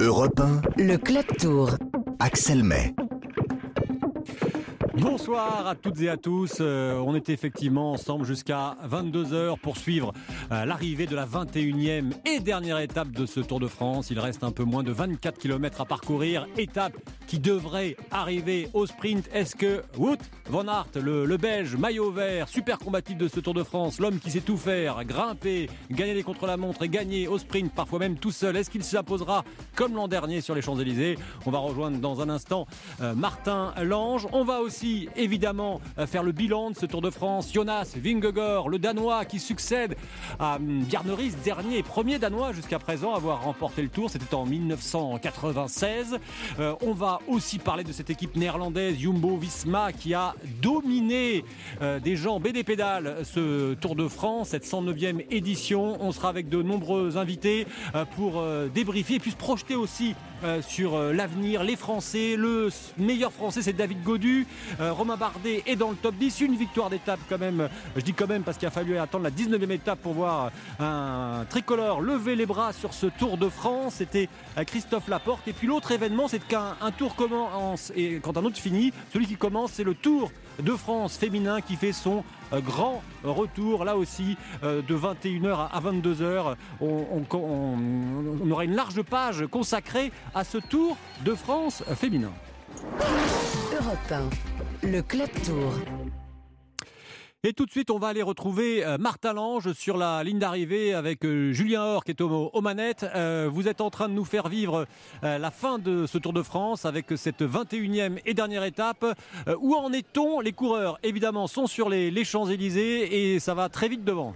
Europe 1, Le Club Tour. Axel May. Bonsoir à toutes et à tous. Euh, on était effectivement ensemble jusqu'à 22h pour suivre euh, l'arrivée de la 21e et dernière étape de ce Tour de France. Il reste un peu moins de 24 km à parcourir. Étape qui devrait arriver au sprint. Est-ce que Wout Van Aert, le, Belge, maillot vert, super combatif de ce Tour de France, l'homme qui sait tout faire, grimper, gagner les contre-la-montre et gagner au sprint, parfois même tout seul, est-ce qu'il s'imposera comme l'an dernier sur les Champs-Élysées? On va rejoindre dans un instant euh, Martin Lange. On va aussi évidemment euh, faire le bilan de ce Tour de France. Jonas Vingegaard, le Danois qui succède à hum, Bjarne Riis, dernier et premier Danois jusqu'à présent à avoir remporté le Tour. C'était en 1996. Euh, on va aussi parler de cette équipe néerlandaise Jumbo Visma qui a dominé euh, des jambes et des pédales ce Tour de France, cette 109e édition. On sera avec de nombreux invités euh, pour euh, débriefer et puis se projeter aussi sur l'avenir. Les Français, le meilleur Français c'est David Godu. Romain Bardet est dans le top 10. Une victoire d'étape quand même. Je dis quand même parce qu'il a fallu attendre la 19e étape pour voir un tricolore lever les bras sur ce Tour de France. C'était Christophe Laporte. Et puis l'autre événement, c'est qu'un un tour commence et quand un autre finit, celui qui commence, c'est le Tour de France féminin qui fait son euh, grand retour là aussi euh, de 21h à 22h. On, on- aura une large page consacrée à ce Tour de France féminin. Europe 1. Le Club Tour. Et tout de suite, on va aller retrouver euh, Martin Lange sur la ligne d'arrivée avec euh, Julien Or qui est aux, manettes. Euh, vous êtes en train de nous faire vivre la fin de ce Tour de France avec cette 21e et dernière étape. Où en est-on? Les coureurs, évidemment, sont sur les, les Champs-Élysées et ça va très vite devant.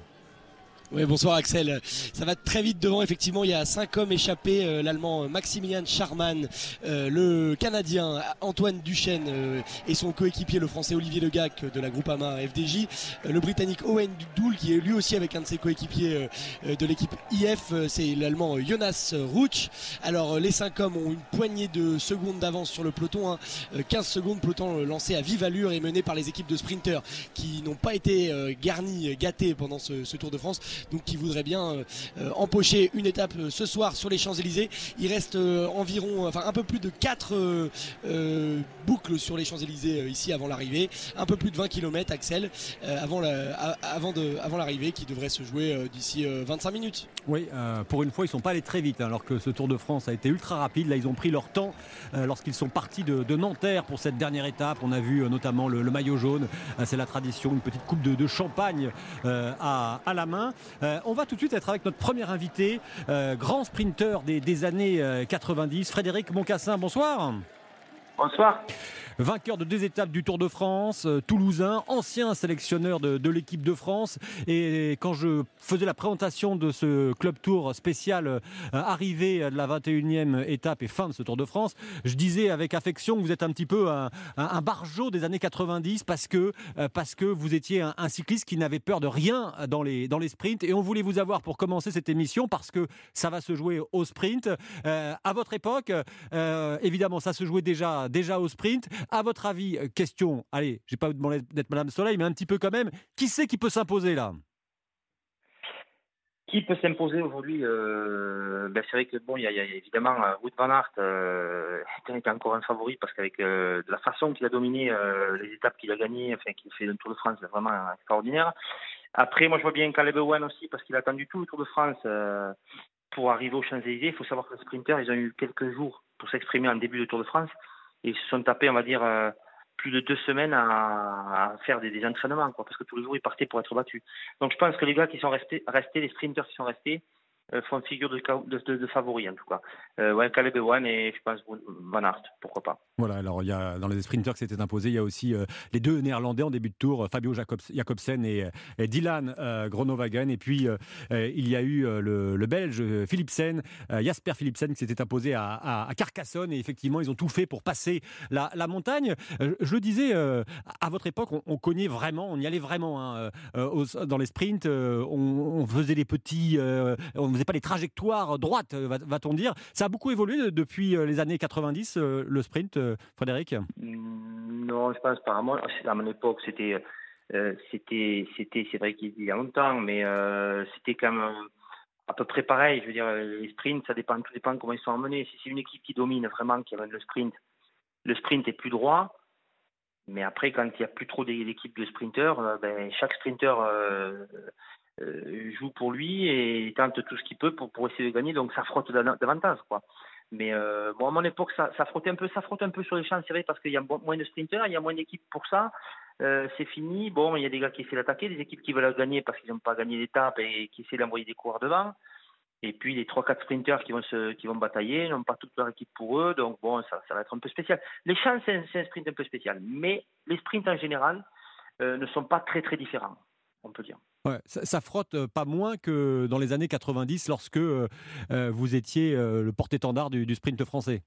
Oui, bonsoir Axel. Ça va très vite devant. Effectivement, il y a cinq hommes échappés. Euh, L'Allemand Maximilian Charman, euh, le Canadien Antoine Duchesne euh, et son coéquipier le Français Olivier Legac de la Groupama FDJ, le Britannique Owen Doul qui est lui aussi avec un de ses coéquipiers de l'équipe IF, c'est l'Allemand Jonas Ruch. Alors les cinq hommes ont une poignée de secondes d'avance sur le peloton, hein. Euh, 15 secondes peloton lancé à vive allure et mené par les équipes de sprinteurs qui n'ont pas été garnis, gâtés pendant ce Tour de France donc qui voudrait bien euh, euh, empocher une étape euh, ce soir sur les Champs-Élysées. Il reste environ, enfin un peu plus de 4 boucles sur les Champs-Élysées ici avant l'arrivée, un peu plus de 20 km Axel avant avant l'arrivée qui devrait se jouer d'ici euh, 25 minutes. Oui, pour une fois, ils sont pas allés très vite, hein, alors que ce Tour de France a été ultra rapide. Là, ils ont pris leur temps lorsqu'ils sont partis de, Nanterre pour cette dernière étape. On a vu notamment le, maillot jaune. C'est la tradition, une petite coupe de, champagne à la main. Euh, on va tout de suite être avec notre premier invité, euh, grand sprinter des, des années euh, 90, Frédéric Moncassin. Bonsoir. Bonsoir. Vainqueur de deux étapes du Tour de France, euh, toulousain, ancien sélectionneur de, l'équipe de France. Et quand je faisais la présentation de ce club tour spécial euh, arrivée de la 21e étape et fin de ce Tour de France, je disais avec affection que vous êtes un petit peu un, un, des années 90 parce que, euh, parce que vous étiez un, cycliste qui n'avait peur de rien dans les, dans les sprints. Et on voulait vous avoir pour commencer cette émission parce que ça va se jouer au sprint. À votre époque, évidemment, ça se jouait déjà, déjà au sprint. À votre avis, euh, question, allez, j'ai pas demandé d'être Madame Soleil, mais un petit peu quand même, qui c'est qui peut s'imposer là? Qui peut s'imposer aujourd'hui euh, ben C'est vrai que bon, il y, a- évidemment euh, Wout van Aert euh, est encore un favori parce qu'avec euh, la façon qu'il a dominé les étapes qu'il a gagnées, enfin qu'il fait le Tour de France, c'est vraiment extraordinaire. Après, moi je vois bien Caleb Ewan aussi parce qu'il a attendu tout le Tour de France pour arriver aux Champs-Élysées. Il faut savoir que les sprinters, ils ont eu quelques jours pour s'exprimer en début de Tour de France ils se sont tapés, on va dire, euh, plus de deux semaines à, faire des, entraînements, parce que tous les jours ils partaient pour être battus. Donc je pense que les gars qui sont restés, restés les sprinters qui sont restés, font figure de, de, favoris en tout cas. Euh, ouais, Caleb Ewan et je pense Van Aert, pourquoi pas. Voilà, alors il y a dans les sprinters qui s'étaient imposés, il y a aussi euh, les deux Néerlandais en début de tour, euh, Fabio Jacobs, Jacobsen et, Dylan euh, Groenewegen. Et puis euh, euh, il y a eu euh, le, Belge euh, Philipsen, euh, Jasper Philipsen qui s'était imposé à, Carcassonne. Et effectivement, ils ont tout fait pour passer la, montagne. Euh, je le disais, euh, à votre époque, on, cognait vraiment, on y allait vraiment hein, euh, dans les sprints. euh, on, faisait des petits, euh, faisait pas les trajectoires droites, euh, va- va-t-on dire. Ça a beaucoup évolué de- depuis euh, les années 90, euh, le sprint, Frédéric? Mm, Non, je pense pas. Moi, à mon époque, c'était, c'était, c'est vrai qu'il y a longtemps, mais c'était quand même à peu près pareil. Je veux dire, les sprints, ça dépend, tout dépend comment ils sont emmenés. Si c'est une équipe qui domine vraiment, qui amène le sprint, le sprint est plus droit. Mais après, quand il n'y a plus trop d'équipes de sprinteurs, ben, chaque sprinter euh, euh, joue pour lui et tente tout ce qu'il peut pour, essayer de gagner. Donc ça frotte davantage, quoi. Mais euh, à mon époque, ça, ça frottait un peu, ça frotte un peu sur les champs, c'est vrai, parce qu'il y a moins de sprinters, il y a moins d'équipes pour ça. Euh, c'est fini. Bon, il y a des gars qui essaient d'attaquer, des équipes qui veulent gagner parce qu'ils n'ont pas gagné l'étape et qui essaient d'envoyer des coureurs devant. Et puis les 3-4 sprinters qui vont, se, qui vont batailler, n'ont pas toute leur équipe pour eux. Donc bon, ça, ça va être un peu spécial. Les champs, c'est un, sprint un peu spécial. Mais les sprints en général euh, ne sont pas très très différents, on peut dire. Ouais, ça, frotte euh, pas moins que dans les années 90 lorsque euh, vous étiez le porte-étendard du, du, sprint français.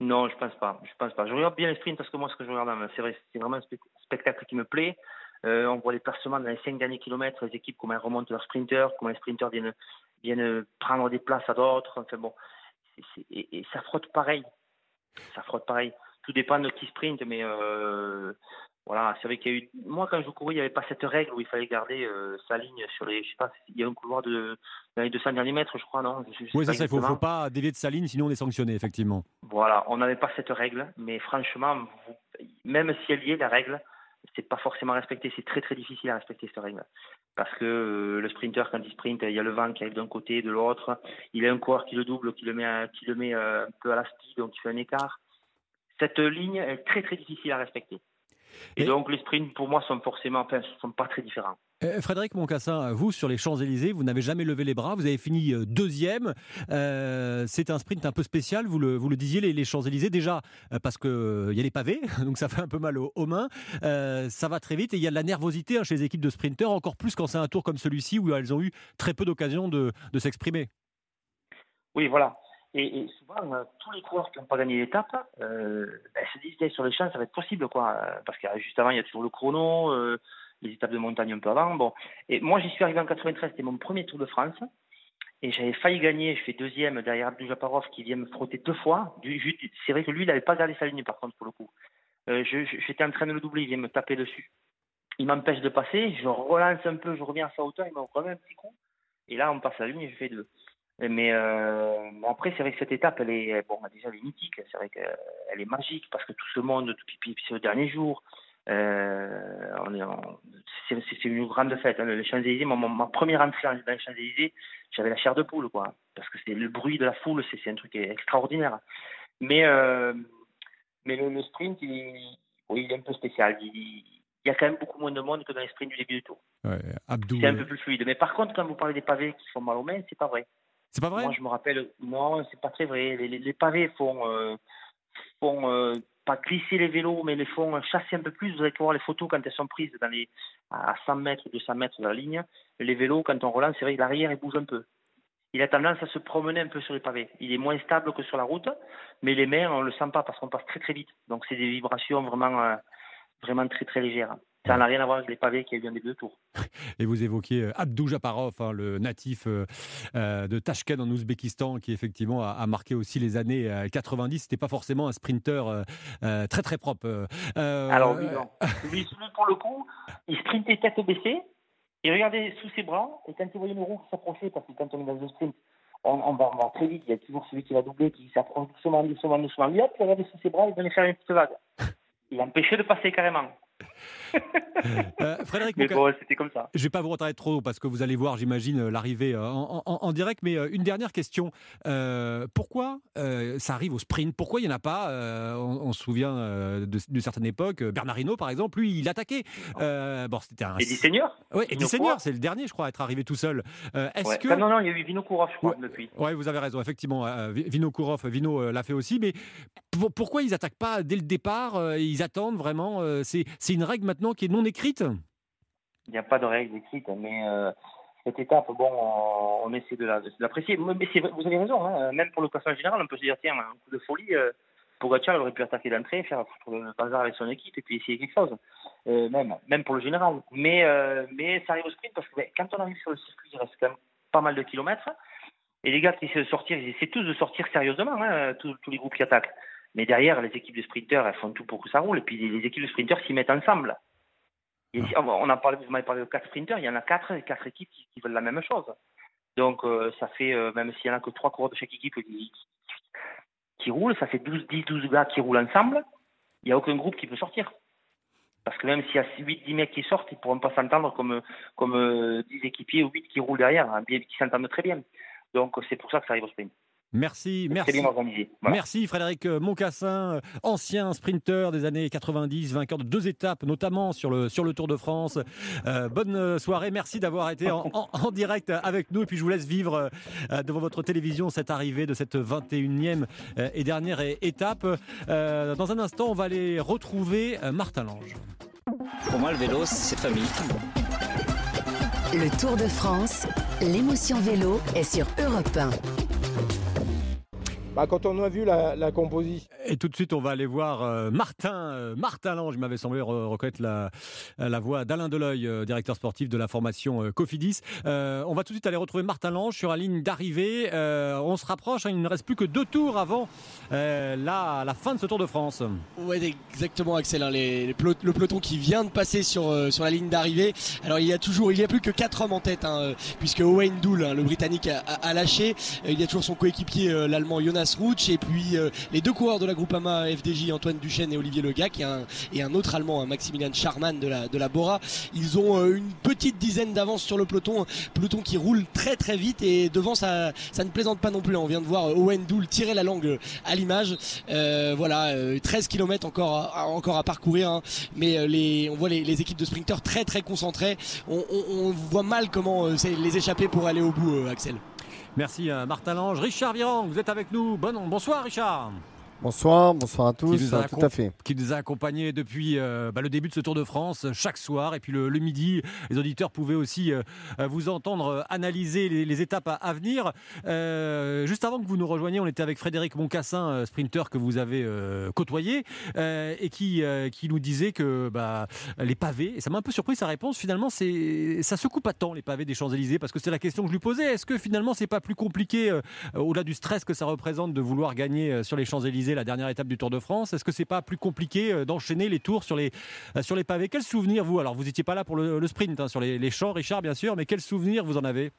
Non, je pense pas. Je pense pas. Je regarde bien les sprints parce que moi, ce que je regarde, c'est vrai, c'est vraiment un spectacle qui me plaît. Euh, on voit les placements dans les cinq derniers kilomètres, les équipes, comment elles remontent leurs sprinters, comment les sprinters viennent, viennent prendre des places à d'autres. Enfin bon, et, ça frotte pareil. Ça frotte pareil. Tout dépend de qui sprint, mais euh, voilà, c'est vrai qu'il y a eu. Moi, quand je courais, il n'y avait pas cette règle où il fallait garder euh, sa ligne sur les. Je sais pas, il y a un couloir de dans les 200 derniers mètres, je crois, non? Oui, c'est ça. Il ne faut, pas dévier de sa ligne, sinon on est sanctionné, effectivement. Voilà, on n'avait pas cette règle, mais franchement, même si elle y est, la règle, c'est pas forcément respecté. C'est très très difficile à respecter cette règle. Parce que euh, le sprinter, quand il sprint, il y a le vent qui arrive d'un côté et de l'autre. Il a un coureur qui le double, qui le met, qui le met euh, un peu à la speed, donc il fait un écart. Cette ligne est très très difficile à respecter. Et, donc les sprints, pour moi, sont forcément, enfin, sont pas très différents. Euh, Frédéric Moncassin, vous sur les Champs-Élysées, vous n'avez jamais levé les bras, vous avez fini euh, deuxième. Euh, c'est un sprint un peu spécial, vous le, vous le disiez, les, Champs-Élysées, déjà parce qu'il y a les pavés, donc ça fait un peu mal aux, mains. ça va très vite et il y a de la nervosité hein, chez les équipes de sprinteurs, encore plus quand c'est un tour comme celui-ci où elles ont eu très peu d'occasion de, de s'exprimer. Oui, voilà. Et, souvent, euh, tous les coureurs qui n'ont pas gagné l'étape euh, ben, se disent sur les champs, ça va être possible, quoi. Parce que juste avant, il y a toujours le chrono, euh, les étapes de montagne un peu avant. Bon. Et moi, j'y suis arrivé en 93, c'était mon premier Tour de France. Et j'avais failli gagner, je fais deuxième derrière Abdou Japarov qui vient me frotter deux fois. C'est vrai que lui, il n'avait pas gardé sa ligne par contre pour le coup. Euh, J'étais en train de le doubler, il vient me taper dessus. Il m'empêche de passer, je relance un peu, je reviens à sa hauteur, il me remet un petit coup. Et là, on passe la ligne et je fais deux. Mais euh, après, c'est vrai que cette étape, elle est bon, déjà elle est mythique. C'est vrai qu'elle est magique parce que tout ce monde, puis, c'est le dernier jour. Euh, c'est une grande fête. Hein. Les Champs-Élysées, ma, première entrée dans les Champs-Élysées, j'avais la chair de poule, quoi. Parce que c'est le bruit de la foule, c'est un truc extraordinaire. Mais, euh, mais le, sprint, il, il est un peu spécial. Il, y a quand même beaucoup moins de monde que dans les sprints du début du tour. Ouais, c'est un peu plus fluide. Mais par contre, quand vous parlez des pavés qui font mal aux mains, c'est pas vrai. C'est pas vrai Moi, je me rappelle, non, c'est pas très vrai. Les, pavés font, euh, font euh, pas glisser les vélos, mais les font chasser un peu plus. Vous allez voir les photos quand elles sont prises à 100 mètres, 200 mètres de la ligne. Les vélos, quand on relance, c'est vrai que l'arrière, il bouge un peu. Il a tendance à se promener un peu sur les pavés. Il est moins stable que sur la route, mais les mains, on le sent pas parce qu'on passe très très vite. Donc c'est des vibrations vraiment, euh, vraiment très très légères. Ça n'a rien à voir avec les pavés qui bien des deux tours. Et vous évoquiez euh, Abdou Japarov, hein, le natif euh, euh, de Tashkent en Ouzbékistan, qui effectivement a, marqué aussi les années 90. C'était pas forcément un sprinter très très propre. Alors lui, non. lui, pour le coup, il sprintait tête baissée, il regardait sous ses bras, et quand il voyait une roue qui s'approchait, parce que quand on est dans un sprint, on, va, très vite, il y a toujours celui qui va doubler, qui s'approche doucement, doucement, doucement. Lui, hop, il regardait sous ses bras, il venait faire une petite vague. Il empêchait de passer carrément. Euh, Frédéric, mais c'était comme ça. Je vais pas vous retarder trop parce que vous allez voir, j'imagine, euh, l'arrivée euh, en, direct. Mais une dernière question pourquoi ça arrive au sprint? Pourquoi il n'y en a pas on, se souvient de, certaines époques. Bernard Hinault, par exemple, lui, il attaquait. bon, c'était un. Eddie Seigneur. Oui, Eddie Seigneur, c'est le dernier, je crois, à être arrivé tout seul. Est-ce que non, non, il y a eu Vino Kourov, je crois, depuis. Oui, vous avez raison. Effectivement, Vino Kourov, Vino l'a fait aussi. Mais pourquoi ils attaquent pas dès le départ Ils attendent vraiment. c'est une règle maintenant qui est non écrite? Il n'y a pas de règle écrite, mais euh, cette étape, bon, on, essaie de l'apprécier. Vous avez raison, hein, même pour le classement général, on peut se dire, tiens, un coup de folie, euh, Pogacar aurait pu attaquer d'entrée, faire le bazar avec son équipe et puis essayer quelque chose, euh, même, même pour le général. Mais, euh, mais ça arrive au sprint parce que ben, quand on arrive sur le circuit, il reste quand même pas mal de kilomètres. Et les gars qui essaient de sortir, ils essaient tous de sortir sérieusement, hein, tous les groupes qui attaquent. Mais derrière, les équipes de sprinteurs, elles font tout pour que ça roule. Et puis les équipes de sprinteurs s'y mettent ensemble. on a parlé, vous m'avez parlé de quatre sprinteurs, il y en a quatre, quatre équipes qui, veulent la même chose. Donc ça fait, même s'il y en a que trois coureurs de chaque équipe qui, qui roulent, ça fait 12, 10, 12 gars qui roulent ensemble. Il n'y a aucun groupe qui peut sortir. Parce que même s'il y a 8-10 mecs qui sortent, ils ne pourront pas s'entendre comme, comme 10 équipiers ou 8 qui roulent derrière, hein, qui s'entendent très bien. Donc c'est pour ça que ça arrive au sprint. Merci, merci. Merci Frédéric Moncassin, ancien sprinter des années 90, vainqueur de deux étapes, notamment sur le, sur le Tour de France. Euh, bonne soirée, merci d'avoir été en, direct avec nous. Et puis je vous laisse vivre euh, devant votre télévision cette arrivée de cette 21e euh, et dernière étape. dans un instant, on va aller retrouver Martin Lange. Pour moi, le vélo, c'est famille. Le Tour de France, l'émotion vélo est sur Europe 1. Bah, quand on a vu la, composition. Et tout de suite, on va aller voir euh, Martin, euh, Martin Lange. Il m'avait semblé reconnaître la, la voix d'Alain Deleuil, euh, directeur sportif de la formation Cofidis. on va tout de suite aller retrouver Martin Lange sur la ligne d'arrivée. on se rapproche, hein, il ne reste plus que deux tours avant la, la, fin de ce Tour de France. Oui, exactement, Axel. Hein, le peloton qui vient de passer sur, sur la ligne d'arrivée. Alors, il y a toujours, il n'y a plus que quatre hommes en tête, hein, puisque Owen Doul, le Britannique, a, a, lâché. Il y a toujours son coéquipier, l'Allemand Jonas et puis euh, les deux coureurs de la Groupama FDJ, Antoine Duchesne et Olivier Legac, et un, autre Allemand, Maximilian Charman de la, Bora. Ils ont euh, une petite dizaine d'avance sur le peloton, peloton qui roule très très vite et devant ça, ne plaisante pas non plus. On vient de voir euh, Owen Doul tirer la langue à l'image. voilà, 13 km encore à, parcourir, hein. mais on voit les, équipes de sprinteurs très très concentrées. On, voit mal comment les échapper pour aller au bout, Axel. Merci euh, Martin Lange. Richard Virang, vous êtes avec nous. Bon, bonsoir Richard. Bonsoir, bonsoir à tous. tout à fait. Qui nous a accompagnés depuis euh, bah, le début de ce Tour de France chaque soir. Et puis le, midi, les auditeurs pouvaient aussi euh, vous entendre euh, analyser les, étapes à, venir. juste avant que vous nous rejoigniez, on était avec Frédéric Moncassin, sprinter que vous avez côtoyé, et qui, qui nous disait que bah, les pavés, et ça m'a un peu surpris sa réponse, finalement, c'est ça se coupe à temps les pavés des Champs-Élysées, parce que c'est la question que je lui posais. Est-ce que finalement, c'est pas plus compliqué, au-delà du stress que ça représente, de vouloir gagner sur les Champs-Élysées la dernière étape du Tour de France. Est-ce que c'est pas plus compliqué euh, d'enchaîner les tours sur les, euh, sur les pavés? Quel souvenir vous? Alors vous n'étiez pas là pour le, sprint, hein, sur les, champs, Richard, bien sûr, mais quel souvenir vous en avez?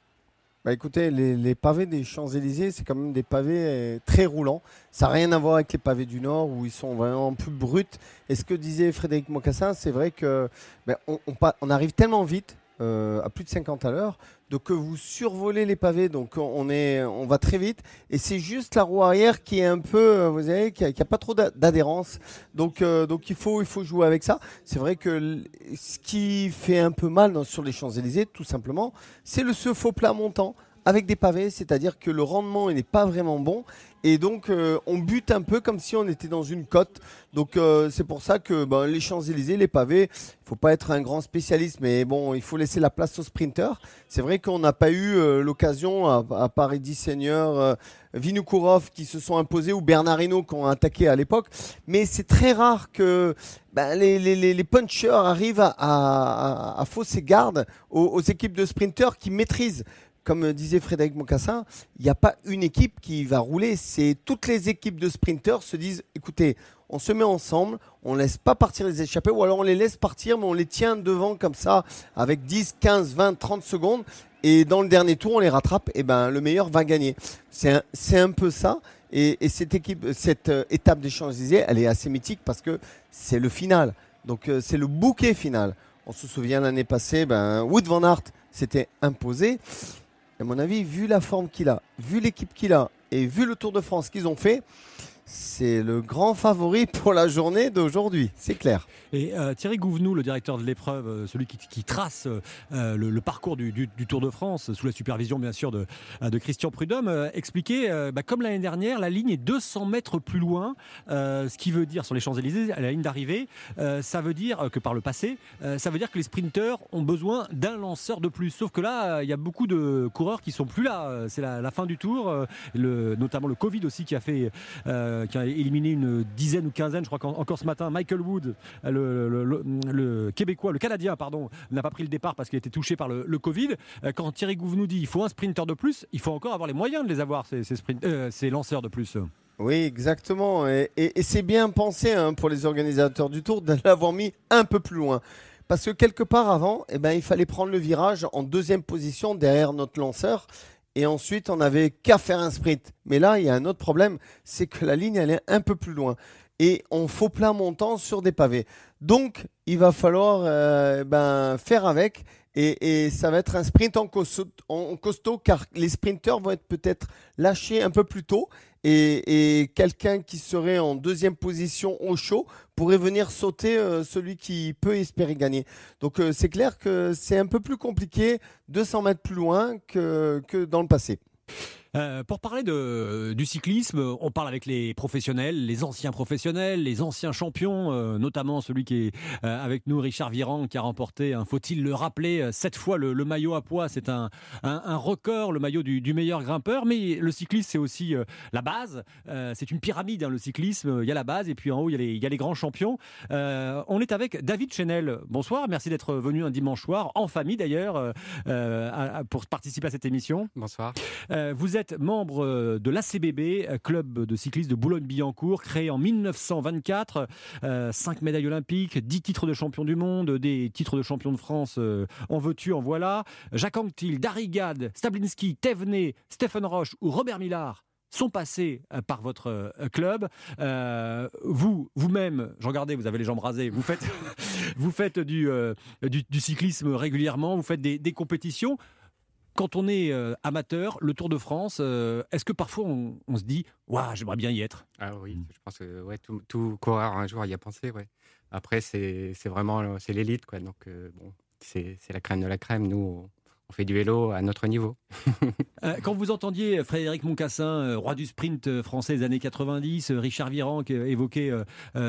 Bah écoutez, les, pavés des Champs-Élysées, c'est quand même des pavés euh, très roulants. Ça n'a rien à voir avec les pavés du Nord où ils sont vraiment plus bruts. Et ce que disait Frédéric Mocassin, c'est vrai que ben, on, arrive tellement vite, à plus de 50 à l'heure, donc vous survolez les pavés, donc on est, on va très vite, et c'est juste la roue arrière qui est un peu, euh, vous savez, qui a, pas trop d'adhérence. Donc, euh, donc il faut, il faut jouer avec ça. C'est vrai que ce qui fait un peu mal sur les Champs Élysées, tout simplement, c'est le ce faux plat montant avec des pavés, c'est-à-dire que le rendement n'est pas vraiment bon et donc euh, on bute un peu comme si on était dans une côte. Donc euh, c'est pour ça que ben, les Champs-Élysées, les pavés, il faut pas être un grand spécialiste, mais bon, il faut laisser la place aux sprinteurs. C'est vrai qu'on n'a pas eu euh, l'occasion, à, Paris 10 Seigneur, Vinoukourov qui se sont imposés ou Bernardino qui ont attaqué à l'époque, mais c'est très rare que ben, les, les, les, punchers arrivent à, à, à fausser garde aux, aux équipes de sprinteurs qui maîtrisent comme disait Frédéric Mocassin, il n'y a pas une équipe qui va rouler. C'est toutes les équipes de sprinteurs se disent, écoutez, on se met ensemble, on laisse pas partir les échappés, ou alors on les laisse partir, mais on les tient devant comme ça, avec 10, 15, 20, 30 secondes. Et dans le dernier tour, on les rattrape, et ben le meilleur va gagner. C'est un, un, peu ça. Et, cette équipe, cette euh, étape des Champs-Élysées, elle est assez mythique parce que c'est le final. Donc euh, c'est le bouquet final. On se souvient l'année passée, ben, Wood Van Aert s'était imposé à mon avis, vu la forme qu'il a, vu l'équipe qu'il a et vu le Tour de France qu'ils ont fait, c'est le grand favori pour la journée d'aujourd'hui, c'est clair. Et euh, Thierry Gouvenou, le directeur de l'épreuve, euh, celui qui, trace euh, le, parcours du, Tour de France, sous la supervision bien sûr de, Christian Prudhomme, expliquait, bah, comme l'année dernière, la ligne est 200 mètres plus loin, ce qui veut dire sur les Champs-Élysées, la ligne d'arrivée, ça veut dire que par le passé, ça veut dire que les sprinteurs ont besoin d'un lanceur de plus. Sauf que là, il y a beaucoup de coureurs qui sont plus là. C'est la, fin du Tour, notamment le Covid aussi qui a fait qui a éliminé une dizaine ou quinzaine, je crois qu'encore ce matin, Michael Wood, le, Québécois, le Canadien, pardon, n'a pas pris le départ parce qu'il était touché par le, Covid. Euh, quand Thierry Gouvenou dit il faut un sprinter de plus, il faut encore avoir les moyens de les avoir, ces, euh, lanceurs de plus. Oui, exactement. Et, c'est bien pensé hein, pour les organisateurs du Tour de l'avoir mis un peu plus loin. Parce que quelque part avant, eh ben, il fallait prendre le virage en deuxième position derrière notre lanceur et ensuite on n'avait qu'à faire un sprint. Mais là, il y a un autre problème, c'est que la ligne elle est un peu plus loin et on faut plein montant sur des pavés. Donc, il va falloir euh, ben, faire avec et, ça va être un sprint en costaud, car les sprinteurs vont être peut-être lâchés un peu plus tôt et, quelqu'un qui serait en deuxième position au chaud pourrait venir sauter euh, celui qui peut espérer gagner. Donc euh, c'est clair que c'est un peu plus compliqué 200 mètres plus loin que, que dans le passé. Euh, pour parler de, du cyclisme, on parle avec les professionnels, les anciens professionnels, les anciens champions, euh, notamment celui qui est euh, avec nous, Richard Virand, qui a remporté, hein, faut-il le rappeler, sept fois le, maillot à poids. C'est un, un, record, le maillot du, du, meilleur grimpeur. Mais le cyclisme, c'est aussi la base. c'est une pyramide, hein, le cyclisme. Il y a la base et puis en haut, il y a les, il y a les grands champions. on est avec David Chenel. Bonsoir, merci d'être venu un dimanche soir, en famille d'ailleurs, pour participer à cette émission. Bonsoir. vous êtes membre euh, de l'ACBB, euh, club de cyclisme de Boulogne-Billancourt, créé en 1924. 5 euh, médailles olympiques, 10 titres de champion du monde, des titres de champion de France en veux-tu, en voilà. Jacques Anquetil, Darigade, Stablinski, Thévenet, Stephen Roche ou Robert Millard sont passés par votre club. vous, vous-même, j'en regardais, vous avez les jambes rasées, vous faites, vous faites du, cyclisme régulièrement, vous faites des compétitions quand on est euh, amateur, le Tour de France, euh, est-ce que parfois on, se dit Waouh, j'aimerais bien y être Ah oui, je pense que ouais, tout, coureur un jour y a pensé. Ouais. Après, c'est vraiment c'est l'élite. quoi. Donc, euh, bon, c'est la crème de la crème. Nous, on fait du vélo à notre niveau. Euh, quand vous entendiez Frédéric Moncassin, euh, roi du sprint euh, français des années 90, Richard Viran qui évoquait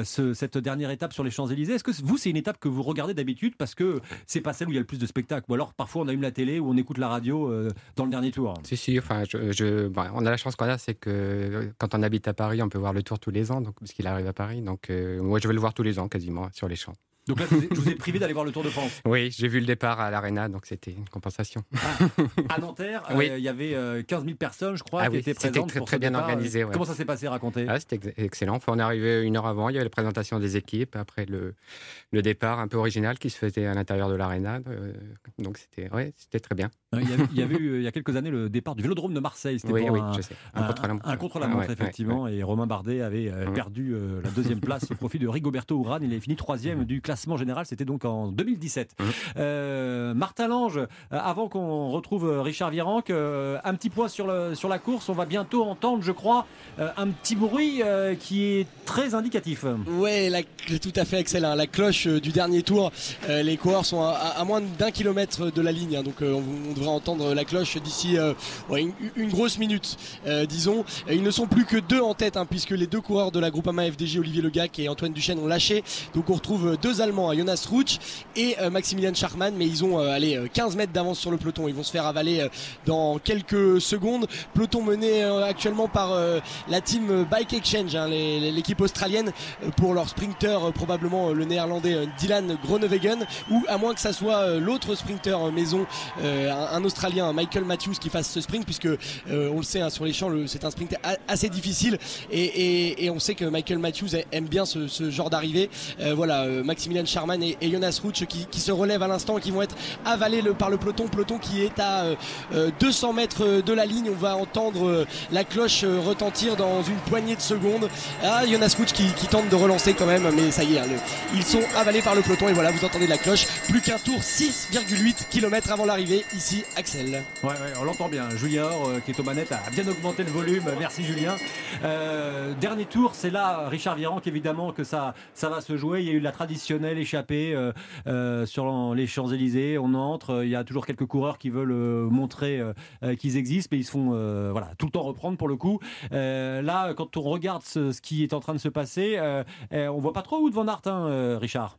cette dernière étape sur les Champs-Élysées, est-ce que vous, c'est une étape que vous regardez d'habitude parce que c'est pas celle où il y a le plus de spectacles Ou alors parfois on allume la télé ou on écoute la radio dans le dernier tour? Si, si, enfin, je, on a la chance qu'on a, c'est que quand on habite à Paris, on peut voir le tour tous les ans, donc, parce qu'il arrive à Paris. Donc moi, je vais le voir tous les ans quasiment sur les champs. Donc là, je vous ai privé d'aller voir le Tour de France. Oui, j'ai vu le départ à l'Arena, donc c'était une compensation. Ah, à Nanterre, euh, il y avait 15 euh, 000 personnes, je crois, ah qui étaient présentes. C'était très, très bien organisé. Comment ça s'est passé Racontez. Ah, c'était excellent. Enfin, on est arrivé une heure avant, il y avait la présentation des équipes, après le, le départ un peu original qui se faisait à l'intérieur de l'Arena. Euh, donc c'était ouais, très bien. Il y, avait, eu il y a quelques années le départ du Vélodrome de Marseille. C'était oui, oui, un, sais. Un, contre-la-montre. effectivement. et Romain Bardet avait perdu la deuxième place au profit de Rigoberto Urán. Il avait fini troisième du classement général. C'était donc en 2017. Mmh. Euh, Martin Lange, euh, avant qu'on retrouve euh, Richard Virenque, un petit point sur, le, sur la course. On va bientôt entendre, je crois, un petit bruit qui est très indicatif. Oui, tout à fait excellent. La cloche du dernier tour. les coureurs sont à, moins d'un kilomètre de la ligne, hein. donc on, devrait entendre la cloche d'ici une, grosse minute, disons. Ils ne sont plus que deux en tête, hein, puisque les deux coureurs de la Groupama FDJ, Olivier Legac et Antoine Duchesne, ont lâché. Donc on retrouve deux Allemands, hein, Jonas Roux et euh, Maximilian Charman, mais ils ont euh, allez, 15 euh, mètres d'avance sur le peloton. Ils vont se faire avaler dans quelques secondes. Peloton mené actuellement par la team Bike Exchange, hein, l'équipe australienne, pour leur sprinter, probablement le néerlandais Dylan Groenewegen, ou à moins que ça soit l'autre sprinter maison, un, Australien, Michael Matthews, qui fasse ce sprint, puisque on le sait, hein, sur les champs, c'est un sprint assez difficile, et, on sait que Michael Matthews aime bien ce, genre d'arrivée. voilà, Maximilian Charman et, et Jonas qui, se relèvent à l'instant, qui vont être avalés par le peloton, peloton qui est à 200 euh, euh, mètres de la ligne. On va entendre euh, la cloche retentir dans une poignée de secondes. Ah, Jonas Rouch qui, tente de relancer quand même, mais ça y est, hein, ils sont avalés par le peloton et voilà, vous entendez la cloche. Plus qu'un tour, 6,8 km avant l'arrivée, ici Axel. Ouais, on l'entend bien. Julien qui est aux manettes, a bien augmenté le volume. Merci Julien. dernier tour, c'est là, Richard Virenque, évidemment, que ça, ça va se jouer. Il y a eu la traditionnelle échappée euh, euh, sur les Champs-Élysées. On entre, il y a toujours quelques coureurs qui veulent euh, montrer qu'ils existent, mais ils se font voilà, tout le temps reprendre pour le coup. là, quand on regarde ce, qui est en train de se passer, on voit pas trop où Van Aert, hein, Richard.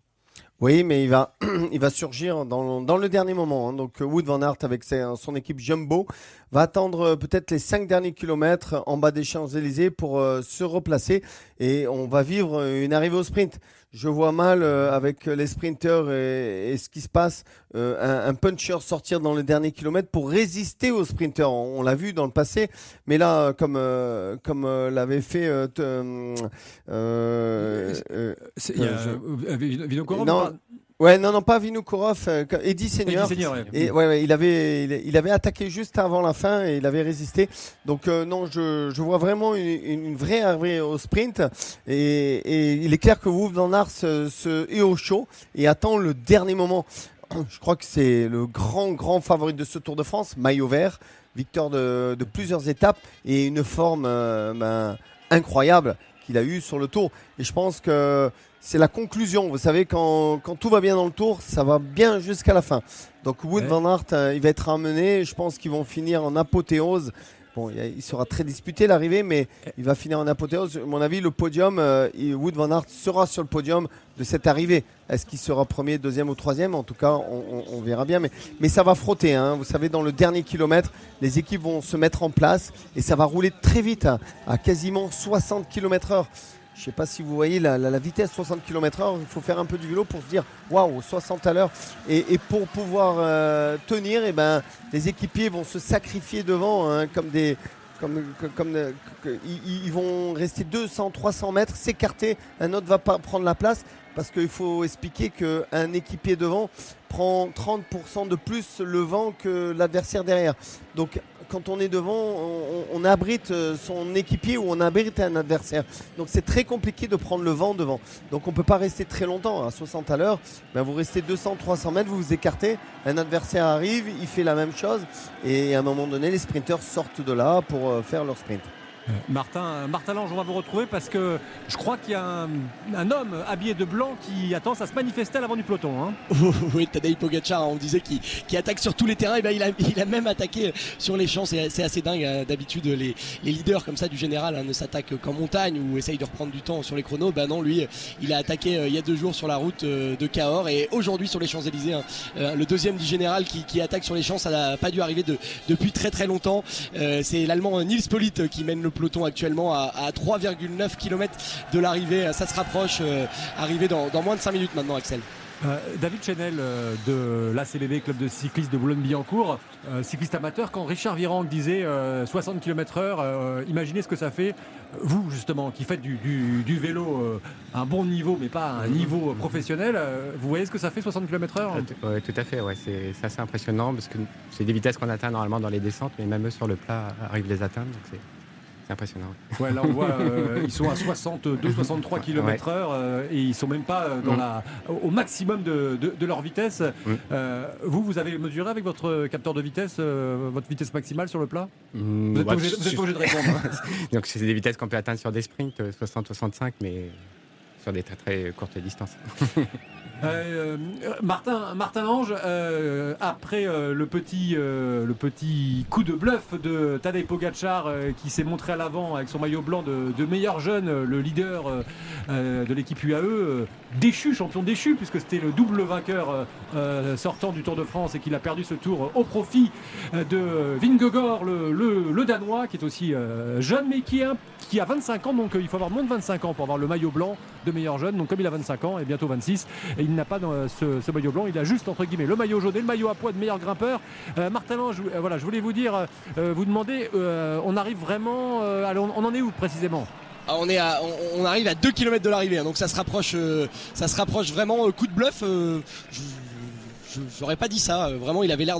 Oui, mais il va, il va surgir dans, dans le dernier moment. Hein. Donc Wood Van Aert avec son équipe Jumbo va attendre peut-être les cinq derniers kilomètres en bas des Champs-Élysées pour se replacer et on va vivre une arrivée au sprint je vois mal euh, avec les sprinteurs et, ce qui se passe, euh, un, puncher sortir dans le dernier kilomètre pour résister aux sprinteurs. On, l'a vu dans le passé, mais là, comme euh, comme l'avait fait. Ouais, non, non, pas Vinokourov, euh, Eddie Senior. Eddie Senior, ouais. Et ouais, ouais, il avait, il, il avait attaqué juste avant la fin et il avait résisté. Donc euh, non, je, je vois vraiment une, une vraie arrivée au sprint. Et, et il est clair que Wout van Aert se, se est au chaud et attend le dernier moment. Je crois que c'est le grand, grand favori de ce Tour de France, maillot vert, victoire de, de plusieurs étapes et une forme euh, ben, incroyable qu'il a eu sur le Tour. Et je pense que c'est la conclusion. Vous savez, quand, quand tout va bien dans le Tour, ça va bien jusqu'à la fin. Donc Wood Ouais. van Aert, euh, il va être amené. Je pense qu'ils vont finir en apothéose. Bon, il sera très disputé l'arrivée, mais il va finir en apothéose. À mon avis, le podium, euh, Wood van Aert sera sur le podium de cette arrivée. Est-ce qu'il sera premier, deuxième ou troisième? En tout cas, on, on- on verra bien. Mais, mais ça va frotter. hein. Vous savez, dans le dernier kilomètre, les équipes vont se mettre en place et ça va rouler très vite, à, à quasiment 60 km/h. Je ne sais pas si vous voyez la, vitesse 60 km/h. Il faut faire un peu du vélo pour se dire waouh, 60 à l'heure. Et, et pour pouvoir euh, tenir, eh ben, les équipiers vont se sacrifier devant hein, comme des. Comme, comme- euh, ils, vont rester 200, 300 mètres, s'écarter. Un autre va prendre la place parce qu'il faut expliquer qu'un équipier devant prend 30% de plus le vent que l'adversaire derrière. Donc quand on est devant, on, abrite euh, son équipier ou on abrite un adversaire. Donc c'est très compliqué de prendre le vent devant. Donc on ne peut pas rester très longtemps à 60 à l'heure. Ben, vous restez 200, 300 mètres, vous vous écartez. Un adversaire arrive, il fait la même chose. Et à un moment donné, les sprinteurs sortent de là pour euh, faire leur sprint. Martin, Martin Lange, on va vous retrouver parce que je crois qu'il y a un, homme habillé de blanc qui attend à se manifester à l'avant du peloton. hein. oui, Tadej Pogacar, on disait qu'il attaque sur tous les terrains. Et il, a, il a même attaqué sur les champs. C'est assez dingue. hein. D'habitude, les, leaders comme ça du général hein, ne s'attaquent qu'en montagne ou essayent de reprendre du temps sur les chronos. Ben non, lui, il a attaqué euh, il y a deux jours sur la route euh, de Cahors et aujourd'hui sur les Champs-Élysées. Euh, le deuxième du général qui, attaque sur les champs, ça n'a pas dû arriver de- depuis très très longtemps. C'est l'Allemand Nils Pollitt qui mène le peloton actuellement à, à 3,9 km de l'arrivée. Ça se rapproche, euh, arrivé dans, dans moins de 5 minutes maintenant, Axel. Euh, David Chenel euh, de l'ACLB, club de cyclistes de Boulogne-Billancourt, euh, cycliste amateur, quand Richard Virang disait euh, 60 km/h, imaginez ce que ça fait. Vous, justement, qui faites du, du- du vélo à un bon niveau, mais pas à un niveau professionnel, vous voyez ce que ça fait 60 km/h ouais, tout à fait, ouais, c'est assez impressionnant parce que c'est des vitesses qu'on atteint normalement dans les descentes, mais même eux sur le plat arrivent les atteindre, donc c'est impressionnant. Ouais, là on voit, euh, ils sont à 62-63 km/h euh, et ils sont même pas euh, dans Mm. la, au maximum de, de- de leur vitesse. Mm. Euh, vous, vous avez mesuré avec votre capteur de vitesse votre vitesse maximale sur le plat? Mm, Vous êtes bah, pas obligé, de répondre. hein. donc c'est des vitesses qu'on peut atteindre sur des sprints, euh, 60-65, mais sur des très très courtes distances. Euh, euh, Martin, Martin Ange, euh, après le, petit, le petit coup de bluff de Tadej Pogacar qui s'est montré à l'avant avec son maillot blanc de, meilleur jeune, le leader de l'équipe UAE, déchu, champion déchu, puisque c'était le double vainqueur sortant du Tour de France et qu'il a perdu ce tour au profit de Vingegaard, le, le- le Danois, qui est aussi jeune, mais qui, a 25 ans, donc il faut avoir moins de 25 ans pour avoir le maillot blanc de meilleur jeune. Donc comme il a 25 ans et bientôt 26, et n'a pas dans, euh, ce, maillot blanc, il a juste entre guillemets le maillot jaune et le maillot à poids de meilleur grimpeur. Euh, Martin euh, voilà, je voulais vous dire, vous demander, on arrive vraiment, allez, on, en est où précisément? Ah, on, est on, arrive à 2 km de l'arrivée, hein, donc ça se rapproche, ça se rapproche vraiment. coup de bluff, j'aurais pas dit ça. euh, vraiment, il avait l'air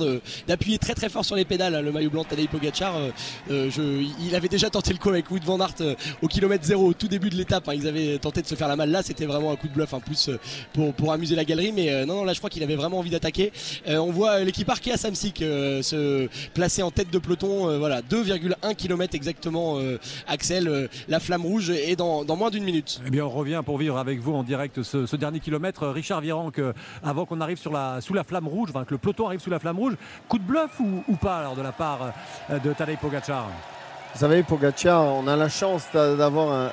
d'appuyer très très fort sur les pédales. hein, le maillot blanc de Tadej Pogacar. euh, euh, il avait déjà tenté le coup avec Wood van Aert au kilomètre zéro, au tout début de l'étape. hein, ils avaient tenté de se faire la malle. Là, c'était vraiment un coup de bluff, en plus euh, pour, pour amuser la galerie. Mais non, non, là, je crois qu'il avait vraiment envie d'attaquer. On voit l'équipe Arkea Samsic se placer en tête de peloton. voilà, 2,1 km exactement. Axel, la flamme rouge est dans, moins d'une minute. Eh bien, on revient pour vivre avec vous en direct ce, ce dernier kilomètre. Richard Virenque, avant qu'on arrive sur la, sous la flamme rouge, que le peloton arrive sous la flamme rouge, coup de bluff ou, pas alors de la part euh, de Tadej Pogacar? Vous savez, Pogacar, on a la chance d'a- d'avoir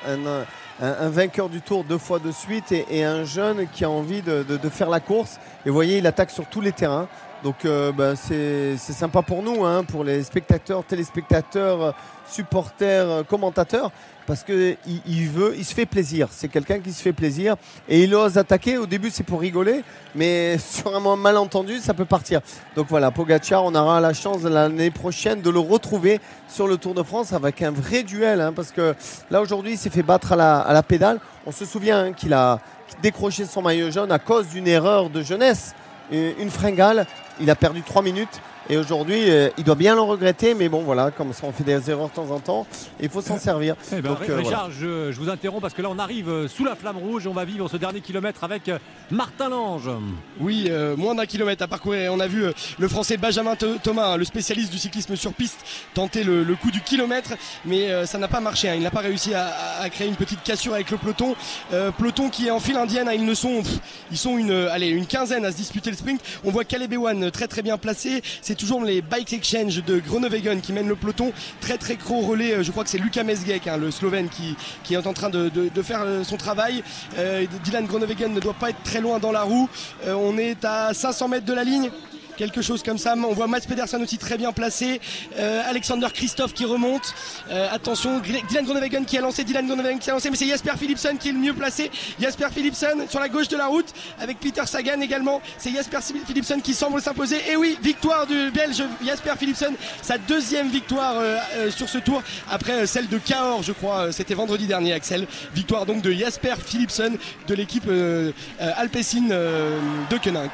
un, vainqueur du tour deux fois de suite et, un jeune qui a envie de, de- de faire la course. Et vous voyez, il attaque sur tous les terrains. Donc euh, ben, c'est sympa pour nous, hein, pour les spectateurs, téléspectateurs, supporters, commentateurs, parce que il, il veut, il se fait plaisir. C'est quelqu'un qui se fait plaisir et il ose attaquer. Au début, c'est pour rigoler, mais sur un malentendu, ça peut partir. Donc voilà, Pogacar, on aura la chance l'année prochaine de le retrouver sur le Tour de France avec un vrai duel, hein, parce que là aujourd'hui, il s'est fait battre à la, à la pédale. On se souvient hein, qu'il a décroché son maillot jaune à cause d'une erreur de jeunesse, une fringale. Il a perdu 3 minutes. Et aujourd'hui, euh, il doit bien le regretter, mais bon, voilà, comme ça, on fait des erreurs de temps en temps. Il faut s'en servir. Eh ben, Donc, euh, Richard, je, je vous interromps parce que là on arrive euh, sous la flamme rouge et on va vivre ce dernier kilomètre avec Martin Lange. Oui, euh, moins d'un kilomètre à parcourir. Et on a vu euh, le français Benjamin Th- Thomas, hein, le spécialiste du cyclisme sur piste, tenter le, le coup du kilomètre, mais euh, ça n'a pas marché. hein. Il n'a pas réussi à, créer une petite cassure avec le peloton. Euh, peloton qui est en file indienne. hein. Ils ne sont, pff, ils sont une, euh, allez, une quinzaine à se disputer le sprint. On voit Caleb Ewan très très bien placé. C'est toujours les Bike Exchange de Groenewegen qui mènent le peloton. Très très gros relais. euh, Je crois que c'est Luka Mesgek, hein, le Slovène, qui, est en train de, faire euh, son travail. Euh, Dylan Groenewegen ne doit pas être très loin dans la roue. On est à 500 mètres de la ligne. Quelque chose comme ça. On voit Mats Pedersen aussi très bien placé. Euh, Alexander Christophe qui remonte. Euh, attention, Dylan Groenewegen qui a lancé. Dylan Groenewegen qui a lancé. Mais c'est Jasper Philipsen qui est le mieux placé. Jasper Philipsen sur la gauche de la route avec Peter Sagan également. C'est Jasper Philipsen qui semble s'imposer. Et oui, victoire du Belge Jasper Philipsen. Sa deuxième victoire euh, sur ce tour après celle de Cahors, je crois. C'était vendredi dernier, Axel. Victoire donc de Jasper Philipsen de l'équipe Alpecin de Koenig.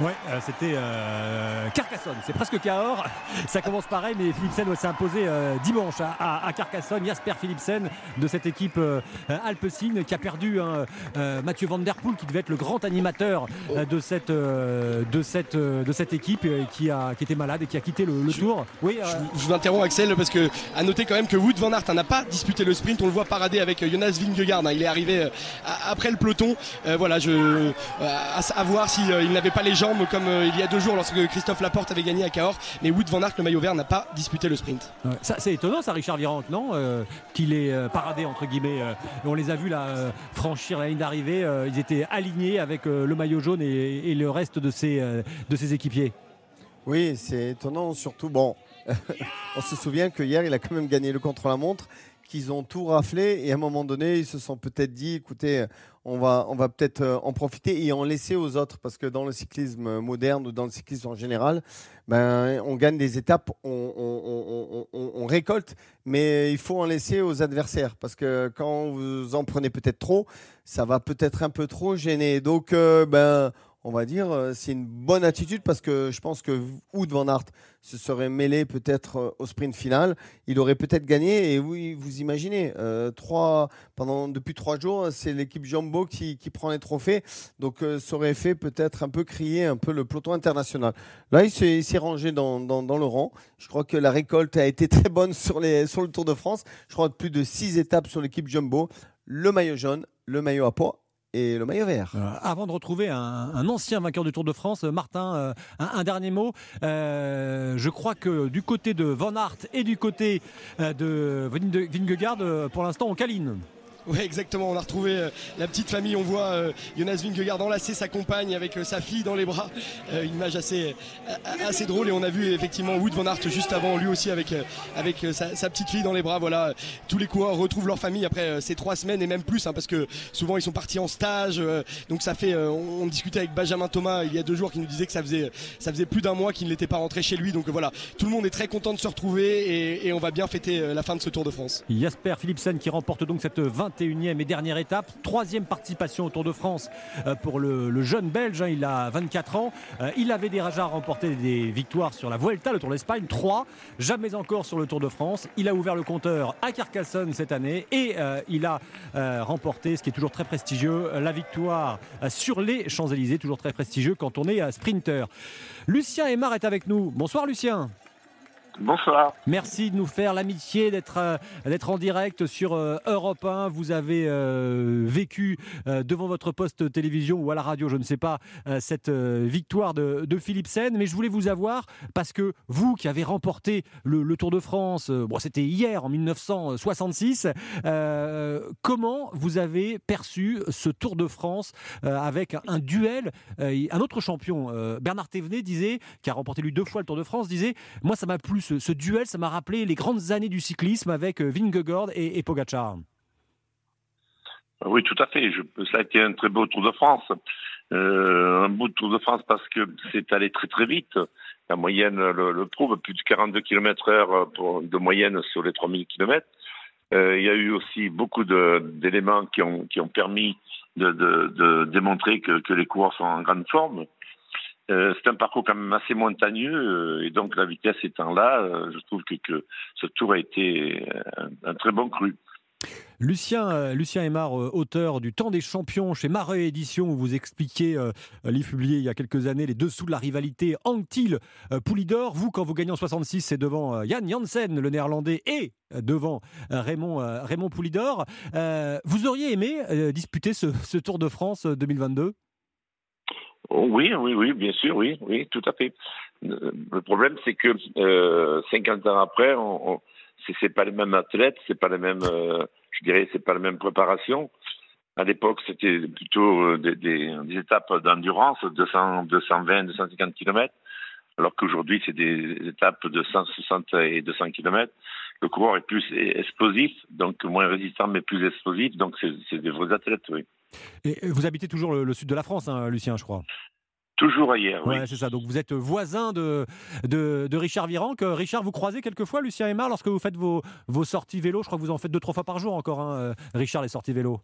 Ouais, euh, c'était euh, Carcassonne, c'est presque Cahors. Ça commence pareil, mais Philipsen ouais, s'est imposé euh, dimanche à, à- à Carcassonne. Jasper Philipsen de cette équipe euh, Alpecin qui a perdu hein, euh, Mathieu Van Der Poel qui devait être le grand animateur euh, de, cette, euh, de, cette, euh, de cette équipe euh, qui, a, qui était malade et qui a quitté le, le tour. Oui, euh, Je vous interromps Axel parce que à noter quand même que Wood Van Aert hein, n'a pas disputé le sprint. On le voit parader avec euh, Jonas Vingegaard. hein. Il est arrivé euh, après le peloton. Euh, voilà, je, euh, à, à voir s'il n'avait pas les jambes comme euh, il y a deux jours lorsque Christophe Laporte avait gagné à Cahors. Mais Wood Van Aert, le maillot vert, n'a pas disputé le sprint. Ouais, ça, c'est étonnant, ça, Richard Virenque, non Euh, Qu'il est euh, paradé, entre guillemets. euh, on les a vus là euh, franchir la ligne d'arrivée. euh, ils étaient alignés avec euh, le maillot jaune et, et le reste de ses, euh, de ses équipiers. Oui, c'est étonnant, surtout, bon, on se souvient que hier, il a quand même gagné le contre-la-montre, qu'ils ont tout raflé, et à un moment donné, ils se sont peut-être dit, écoutez, on va, on va peut-être euh, en profiter et en laisser aux autres, parce que dans le cyclisme moderne ou dans le cyclisme en général, ben, on gagne des étapes, on, récolte, mais il faut en laisser aux adversaires, parce que quand vous en prenez peut-être trop, ça va peut-être un peu trop gêner. Donc, euh, ben, on va dire, euh, c'est une bonne attitude parce que je pense que Wood Van Aert se serait mêlé peut-être euh, au sprint final. Il aurait peut-être gagné. Et oui, vous imaginez, euh, trois, pendant, depuis trois jours, c'est l'équipe Jumbo qui, prend les trophées. Donc, euh, ça aurait fait peut-être un peu crier un peu le peloton international. Là, il s'est rangé dans, le rang. Je crois que la récolte a été très bonne sur, sur le Tour de France. Je crois que plus de six étapes sur l'équipe Jumbo. Le maillot jaune, le maillot à poids et le maillot vert. Avant de retrouver un, ancien vainqueur du Tour de France, euh, Martin, euh, un, dernier mot. Euh, je crois que du côté de Van Aert et du côté de Vingegaard, pour l'instant, on câline. Oui, exactement. On a retrouvé euh, la petite famille. On voit euh, Jonas Vingegaard enlacer sa compagne avec euh, sa fille dans les bras. Une image assez, assez drôle. Et on a vu effectivement Wood Van Aert juste avant, lui aussi avec, avec sa, petite fille dans les bras. Voilà, tous les coureurs retrouvent leur famille après ces trois semaines et même plus, hein, parce que souvent ils sont partis en stage. donc ça fait. on, discutait avec Benjamin Thomas il y a deux jours qui nous disait que ça faisait, ça faisait plus d'un mois qu'il n'était pas rentré chez lui. Donc voilà, tout le monde est très content de se retrouver et, et on va bien fêter la fin de ce Tour de France. Jasper Philipsen qui remporte donc cette 21e et dernière étape. Troisième participation au Tour de France euh, pour le, jeune Belge. hein, il a 24 ans. Euh, Il avait déjà remporté des victoires sur la Vuelta, le Tour d'Espagne. 3. Jamais encore sur le Tour de France. Il a ouvert le compteur à Carcassonne cette année et euh, il a remporté, ce qui est toujours très prestigieux, la victoire sur les Champs-Élysées. Toujours très prestigieux quand on est sprinter. Lucien Aymar est avec nous. Bonsoir Lucien. Bonsoir. Merci de nous faire l'amitié d'être euh, en direct sur euh, Europe 1. Vous avez euh, vécu devant votre poste télévision ou à la radio, je ne sais pas, cette victoire de, de Philipsen. Mais je voulais vous avoir parce que vous qui avez remporté le, Tour de France, bon, c'était hier en 1966. comment vous avez perçu ce Tour de France avec un duel Un autre champion, Bernard Thévenet, disait, qui a remporté lui deux fois le Tour de France, disait Moi, ça m'a plu ce, duel, ça m'a rappelé les grandes années du cyclisme avec euh, Vingegaard et, et Pogacar. Oui, tout à fait. Ça a été un très beau Tour de France. Euh, un beau Tour de France parce que c'est allé très très vite. La moyenne le, prouve, plus de 42 km heure pour, de moyenne sur les 3000 km. Euh, il y a eu aussi beaucoup d'éléments qui ont, permis de démontrer que, que, les coureurs sont en grande forme. Euh, c'est un parcours quand même assez montagneux euh, et donc la vitesse étant là, euh, je trouve que, ce tour a été un, très bon cru. Lucien, Lucien Aymar, auteur du Temps des champions chez Marais Édition, vous expliquez, livre publié il y a quelques années, les dessous de la rivalité Anquetil-Poulidor. Vous, quand vous gagnez en 66, c'est devant Jan Janssen, le néerlandais, et devant Raymond, Raymond Poulidor. vous auriez aimé disputer ce, ce Tour de France 2022 Oui, oui, oui, bien sûr, oui, oui, tout à fait. Le problème, c'est que euh, 50 ans après, on, on c'est pas les mêmes athlètes, c'est pas les mêmes, euh, je dirais, c'est pas la même préparation. À l'époque, c'était plutôt euh, des, des, des étapes d'endurance, 200, 220, 250 km, alors qu'aujourd'hui, c'est des étapes de 160 et 200 km. Le coureur est plus explosif, donc moins résistant, mais plus explosif, donc c'est des vrais athlètes, oui. Et vous habitez toujours le, sud de la France, hein, Lucien, je crois. Toujours ailleurs, oui. c'est ça. Donc vous êtes voisin de, de, Richard Virenque. Richard, vous croisez quelquefois Lucien Aymar lorsque vous faites vos, vos sorties vélo? Je crois que vous en faites deux, trois fois par jour encore, hein, euh, Richard, les sorties vélo.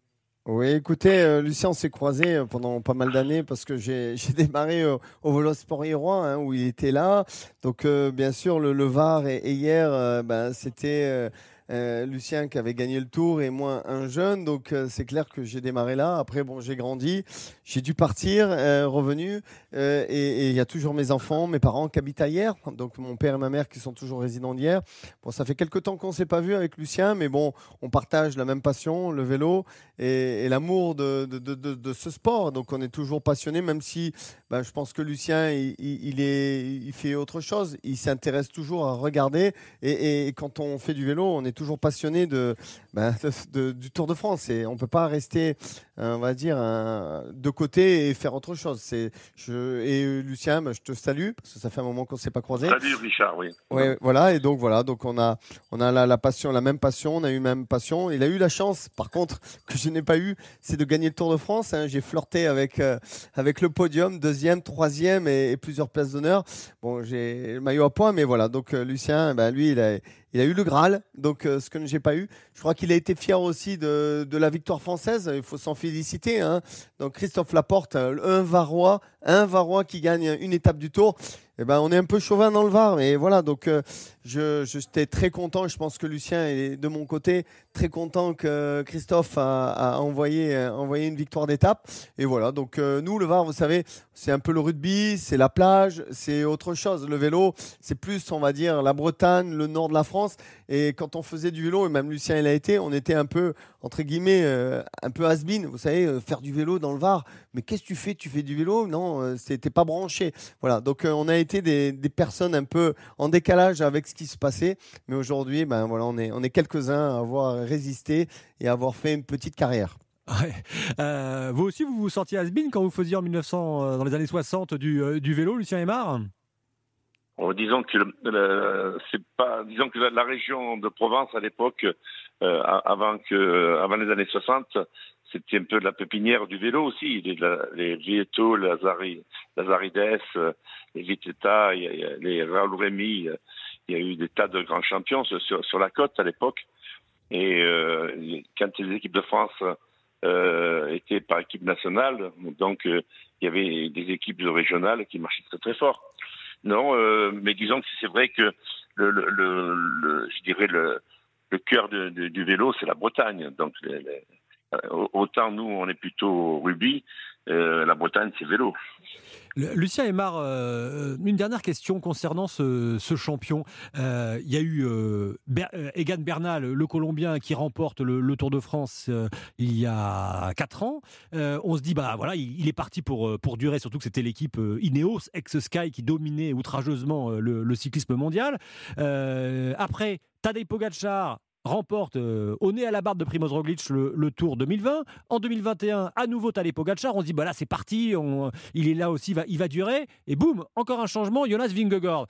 Oui, écoutez, euh, Lucien, on s'est croisé euh, pendant pas mal d'années parce que j'ai démarré au, au Sport hein, où il était là. Donc, bien sûr, le, Var et, hier, ben, c'était euh, Lucien qui avait gagné le tour et moi un jeune. Donc euh, c'est clair que j'ai démarré là. Après, bon, j'ai grandi, j'ai dû partir, euh, revenu. et il y a toujours mes enfants, mes parents qui habitent ailleurs. Donc mon père et ma mère qui sont toujours résidents d'hier. Bon, ça fait quelques temps qu'on s'est pas vu avec Lucien, mais bon, on partage la même passion, le vélo et, l'amour de, de, de, ce sport. Donc on est toujours passionné, même si ben, je pense que Lucien, il, il, est, il fait autre chose. Il s'intéresse toujours à regarder. Et, et quand on fait du vélo, on est toujours passionné ben, de, du Tour de France et on peut pas rester, euh, on va dire, de côté et faire autre chose. C'est, je, et Lucien, ben, je te salue parce que ça fait un moment qu'on s'est pas croisé. Salut Richard, oui. Ouais, voilà et donc voilà, donc on a, on a la, passion, la même passion, on a eu la même passion. Il a eu la chance, par contre, que je n'ai pas eu, c'est de gagner le Tour de France. Hein. J'ai flirté avec euh, avec le podium, deuxième, troisième et, plusieurs places d'honneur. Bon, j'ai le maillot à points, mais voilà. Donc euh, Lucien, ben, lui, il a il a eu le Graal, donc euh, ce que je n'ai pas eu. Je crois qu'il a été fier aussi de, de la victoire française. Il faut s'en féliciter. Hein. Donc Christophe Laporte, un Varois, un Varois qui gagne une étape du Tour. Eh ben, on est un peu chauvin dans le Var, mais voilà. Donc euh, je j'étais très content. Je pense que Lucien est de mon côté très content que Christophe a, envoyé envoyé une victoire d'étape. Et voilà. Donc euh, nous, le Var, vous savez, c'est un peu le rugby, c'est la plage, c'est autre chose. Le vélo, c'est plus, on va dire, la Bretagne, le nord de la France. Et quand on faisait du vélo, et même Lucien il a été, on était un peu, entre guillemets, euh, un peu has Vous savez, euh, faire du vélo dans le Var. Mais qu'est-ce que tu fais? Tu fais du vélo? Non, euh, c'était pas branché. Voilà. Donc on a été des, des, personnes un peu en décalage avec ce qui se passait. Mais aujourd'hui, ben voilà, on est, on est quelques-uns à avoir résisté et avoir fait une petite carrière. vous aussi, vous vous sentiez has quand vous faisiez en 1900, dans les années 60 du, du vélo, Lucien Aymar? Disons que c'est pas, disons que la, région de Provence à l'époque, euh, avant que, avant les années 60, c'était un peu de la pépinière du vélo aussi. Les, les Vieto, Lazari, Lazarides, les Vitetta, les Raoul Rémy, il y a eu des tas de grands champions sur, sur la côte à l'époque. Et euh, quand les équipes de France euh, étaient par équipe nationale, donc euh, il y avait des équipes régionales qui marchaient très très fort. Non, euh, mais disons que c'est vrai que le, le, le, je dirais le, le cœur de, du vélo, c'est la Bretagne. Donc, euh, autant nous, on est plutôt rugby, la Bretagne, c'est vélo. Lucien Aymar, euh, une dernière question concernant ce, champion. Euh, il y a eu euh, Egan Bernal, le Colombien, qui remporte le, Tour de France il y a 4 ans. on se dit, bah voilà, il, est parti pour, pour durer, surtout que c'était l'équipe Ineos, ex-Sky, qui dominait outrageusement le, le cyclisme mondial. après, Tadej Pogacar remporte euh, au nez à la barre de Primoz Roglic le, Tour 2020. En 2021, à nouveau Tadej Pogacar. On se dit bah là c'est parti, il est là aussi, il va durer. Et boum, encore un changement. Jonas Vingegaard.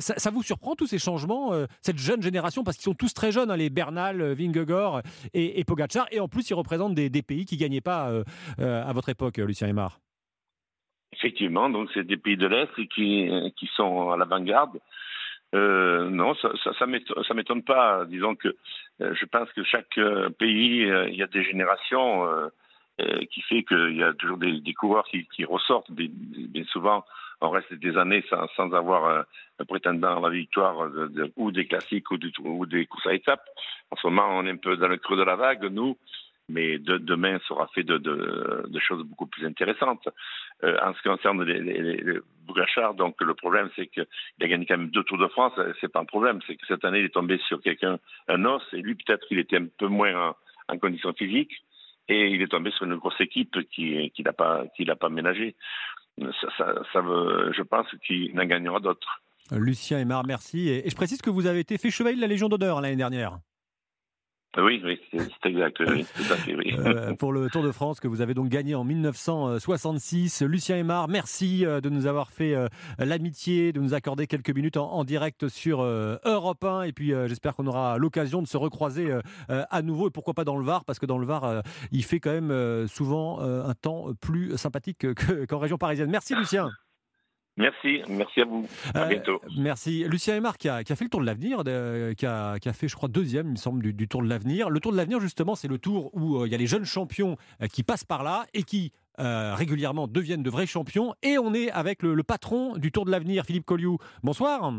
Ça, vous surprend tous ces changements, euh, cette jeune génération? Parce qu'ils sont tous très jeunes, hein, les Bernal, euh, Vingegaard et, et, Pogacar. Et en plus ils représentent des, pays qui gagnaient pas à votre époque, Lucien Aymar. Effectivement, donc c'est des pays de l'Est qui, qui sont à l'avant-garde. Euh, non, ça, ça, ça m'étonne pas. Disons que euh, je pense que chaque euh, pays, euh, il y a des générations qui fait qu'il y a toujours des, des coureurs qui, qui ressortent. bien souvent, on reste des années sans, sans avoir un, prétendant à la victoire de, ou des classiques ou, du, ou des courses à étapes. En ce moment, on est un peu dans le creux de la vague. Nous, mais demain sera fait de, de, choses beaucoup plus intéressantes. Euh, en ce qui concerne les, Bougachard, donc le problème c'est qu'il a gagné quand même deux Tours de France, euh, c'est pas un problème, c'est que cette année il est tombé sur quelqu'un, un os, et lui peut-être qu'il était un peu moins en, condition physique, et il est tombé sur une grosse équipe qui qui n'a pas qui l'a pas ménagé. Je pense qu'il en gagnera d'autres. Lucien Aymar, merci. Et, et, je précise que vous avez été fait chevalier de la Légion d'honneur l'année dernière. Oui, oui c'est exact. Oui. Euh, pour le Tour de France que vous avez donc gagné en 1966. Lucien Aymar, merci euh, de nous avoir fait euh, l'amitié, de nous accorder quelques minutes en, direct sur Europe 1. Et puis j'espère qu'on aura l'occasion de se recroiser à nouveau et pourquoi pas dans le Var, parce que dans le Var, il fait quand même souvent un temps plus sympathique qu'en région parisienne. Merci Lucien. Merci, merci à vous. À euh, bientôt. Merci. Lucien Aymar qui a, fait le Tour de l'avenir, qui a, fait, je crois, deuxième, il me semble, du, Tour de l'avenir. Le Tour de l'avenir, justement, c'est le tour où euh, il y a les jeunes champions euh, qui passent par là et qui régulièrement deviennent de vrais champions. Et on est avec le, le patron du Tour de l'avenir, Philippe Colliou. Bonsoir.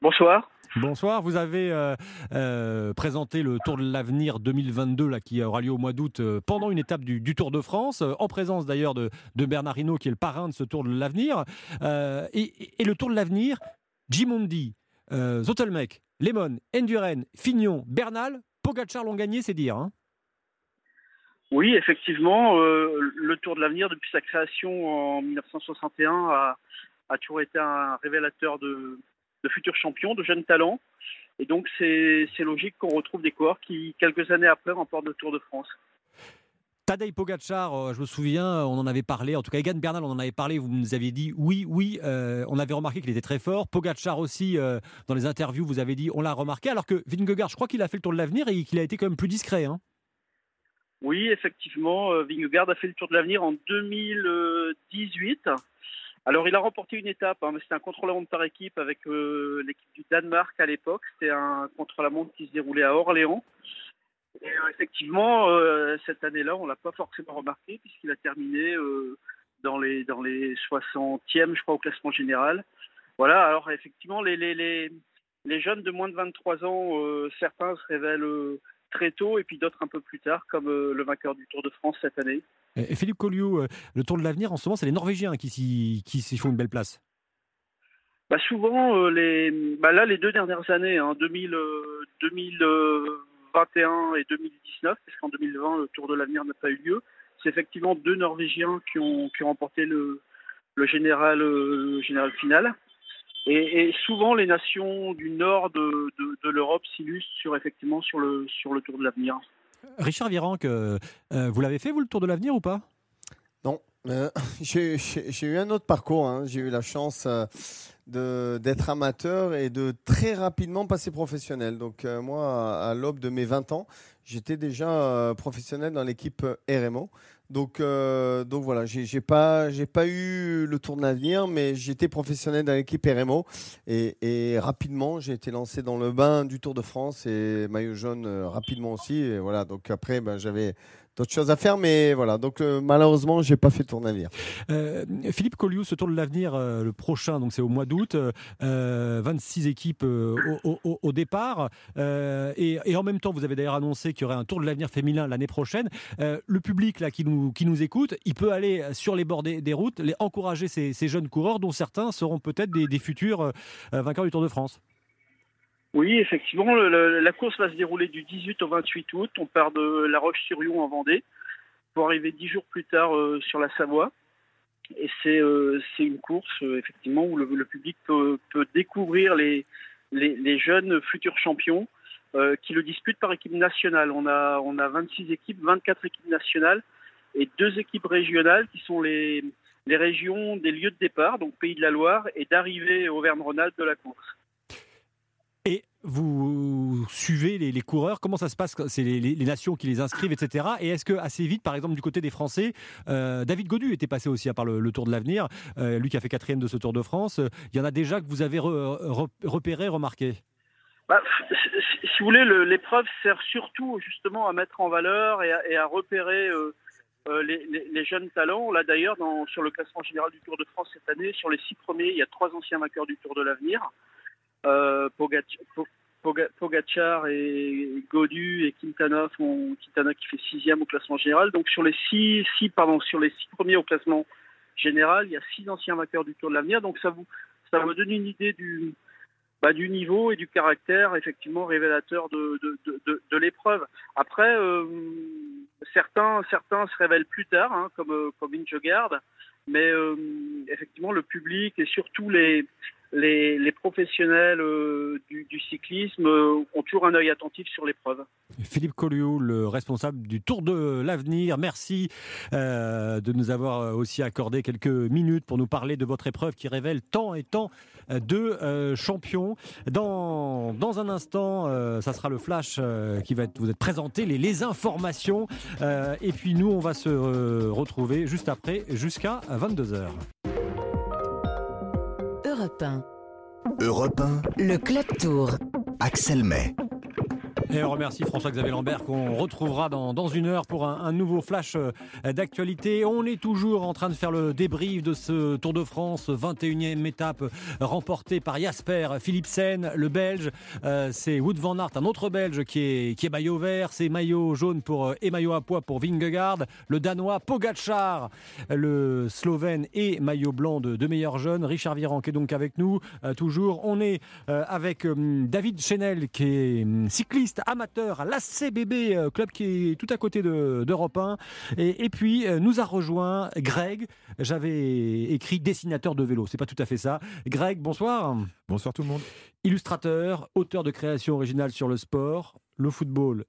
Bonsoir. Bonsoir, vous avez euh, euh, présenté le Tour de l'avenir 2022 là, qui aura lieu au mois d'août euh, pendant une étape du, Tour de France, en présence d'ailleurs de, Bernard Hinault qui est le parrain de ce Tour de l'avenir. Et, le Tour de l'avenir, Gimondi, Zotelmec, Lemon, Enduren, Fignon, Bernal, Pogacar l'ont gagné, c'est dire. Hein. oui, effectivement, le Tour de l'avenir, depuis sa création en 1961, a, a toujours été un révélateur de, de futurs champions, de jeunes talents. Et donc, c'est logique qu'on retrouve des coureurs qui, quelques années après, remportent le Tour de France. Tadej Pogacar, euh, je me souviens, on en avait parlé, en tout cas Egan Bernal, on en avait parlé, vous nous aviez dit oui, oui, euh, on avait remarqué qu'il était très fort. Pogacar aussi, euh, dans les interviews, vous avez dit on l'a remarqué, alors que Vingegaard, je crois qu'il a fait le tour de l'avenir et qu'il a été quand même plus discret. Hein. Oui, effectivement, Vingegaard a fait le tour de l'avenir en 2018. Alors, il a remporté une étape, hein, c'était un contre-la-montre par équipe avec euh, l'équipe du Danemark à l'époque. C'était un contre-la-montre qui se déroulait à Orléans. Et euh, effectivement, euh, cette année-là, on l'a pas forcément remarqué puisqu'il a terminé dans les dans les 60e, je crois, au classement général. Voilà. Alors, effectivement, les les, les, les jeunes de moins de 23 ans, certains se révèlent très tôt et puis d'autres un peu plus tard, comme le vainqueur du Tour de France cette année. Et Philippe Colliou, euh, le Tour de l'avenir, en ce moment, c'est les Norvégiens qui s'y font une belle place. Bah souvent, euh, les, bah là, les deux dernières années, hein, 2000, 2021 et 2019, parce qu'en 2020, le Tour de l'avenir n'a pas eu lieu, c'est effectivement deux Norvégiens qui ont, qui ont remporté le, le, général, le général final. Et, et, souvent, les nations du nord de, de, de l'Europe s'illustrent sur, effectivement sur le, sur le Tour de l'avenir. Richard Virenque, euh, vous l'avez fait, vous, le Tour de l'avenir ou pas? Non. Euh, j'ai eu un autre parcours. Hein. J'ai eu la chance euh, d'être amateur et de très rapidement passer professionnel. Donc, moi, à, l'aube de mes 20 ans, j'étais déjà professionnel dans l'équipe RMO. Donc, euh, donc voilà, j'ai pas, pas eu le tour de l'avenir, mais j'étais professionnel dans l'équipe RMO et, rapidement j'ai été lancé dans le bain du Tour de France et maillot jaune euh, rapidement aussi. Et voilà, donc après, ben, j'avais d'autres choses à faire. Mais voilà, donc euh, malheureusement, j'ai pas fait Tour l'avenir. Euh, Philippe Colliou, ce Tour de l'avenir, euh, le prochain, donc c'est au mois d'août, euh, 26 équipes euh, au, départ. Euh, et, en même temps, vous avez d'ailleurs annoncé qu'il y aurait un Tour de l'avenir féminin l'année prochaine. Euh, le public là, qui, nous, qui nous écoute, il peut aller sur les bords des, routes, encourager ces, jeunes coureurs, dont certains seront peut-être des, futurs euh, vainqueurs du Tour de France. Oui, effectivement, la course va se dérouler du 18 au 28 août. On part de La Roche-sur-Yon en Vendée pour arriver dix jours plus tard euh, sur la Savoie. Et c'est euh, une course, euh, effectivement, où le, public peut, découvrir les, jeunes futurs champions qui le disputent par équipe nationale. On a, on a 26 équipes, 24 équipes nationales et deux équipes régionales qui sont les, les régions des lieux de départ, donc Pays de la Loire, et d'arrivée Auvergne-Rhône-Alpes de la course. Et vous suivez les, coureurs Comment ça se passe C'est les, nations qui les inscrivent, etc. Et est-ce que assez vite, par exemple, du côté des Français, euh, David Godu était passé aussi à part le, Tour de l'avenir, euh, lui qui a fait quatrième de ce Tour de France. Il y en a déjà que vous avez re- re- repéré, remarqué? Bah, si vous voulez, le- l'épreuve sert surtout justement à mettre en valeur et à, repérer euh, les, les- jeunes talents. Là d'ailleurs, sur le classement général du Tour de France cette année, sur les six premiers, il y a trois anciens vainqueurs du Tour de l'avenir. Euh, Pogac- Po- Poga- Pogacar et Godu et Quintana font Quintana qui fait sixième au classement général. Donc sur les six, pardon, sur les six premiers au classement général, il y a six anciens vainqueurs du Tour de l'avenir. Donc ça vous ça vous donne une idée du bah, du niveau et du caractère effectivement révélateur de, de, de, l'épreuve. Après, euh, certains, certains se révèlent plus tard, hein, comme, euh, comme Vingegaard, mais euh, effectivement le public et surtout les, les, professionnels euh, du, cyclisme euh, ont toujours un œil attentif sur l'épreuve. Philippe Colliou, le responsable du Tour de l'avenir, merci euh, de nous avoir aussi accordé quelques minutes pour nous parler de votre épreuve qui révèle tant et tant de champions. Dans, dans un instant, ça sera le flash qui va vous être présenté, les, les informations. Et puis nous, on va se retrouver juste après, jusqu'à 22h. Europe 1. Europe 1, Le Club Tour. Axel May. Et on remercie François-Xavier Lambert qu'on retrouvera dans, une heure pour un, nouveau flash euh, d'actualité. On est toujours en train de faire le débrief de ce Tour de France, 21e étape euh, remportée par Jasper Philipsen, le Belge. Euh, c'est Wout van Aert, un autre Belge qui est, qui maillot vert. C'est maillot jaune pour, et maillot à pois pour Vingegaard. Le Danois Pogacar, le Slovène et maillot blanc de, de meilleurs jeunes. Richard Virenque est donc avec nous. toujours, on est avec David Chenel qui est cycliste amateur à l'ACBB, euh, club qui est tout à côté de- d'Europe 1. Et, et puis euh, nous a rejoint Greg. J'avais écrit dessinateur de vélo. C'est pas tout à fait ça. Greg, bonsoir. Bonsoir tout le monde. Illustrateur, auteur de créations originales sur le sport, le football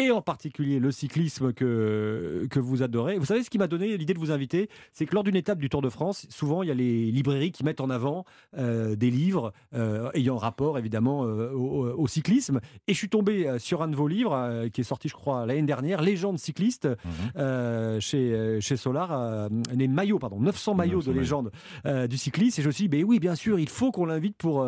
et en particulier le cyclisme que, que vous adorez. Vous savez ce qui m'a donné l'idée de vous inviter? C'est que lors d'une étape du Tour de France, souvent il y a les librairies qui mettent en avant euh, des livres euh, ayant rapport évidemment euh, au, au cyclisme. Et je suis tombé sur un de vos livres qui est sorti, je crois, l'année dernière, Légende cycliste, euh, chez, chez Solar, les maillots, pardon, 900 maillots 900 de légende du cyclisme. Et je me suis dit, ben oui, bien sûr, il faut qu'on l'invite pour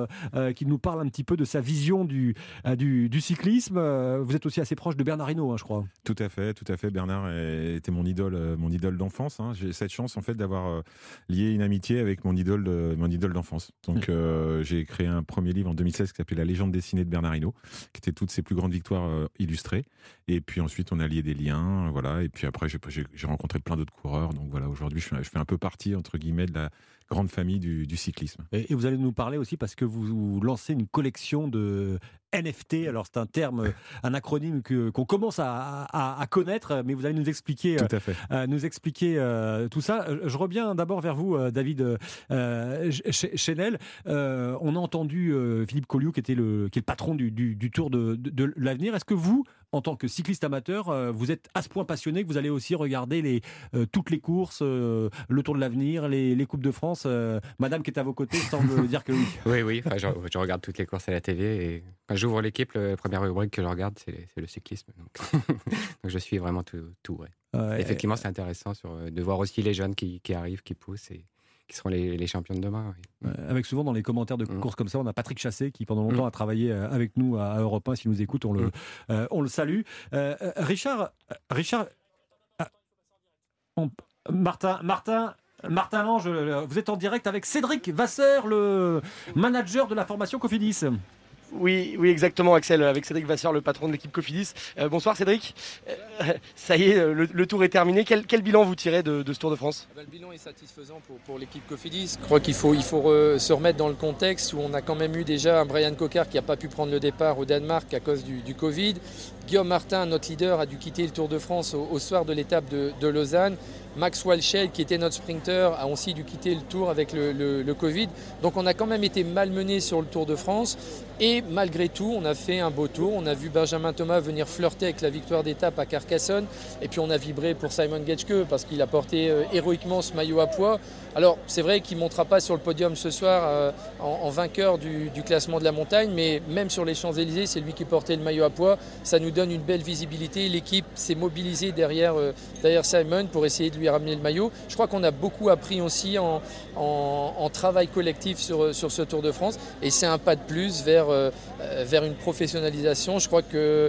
qu'il nous parle un petit peu de sa vision du, du, du cyclisme. Vous êtes aussi assez proche de Bernard Hinault, hein, je crois. Tout à fait, tout à fait. Bernard était mon idole, euh, mon idole d'enfance. hein. J'ai cette chance en fait d'avoir euh, lié une amitié avec mon idole, de- mon idole d'enfance. Donc euh, j'ai créé un premier livre en 2016 qui s'appelait La légende dessinée de Bernard Hinault, qui était toutes ses plus grandes victoires illustrées. Et puis ensuite on a lié des liens, voilà. Et puis après j'ai- rencontré plein d'autres coureurs. Donc voilà, aujourd'hui je, je fais un peu partie entre guillemets de la grande famille du, du cyclisme. Et, et vous allez nous parler aussi parce que vous, vous lancez une collection de NFT. Alors c'est un terme, un acronyme qu'on commence à, à- à connaître, mais vous allez nous expliquer, euh, Tout à fait. euh, nous expliquer euh, tout ça. Euh, Je reviens d'abord vers vous, euh, David euh, Ch- Chenel. Euh, on a entendu euh, Philippe Colliou, qui était le, qui est le patron du, du- du Tour de, de- de l'avenir. Est-ce que vous, en tant que cycliste amateur, euh, vous êtes à ce point passionné que vous allez aussi regarder les, euh, toutes les courses, euh, le Tour de l'avenir, les, les Coupes de France euh, Madame qui est à vos côtés semble dire que oui. Oui, oui, enfin, je, je regarde toutes les courses à la télé et quand j'ouvre l'équipe, la première rubrique que je regarde, c'est le cyclisme. Donc, donc je suis vraiment tout. tout ouais. Effectivement, c'est intéressant sur, de voir aussi les jeunes qui, qui arrivent, qui poussent et qui seront les, les champions de demain. oui. Avec souvent dans les commentaires de Mm. courses comme ça, on a Patrick Chassé qui pendant longtemps a travaillé euh, avec nous à Europe 1. S'il nous écoute, on le, Mm. euh, on le salue. Euh, Richard, Richard, On- Martin, Martin, Martin Lange, vous êtes en direct avec Cédric Vasseur, le manager de la formation Cofidis. Oui, oui, exactement, Axel, avec Cédric Vasseur, le patron de l'équipe Cofidis. Euh, bonsoir Cédric. Euh, ça y est, le, tour est terminé. Quel, bilan vous tirez de, ce Tour de France? Ah bah, Le bilan est satisfaisant pour, l'équipe Cofidis. Je crois qu'il faut, se remettre dans le contexte où on a quand même eu déjà un Brian Cocard qui n'a pas pu prendre le départ au Danemark à cause du, Covid. Guillaume Martin, notre leader, a dû quitter le Tour de France au, soir de l'étape de, Lausanne. Max Walshell, qui était notre sprinter, a aussi dû quitter le Tour avec le, le- le Covid. Donc on a quand même été malmené sur le Tour de France. Et malgré tout, on a fait un beau tour. On a vu Benjamin Thomas venir flirter avec la victoire d'étape à Carcassonne. Et puis on a vibré pour Simon Getschke parce qu'il a porté euh, héroïquement ce maillot à poids. Alors c'est vrai qu'il ne montera pas sur le podium ce soir euh, en, vainqueur du, classement de la montagne, mais même sur les Champs-Élysées, c'est lui qui portait le maillot à poids. Ça nous donne une belle visibilité. L'équipe s'est mobilisée derrière, euh, Simon pour essayer de lui ramener le maillot. Je crois qu'on a beaucoup appris aussi en, travail collectif sur, ce Tour de France. Et c'est un pas de plus vers, vers une professionnalisation. Je crois que euh,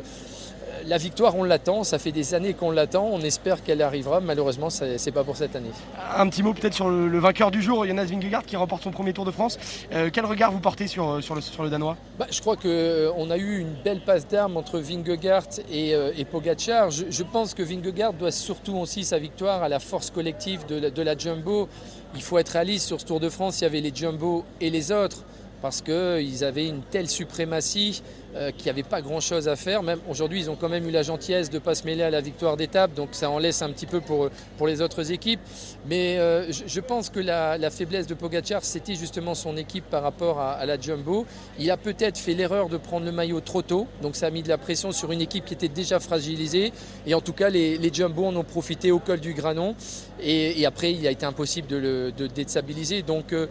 la victoire, on l'attend. Ça fait des années qu'on l'attend. On espère qu'elle arrivera. Malheureusement, ce n'est pas pour cette année. Un petit mot peut-être sur le, le vainqueur du jour, Jonas Vingegaard, qui remporte son premier Tour de France. Euh, quel regard vous portez sur, sur, le, sur le Danois? Bah, je crois qu'on a eu une belle passe d'armes entre Vingegaard et, euh, et Pogacar. Je, je pense que Vingegaard doit surtout aussi sa victoire à la force collective de la, de la Jumbo. Il faut être réaliste sur ce Tour de France, il y avait les Jumbo et les autres parce qu'ils avaient une telle suprématie euh, qu'il n'y avait pas grand-chose à faire. Même aujourd'hui, ils ont quand même eu la gentillesse de ne pas se mêler à la victoire d'étape, donc ça en laisse un petit peu pour, pour les autres équipes. Mais euh, je, pense que la, faiblesse de Pogacar, c'était justement son équipe par rapport à, la Jumbo. Il a peut-être fait l'erreur de prendre le maillot trop tôt, donc ça a mis de la pression sur une équipe qui était déjà fragilisée. Et en tout cas, les, Jumbo en ont profité au col du Granon. Et, après, il a été impossible de le déstabiliser. Donc, euh,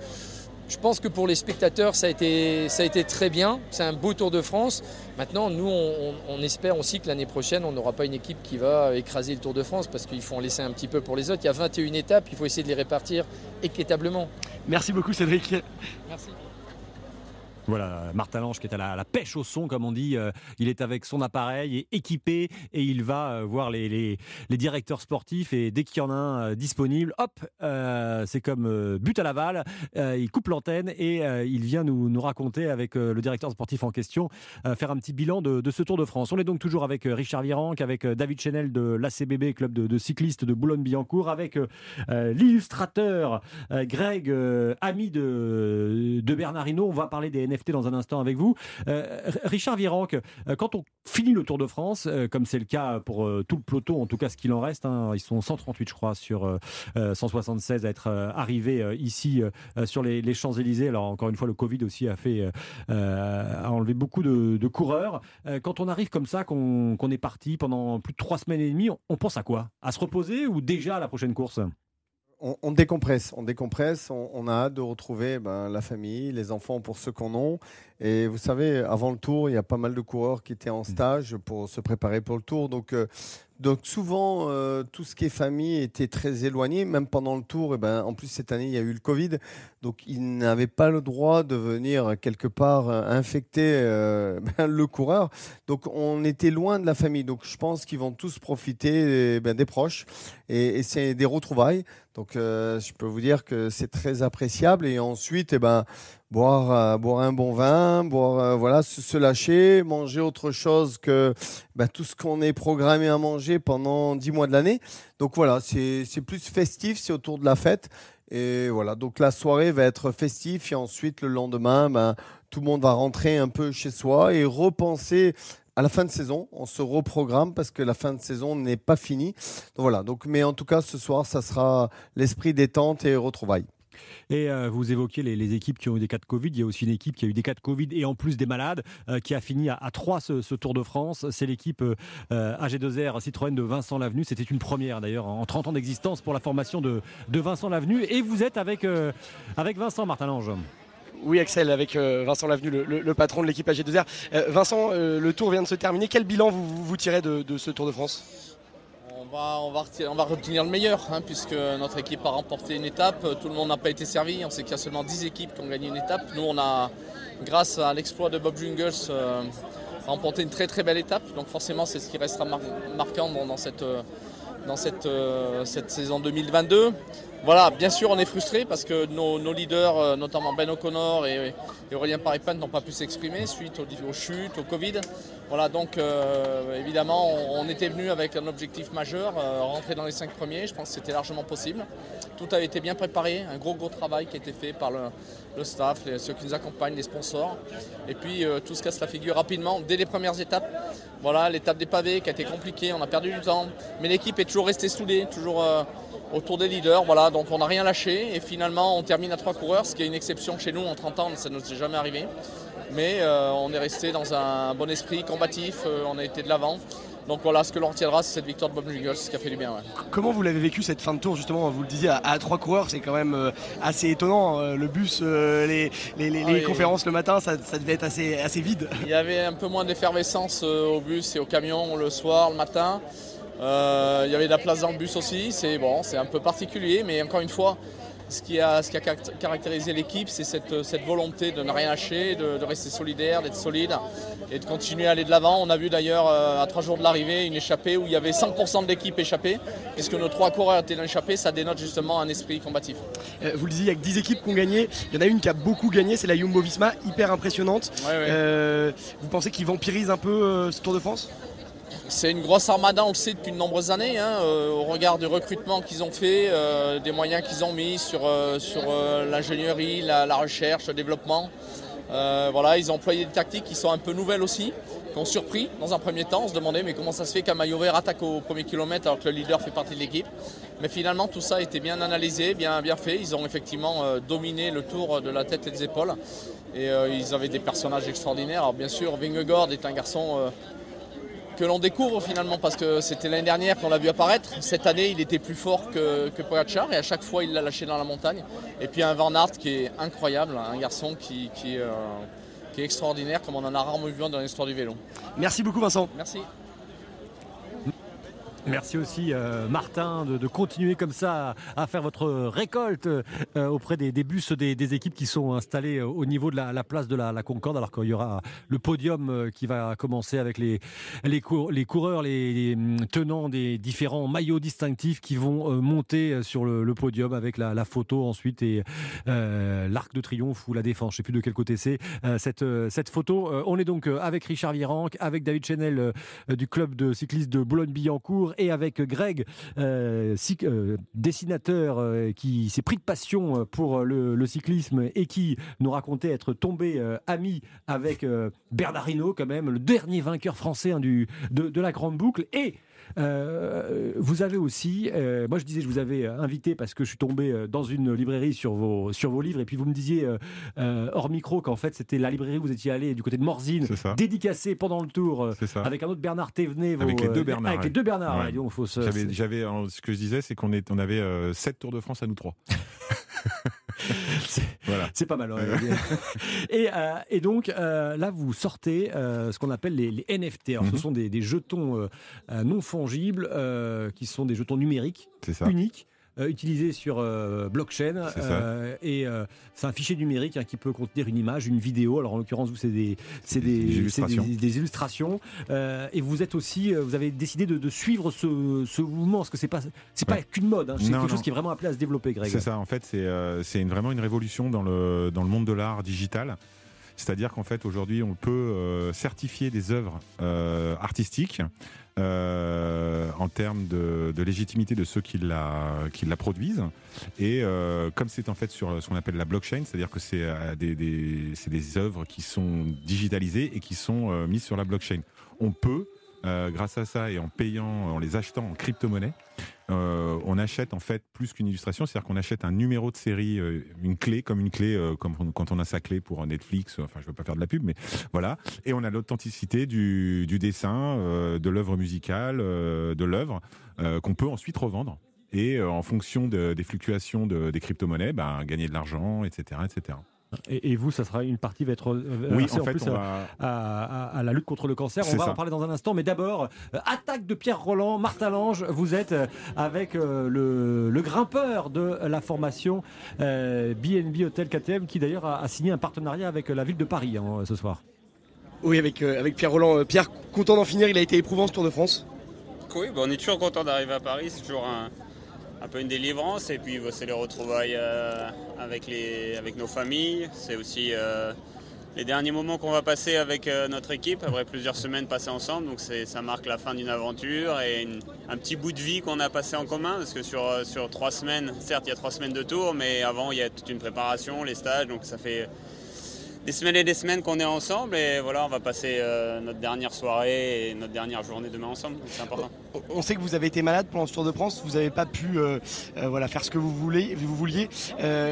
je pense que pour les spectateurs, ça a été, ça a été très bien. C'est un beau Tour de France. Maintenant, nous, on, on- on espère aussi que l'année prochaine, on n'aura pas une équipe qui va écraser le Tour de France parce qu'il faut en laisser un petit peu pour les autres. Il y a 21 étapes, il faut essayer de les répartir équitablement. Merci beaucoup Cédric. Merci. Voilà, Martin Lange qui est à la, pêche au son, comme on dit. Euh, il est avec son appareil et équipé et il va euh, voir les, directeurs sportifs. Et dès qu'il y en a un euh, disponible, hop, c'est comme but à Laval. Il coupe l'antenne et il vient nous, raconter avec le directeur sportif en question, faire un petit bilan de, ce Tour de France. On est donc toujours avec Richard Virenque, avec David Chenel de l'ACBB, club de, cyclistes de Boulogne-Billancourt, avec l'illustrateur Greg, ami de, de Bernard Hinault. On va parler des Dans un instant avec vous. Euh, Richard Virenque, euh, quand on finit le Tour de France, euh, comme c'est le cas pour tout le peloton, en tout cas ce qu'il en reste, hein, ils sont 138 je crois sur euh, euh, 176 à être arrivés ici sur les, Champs-Élysées. Alors encore une fois, le Covid aussi a fait euh, enlevé beaucoup de, coureurs. Quand on arrive comme ça, qu'on est parti pendant plus de trois semaines et demie, on pense à quoi? À se reposer ou déjà à la prochaine course? On, on décompresse, on décompresse, on, on a hâte de retrouver ben, la famille, les enfants pour ceux qu'on a. Et vous savez, avant le tour, il y a pas mal de coureurs qui étaient en stage pour se préparer pour le tour. Donc, euh, donc souvent, euh, tout ce qui est famille était très éloigné, même pendant le tour. Et ben, en plus, cette année, il y a eu le Covid. Donc, ils n'avaient pas le droit de venir quelque part euh, infecter euh, ben, le coureur. Donc, on était loin de la famille. Donc, je pense qu'ils vont tous profiter eh ben, des proches. Et, et c'est des retrouvailles. Donc, je peux vous dire que c'est très appréciable. Et ensuite, eh ben, boire, euh, boire un bon vin, boire, euh, voilà, se, lâcher, manger autre chose que ben, tout ce qu'on est programmé à manger pendant dix mois de l'année. Donc voilà, c'est c'est plus festif, c'est autour de la fête. Et voilà, donc la soirée va être festive et ensuite le lendemain, ben, tout le monde va rentrer un peu chez soi et repenser à la fin de saison. On se reprogramme parce que la fin de saison n'est pas finie. Donc voilà, donc, mais en tout cas, ce soir, ça sera l'esprit détente et retrouvailles. Et euh, vous évoquiez les, équipes qui ont eu des cas de Covid. Il y a aussi une équipe qui a eu des cas de Covid et en plus des malades, euh, qui a fini à, à 3 ce, Tour de France. C'est l'équipe euh, euh, AG2R Citroën de Vincent Lavenu. C'était une première d'ailleurs en 30 ans d'existence pour la formation de, Vincent Lavenu. Et vous êtes avec, avec Vincent Martin Lange. Oui, Axel, avec Vincent Lavenu, le, patron de l'équipe AG2R. Euh, Vincent, le tour vient de se terminer. Quel bilan vous, tirez de ce Tour de France? On va, on, va retenir, le meilleur, hein, puisque notre équipe a remporté une étape. Tout le monde n'a pas été servi. On sait qu'il y a seulement 10 équipes qui ont gagné une étape. Nous, on a, grâce à l'exploit de Bob Jungels, euh, remporté une très très belle étape. Donc forcément, c'est ce qui restera mar- marquant dans, cette, euh, euh, cette saison 2022. Voilà, bien sûr, on est frustré parce que nos, leaders, euh, notamment Ben O'Connor et, et Aurélien n'ont pas pu s'exprimer suite aux, chutes, au Covid. Voilà, donc euh, évidemment, on, était venu avec un objectif majeur, euh, rentrer dans les cinq premiers. Je pense que c'était largement possible. Tout a été bien préparé, un gros gros travail qui a été fait par le, staff, les, ceux qui nous accompagnent, les sponsors. Et puis tout se casse la figure rapidement dès les premières étapes. Voilà, l'étape des pavés qui a été compliquée, on a perdu du temps, mais l'équipe est toujours restée soudée, toujours autour des leaders. Voilà, donc on n'a rien lâché et finalement on termine à trois coureurs, ce qui est une exception chez nous en 30 ans, ça ne nous est jamais arrivé. Mais euh, on est resté dans un bon esprit combatif, euh, on a été de l'avant. Donc voilà, ce que l'on retiendra, c'est cette victoire de Bob Jungles, ce qui a fait du bien. Ouais. Comment vous l'avez vécu cette fin de tour justement? Vous le disiez, à, à trois coureurs, c'est quand même euh, assez étonnant. Euh, le bus, euh, les, les, les, ah, les conférences le matin, ça, ça, devait être assez, assez vide. Il y avait un peu moins d'effervescence au bus et au camion le soir, le matin. Euh, il y avait de la place dans le bus aussi. C'est bon, c'est un peu particulier, mais encore une fois, ce qui a, ce qui a caractérisé l'équipe, c'est cette, cette, volonté de ne rien lâcher, de, de rester solidaire, d'être solide et de continuer à aller de l'avant. On a vu d'ailleurs euh, à trois jours de l'arrivée une échappée où il y avait 100% de l'équipe échappée, puisque nos trois coureurs étaient dans l'échappée, ça dénote justement un esprit combatif. Euh, vous le disiez, il y a que 10 équipes qui ont gagné. Il y en a une qui a beaucoup gagné, c'est la Jumbo Visma, hyper impressionnante. Ouais, ouais. Euh, vous pensez qu'ils vampirisent un peu euh, ce Tour de France? C'est une grosse armada, on le sait depuis de nombreuses années, hein, euh, au regard du recrutement qu'ils ont fait, euh, des moyens qu'ils ont mis sur, euh, l'ingénierie, la, recherche, le développement. voilà, ils ont employé des tactiques qui sont un peu nouvelles aussi, qui ont surpris dans un premier temps. On se demandait mais comment ça se fait qu'un maillot vert attaque au premier kilomètre alors que le leader fait partie de l'équipe? Mais finalement tout ça a été bien analysé, bien, bien fait. Ils ont effectivement dominé le tour de la tête et des épaules. Et ils avaient des personnages extraordinaires. Alors bien sûr, Vingegaard est un garçon que l'on découvre finalement parce que c'était l'année dernière qu'on l'a vu apparaître. Cette année, il était plus fort que, que Pogacar et à chaque fois, il l'a lâché dans la montagne. Et puis un Van Aert qui est incroyable, un garçon qui, qui, euh, qui est extraordinaire comme on en a rarement vu dans l'histoire du vélo. Merci beaucoup Vincent. Merci. Merci aussi euh, Martin de, continuer comme ça à, faire votre récolte euh, auprès des, bus des, équipes qui sont installées euh, au niveau de la, la place de la, Concorde alors qu'il y aura le podium qui va commencer avec les, les, cour les coureurs, les, hum, tenants des différents maillots distinctifs qui vont monter sur le, podium avec la, photo ensuite et l'arc de triomphe ou la défense, je sais plus de quel côté c'est cette, cette photo. on est donc avec Richard Virenque, avec David Chenel du club de cyclistes de Boulogne-Billancourt et avec Greg, euh, euh, dessinateur euh, qui s'est pris de passion pour le, cyclisme et qui nous racontait être tombé ami avec Bernard Hinault quand même, le dernier vainqueur français hein, de, la grande boucle. Euh, vous avez aussi, euh, moi je disais, je vous avais invité parce que je suis tombé euh, dans une librairie sur vos, sur vos livres, et puis vous me disiez euh, hors micro qu'en fait c'était la librairie où vous étiez allé du côté de Morzine, dédicacée pendant le tour avec un autre Bernard Thévenet. Vos, avec les deux Bernard. Avec les deux Bernard. Ouais. Faut se... J'avais, ce que je disais, c'est qu'on on avait euh, 7 Tours de France à nous trois. c'est voilà. pas mal. Ouais. et, euh, et, donc euh, là, vous sortez euh, ce qu'on appelle les, les, NFT. Alors, mm -hmm. Ce sont des, des jetons non fongibles qui sont des jetons numériques uniques euh, utilisé sur euh, blockchain euh, et c'est un fichier numérique hein, qui peut contenir une image, une vidéo. Alors en l'occurrence, vous c'est des, des, des, illustrations, des, des illustrations et vous êtes aussi, vous avez décidé de, de suivre ce, ce, mouvement parce que c'est pas c'est pas qu'une mode, hein, c'est quelque non. chose qui est vraiment appelé à se développer. Greg. C'est ça. En fait, c'est vraiment une révolution dans le dans le monde de l'art digital. C'est-à-dire qu'en fait, aujourd'hui, on peut certifier des œuvres artistiques euh, en termes de, légitimité de ceux qui la, qui la produisent. Et euh, comme c'est en fait sur ce qu'on appelle la blockchain, c'est-à-dire que c'est euh, des, des, des œuvres qui sont digitalisées et qui sont mises sur la blockchain. On peut euh, grâce à ça et en payant, en les achetant en crypto-monnaie, euh, on achète en fait plus qu'une illustration, c'est-à-dire qu'on achète un numéro de série, euh, une clé, comme une clé, comme quand on a sa clé pour Netflix, enfin je veux pas faire de la pub, mais voilà, et on a l'authenticité du, dessin, de l'œuvre musicale, de l'œuvre, qu'on peut ensuite revendre. Et en fonction de, des fluctuations de, des crypto-monnaies, ben, gagner de l'argent, etc., etc. Et, et, vous, ça sera une partie va être euh, oui, en, en fait, plus à, va... à, à, à, la lutte contre le cancer. On va ça. en parler dans un instant, mais d'abord euh, attaque de Pierre Roland, Martin Lange. Vous êtes euh, avec euh, le, le, grimpeur de la formation euh, BNB Hotel KTM, qui d'ailleurs a, a, signé un partenariat avec la ville de Paris hein, ce soir. Oui, avec avec Pierre Roland. Pierre, content d'en finir. Il a été éprouvant ce Tour de France? Oui, bah, on est toujours content d'arriver à Paris. C'est toujours un, un peu une délivrance. Et puis, bah, c'est les retrouvailles euh, avec, les, avec nos familles. C'est aussi euh, les derniers moments qu'on va passer avec euh, notre équipe après plusieurs semaines passées ensemble. Donc, ça marque la fin d'une aventure et un petit bout de vie qu'on a passé en commun. Parce que sur, sur trois semaines, certes, il y a trois semaines de tour, mais avant, il y a toute une préparation, les stages. Donc, ça fait des semaines et des semaines qu'on est ensemble et voilà, on va passer euh, notre dernière soirée et notre dernière journée demain ensemble. C'est important. On- On sait que vous avez été malade pendant ce Tour de France, vous n'avez pas pu euh, euh, voilà, faire ce que vous, voulez, vous vouliez.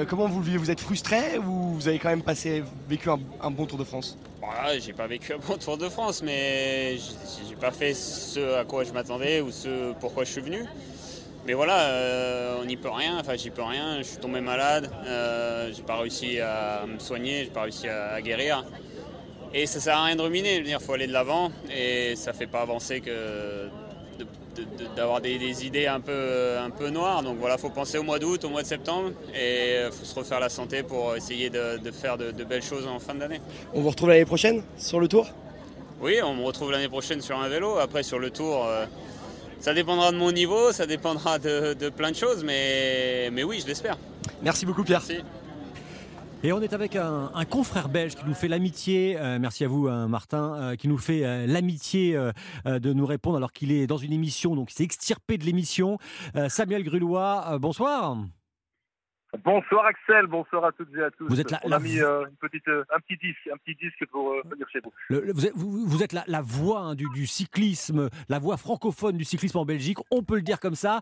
Comment vous le vivez? Vous êtes frustré ou vous avez quand même passé, vécu un, un bon Tour de France? Voilà, j'ai pas vécu un bon Tour de France, mais j'ai j'ai pas fait ce à quoi je m'attendais ou ce pourquoi je suis venu. Mais voilà, euh, on n'y peut rien, enfin j'y peux rien, je suis tombé malade, euh, j'ai pas réussi à me soigner, j'ai pas réussi à, à guérir. Et ça sert à rien de ruminer, dire, faut aller de l'avant et ça fait pas avancer que de- de- de- d'avoir des, des idées un peu, un peu noires. Donc voilà, faut penser au mois d'août, au mois de septembre et faut se refaire la santé pour essayer de, faire de- de belles choses en fin d'année. On vous retrouve l'année prochaine sur le Tour? Oui, on me retrouve l'année prochaine sur un vélo. Après, sur le tour, euh, ça dépendra de mon niveau, ça dépendra de, de plein de choses, mais, mais oui, je l'espère. Merci beaucoup, Pierre. Merci. Et on est avec un, un confrère belge qui nous fait l'amitié, euh, merci à vous hein, Martin, euh, qui nous fait euh, l'amitié de nous répondre alors qu'il est dans une émission, donc il s'est extirpé de l'émission. Samuel Grulois, bonsoir. Bonsoir Axel, bonsoir à toutes et à tous. Vous êtes la- On la a mis euh, une petite, euh, un petit disque, un petit disque pour euh, venir chez vous. Le- le- vous êtes, vous- vous êtes la, la voix hein, du, du cyclisme, la voix francophone du cyclisme en Belgique, on peut le dire comme ça.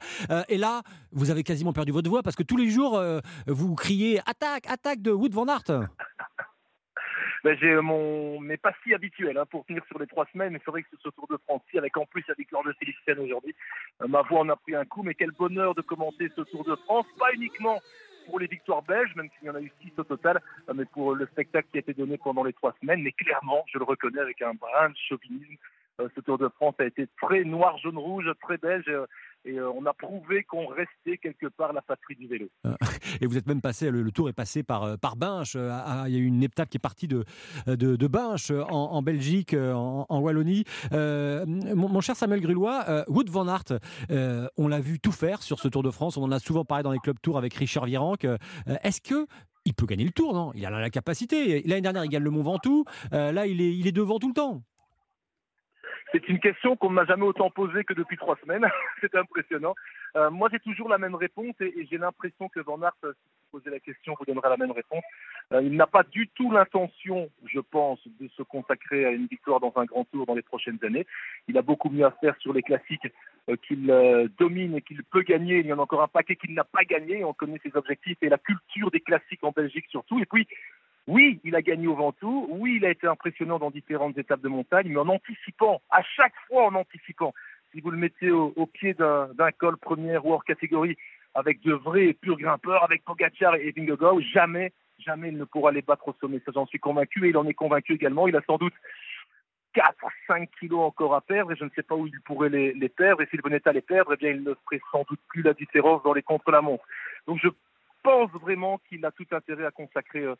Et là, vous avez quasiment perdu votre voix parce que tous les jours, vous criez attaque, attaque de Wood van Aert. Ben, j'ai mon mes pastilles habituelles hein, pour tenir sur les trois semaines. Mais c'est vrai que ce Tour de France, avec en plus la victoire de Célestine aujourd'hui, ma voix en a pris un coup. Mais quel bonheur de commenter ce Tour de France, pas uniquement pour les victoires belges, même s'il y en a eu six au total, euh, mais pour le spectacle qui a été donné pendant les trois semaines. Mais clairement, je le reconnais avec un brin de chauvinisme. euh, ce Tour de France a été très noir, jaune, rouge, très belge. Et euh, on a prouvé qu'on restait quelque part la patrie du vélo. Et vous êtes même passé, le, tour est passé par, euh, par Binche. euh, à- à- Il y a eu une étape qui est partie de, de, de Binche en, Belgique, en, Wallonie. Mon, cher Samuel Grulois, Wood van Aert, on l'a vu tout faire sur ce Tour de France. On en a souvent parlé dans les clubs tours avec Richard Virenque. Est-ce que il peut gagner le Tour? Non, il a la capacité. L'année dernière, il gagne le Mont Ventoux. Là, il est, il est devant tout le temps. C'est une question qu'on ne m'a jamais autant posée que depuis trois semaines. C'est impressionnant. Euh, moi, j'ai toujours la même réponse et, j'ai l'impression que Van Aert, euh, si vous posez la question, vous donnera la même réponse. Euh, il n'a pas du tout l'intention, je pense, de se consacrer à une victoire dans un grand tour dans les prochaines années. Il a beaucoup mieux à faire sur les classiques qu'il domine et qu'il peut gagner. Il y en a encore un paquet qu'il n'a pas gagné. On connaît ses objectifs et la culture des classiques en Belgique surtout. Et puis, oui, il a gagné au Ventoux. Oui, il a été impressionnant dans différentes étapes de montagne, mais en anticipant, à chaque fois en anticipant. Si vous le mettez au, pied d'un col première ou hors catégorie, avec de vrais et purs grimpeurs, avec Pogacar et Vingegaard, jamais, jamais il ne pourra les battre au sommet. Ça, j'en suis convaincu et il en est convaincu également. Il a sans doute 4 5 kilos encore à perdre et je ne sais pas où il pourrait les, les perdre. Et s'il venait à les perdre, eh bien, il ne ferait sans doute plus la différence dans les contre-la-montre. Donc, je pense vraiment qu'il a tout intérêt à consacrer euh,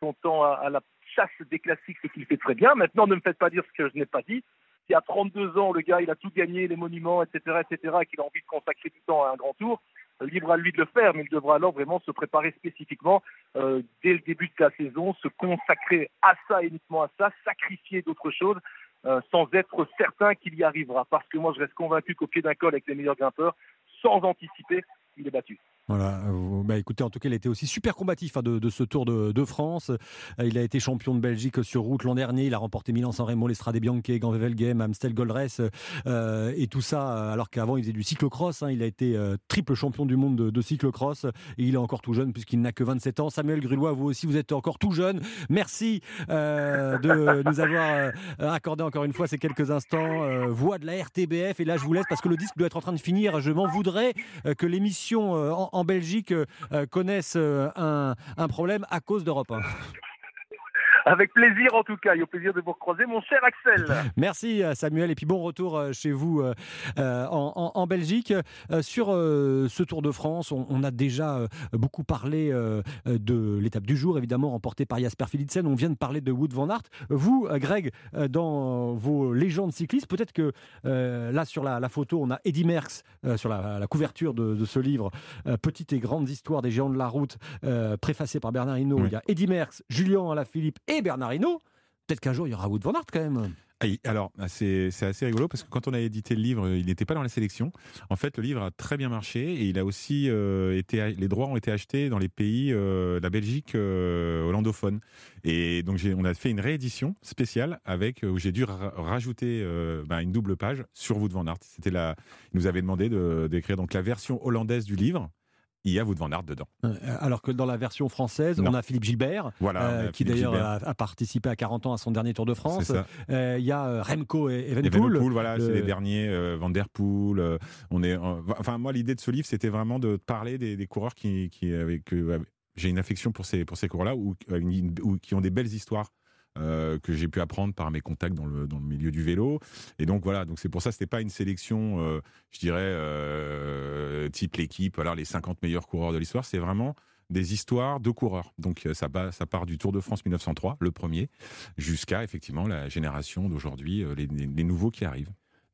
son temps à, la chasse des classiques, ce qu'il fait très bien. Maintenant, ne me faites pas dire ce que je n'ai pas dit. Si à 32 ans, le gars, il a tout gagné, les monuments, etc., etc., et qu'il a envie de consacrer du temps à un grand tour, euh, libre à lui de le faire, mais il devra alors vraiment se préparer spécifiquement euh, dès le début de la saison, se consacrer à ça, uniquement à ça, sacrifier d'autres choses, euh, sans être certain qu'il y arrivera. Parce que moi, je reste convaincu qu'au pied d'un col avec les meilleurs grimpeurs, sans anticiper, il est battu. Voilà, euh, bah écoutez, en tout cas, il était aussi super combatif hein, de, ce Tour de, France. Euh, Il a été champion de Belgique sur route l'an dernier. Il a remporté Milan-San Remo, l'Estrade Bianche, Gand-Wevelgem, Amstel Gold euh, et tout ça. Alors qu'avant, il faisait du cyclocross. hein. Il a été triple champion du monde de, de cyclocross et il est encore tout jeune puisqu'il n'a que 27 ans. Samuel Grulois, vous aussi, vous êtes encore tout jeune. Merci de nous avoir accordé encore une fois ces quelques instants. voix de la RTBF. Et là, je vous laisse parce que le disque doit être en train de finir. Je m'en voudrais que l'émission en, en Belgique euh, euh, connaisse euh, un, problème à cause d'Europe 1. Avec plaisir en tout cas, et au plaisir de vous recroiser, mon cher Axel. Merci euh, Samuel, et puis bon retour euh, chez vous euh, en, en, en, Belgique. sur ce Tour de France, on, on a déjà beaucoup parlé de l'étape du jour, évidemment remportée par Jasper Philipsen. On vient de parler de Wood van Aert. Vous, Greg, dans vos légendes cyclistes, peut-être que là sur la, la, photo, on a Eddy Merckx sur la, la, couverture de, de, ce livre, Petite et grande histoire des géants de la route, préfacé par Bernard Hinault. Oui. Il y a Eddy Merckx, Julien Alaphilippe et Bernard Hinault. Peut-être qu'un jour, il y aura Wood van Aert quand même. Alors, c'est assez rigolo parce que quand on a édité le livre, il n'était pas dans la sélection. En fait, le livre a très bien marché et il a aussi euh, été, les droits ont été achetés dans les pays, euh, la Belgique euh, hollandophone. Et donc, on a fait une réédition spéciale avec où j'ai dû ra rajouter bah, une double page sur Wood van Aert. C'était la, il nous avait demandé d'écrire donc la version hollandaise du livre il y a Wout van Aert dedans. Euh, alors que dans la version française, non. on a Philippe Gilbert, voilà, euh, qui d'ailleurs a, a, participé à 40 ans à son dernier Tour de France. Euh, il y a Remco et Evenpool. Evenpool voilà, le... c'est les derniers. Euh, Van Der Poel. on est, enfin, moi, l'idée de ce livre, c'était vraiment de parler des, des coureurs qui, qui avec, j'ai une affection pour ces, pour ces coureurs-là ou, ou, qui ont des belles histoires euh, que j'ai pu apprendre par mes contacts dans le, dans le milieu du vélo. Et donc voilà, donc c'est pour ça c'était pas une sélection, euh, je dirais, euh, type l'équipe, alors les 50 meilleurs coureurs de l'histoire. C'est vraiment des histoires de coureurs. Donc ça, ça part du Tour de France 1903, le premier, jusqu'à effectivement la génération d'aujourd'hui, les nouveaux qui arrivent.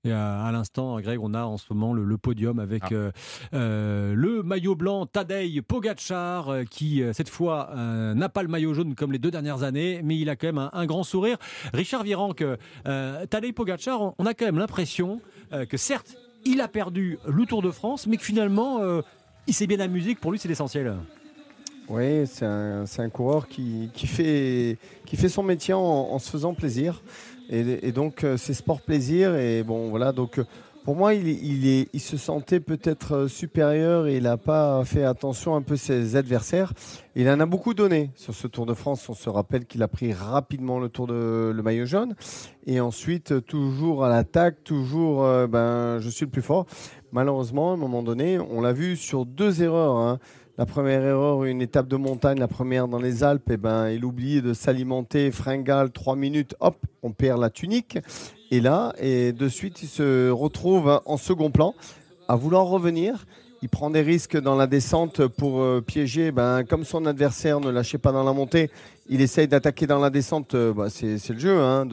Et à, à l'instant, Greg, on a en ce moment le, le podium avec ah. euh, euh, le maillot blanc Tadej Pogacar, euh, qui cette fois euh, n'a pas le maillot jaune comme les deux dernières années, mais il a quand même un, un grand sourire. Richard Virenque, Tadej Pogacar, on, on, a quand même l'impression que certes, il a perdu le Tour de France, mais que finalement, il s'est bien amusé, que pour lui, c'est l'essentiel. Oui, c'est un, un, coureur qui, qui, fait, qui fait son métier en, en se faisant plaisir. Et, donc, euh, c'est sport plaisir. Et bon, voilà. Donc, euh, pour moi, il, se sentait peut-être euh, supérieur et il n'a pas fait attention un peu ses adversaires. Il en a beaucoup donné sur ce Tour de France. On se rappelle qu'il a pris rapidement le tour de le maillot jaune. Et ensuite, toujours à l'attaque, toujours, ben, je suis le plus fort. Malheureusement, à un moment donné, on l'a vu sur deux erreurs. Hein. La première erreur, une étape de montagne, la première dans les Alpes, eh ben, il oublie de s'alimenter, fringale, trois minutes, hop, on perd la tunique. Et là, et de suite, il se retrouve en second plan à vouloir revenir. Il prend des risques dans la descente pour euh, piéger. Ben, comme son adversaire ne lâchait pas dans la montée, il essaye d'attaquer dans la descente. Euh, bah, c'est le jeu hein,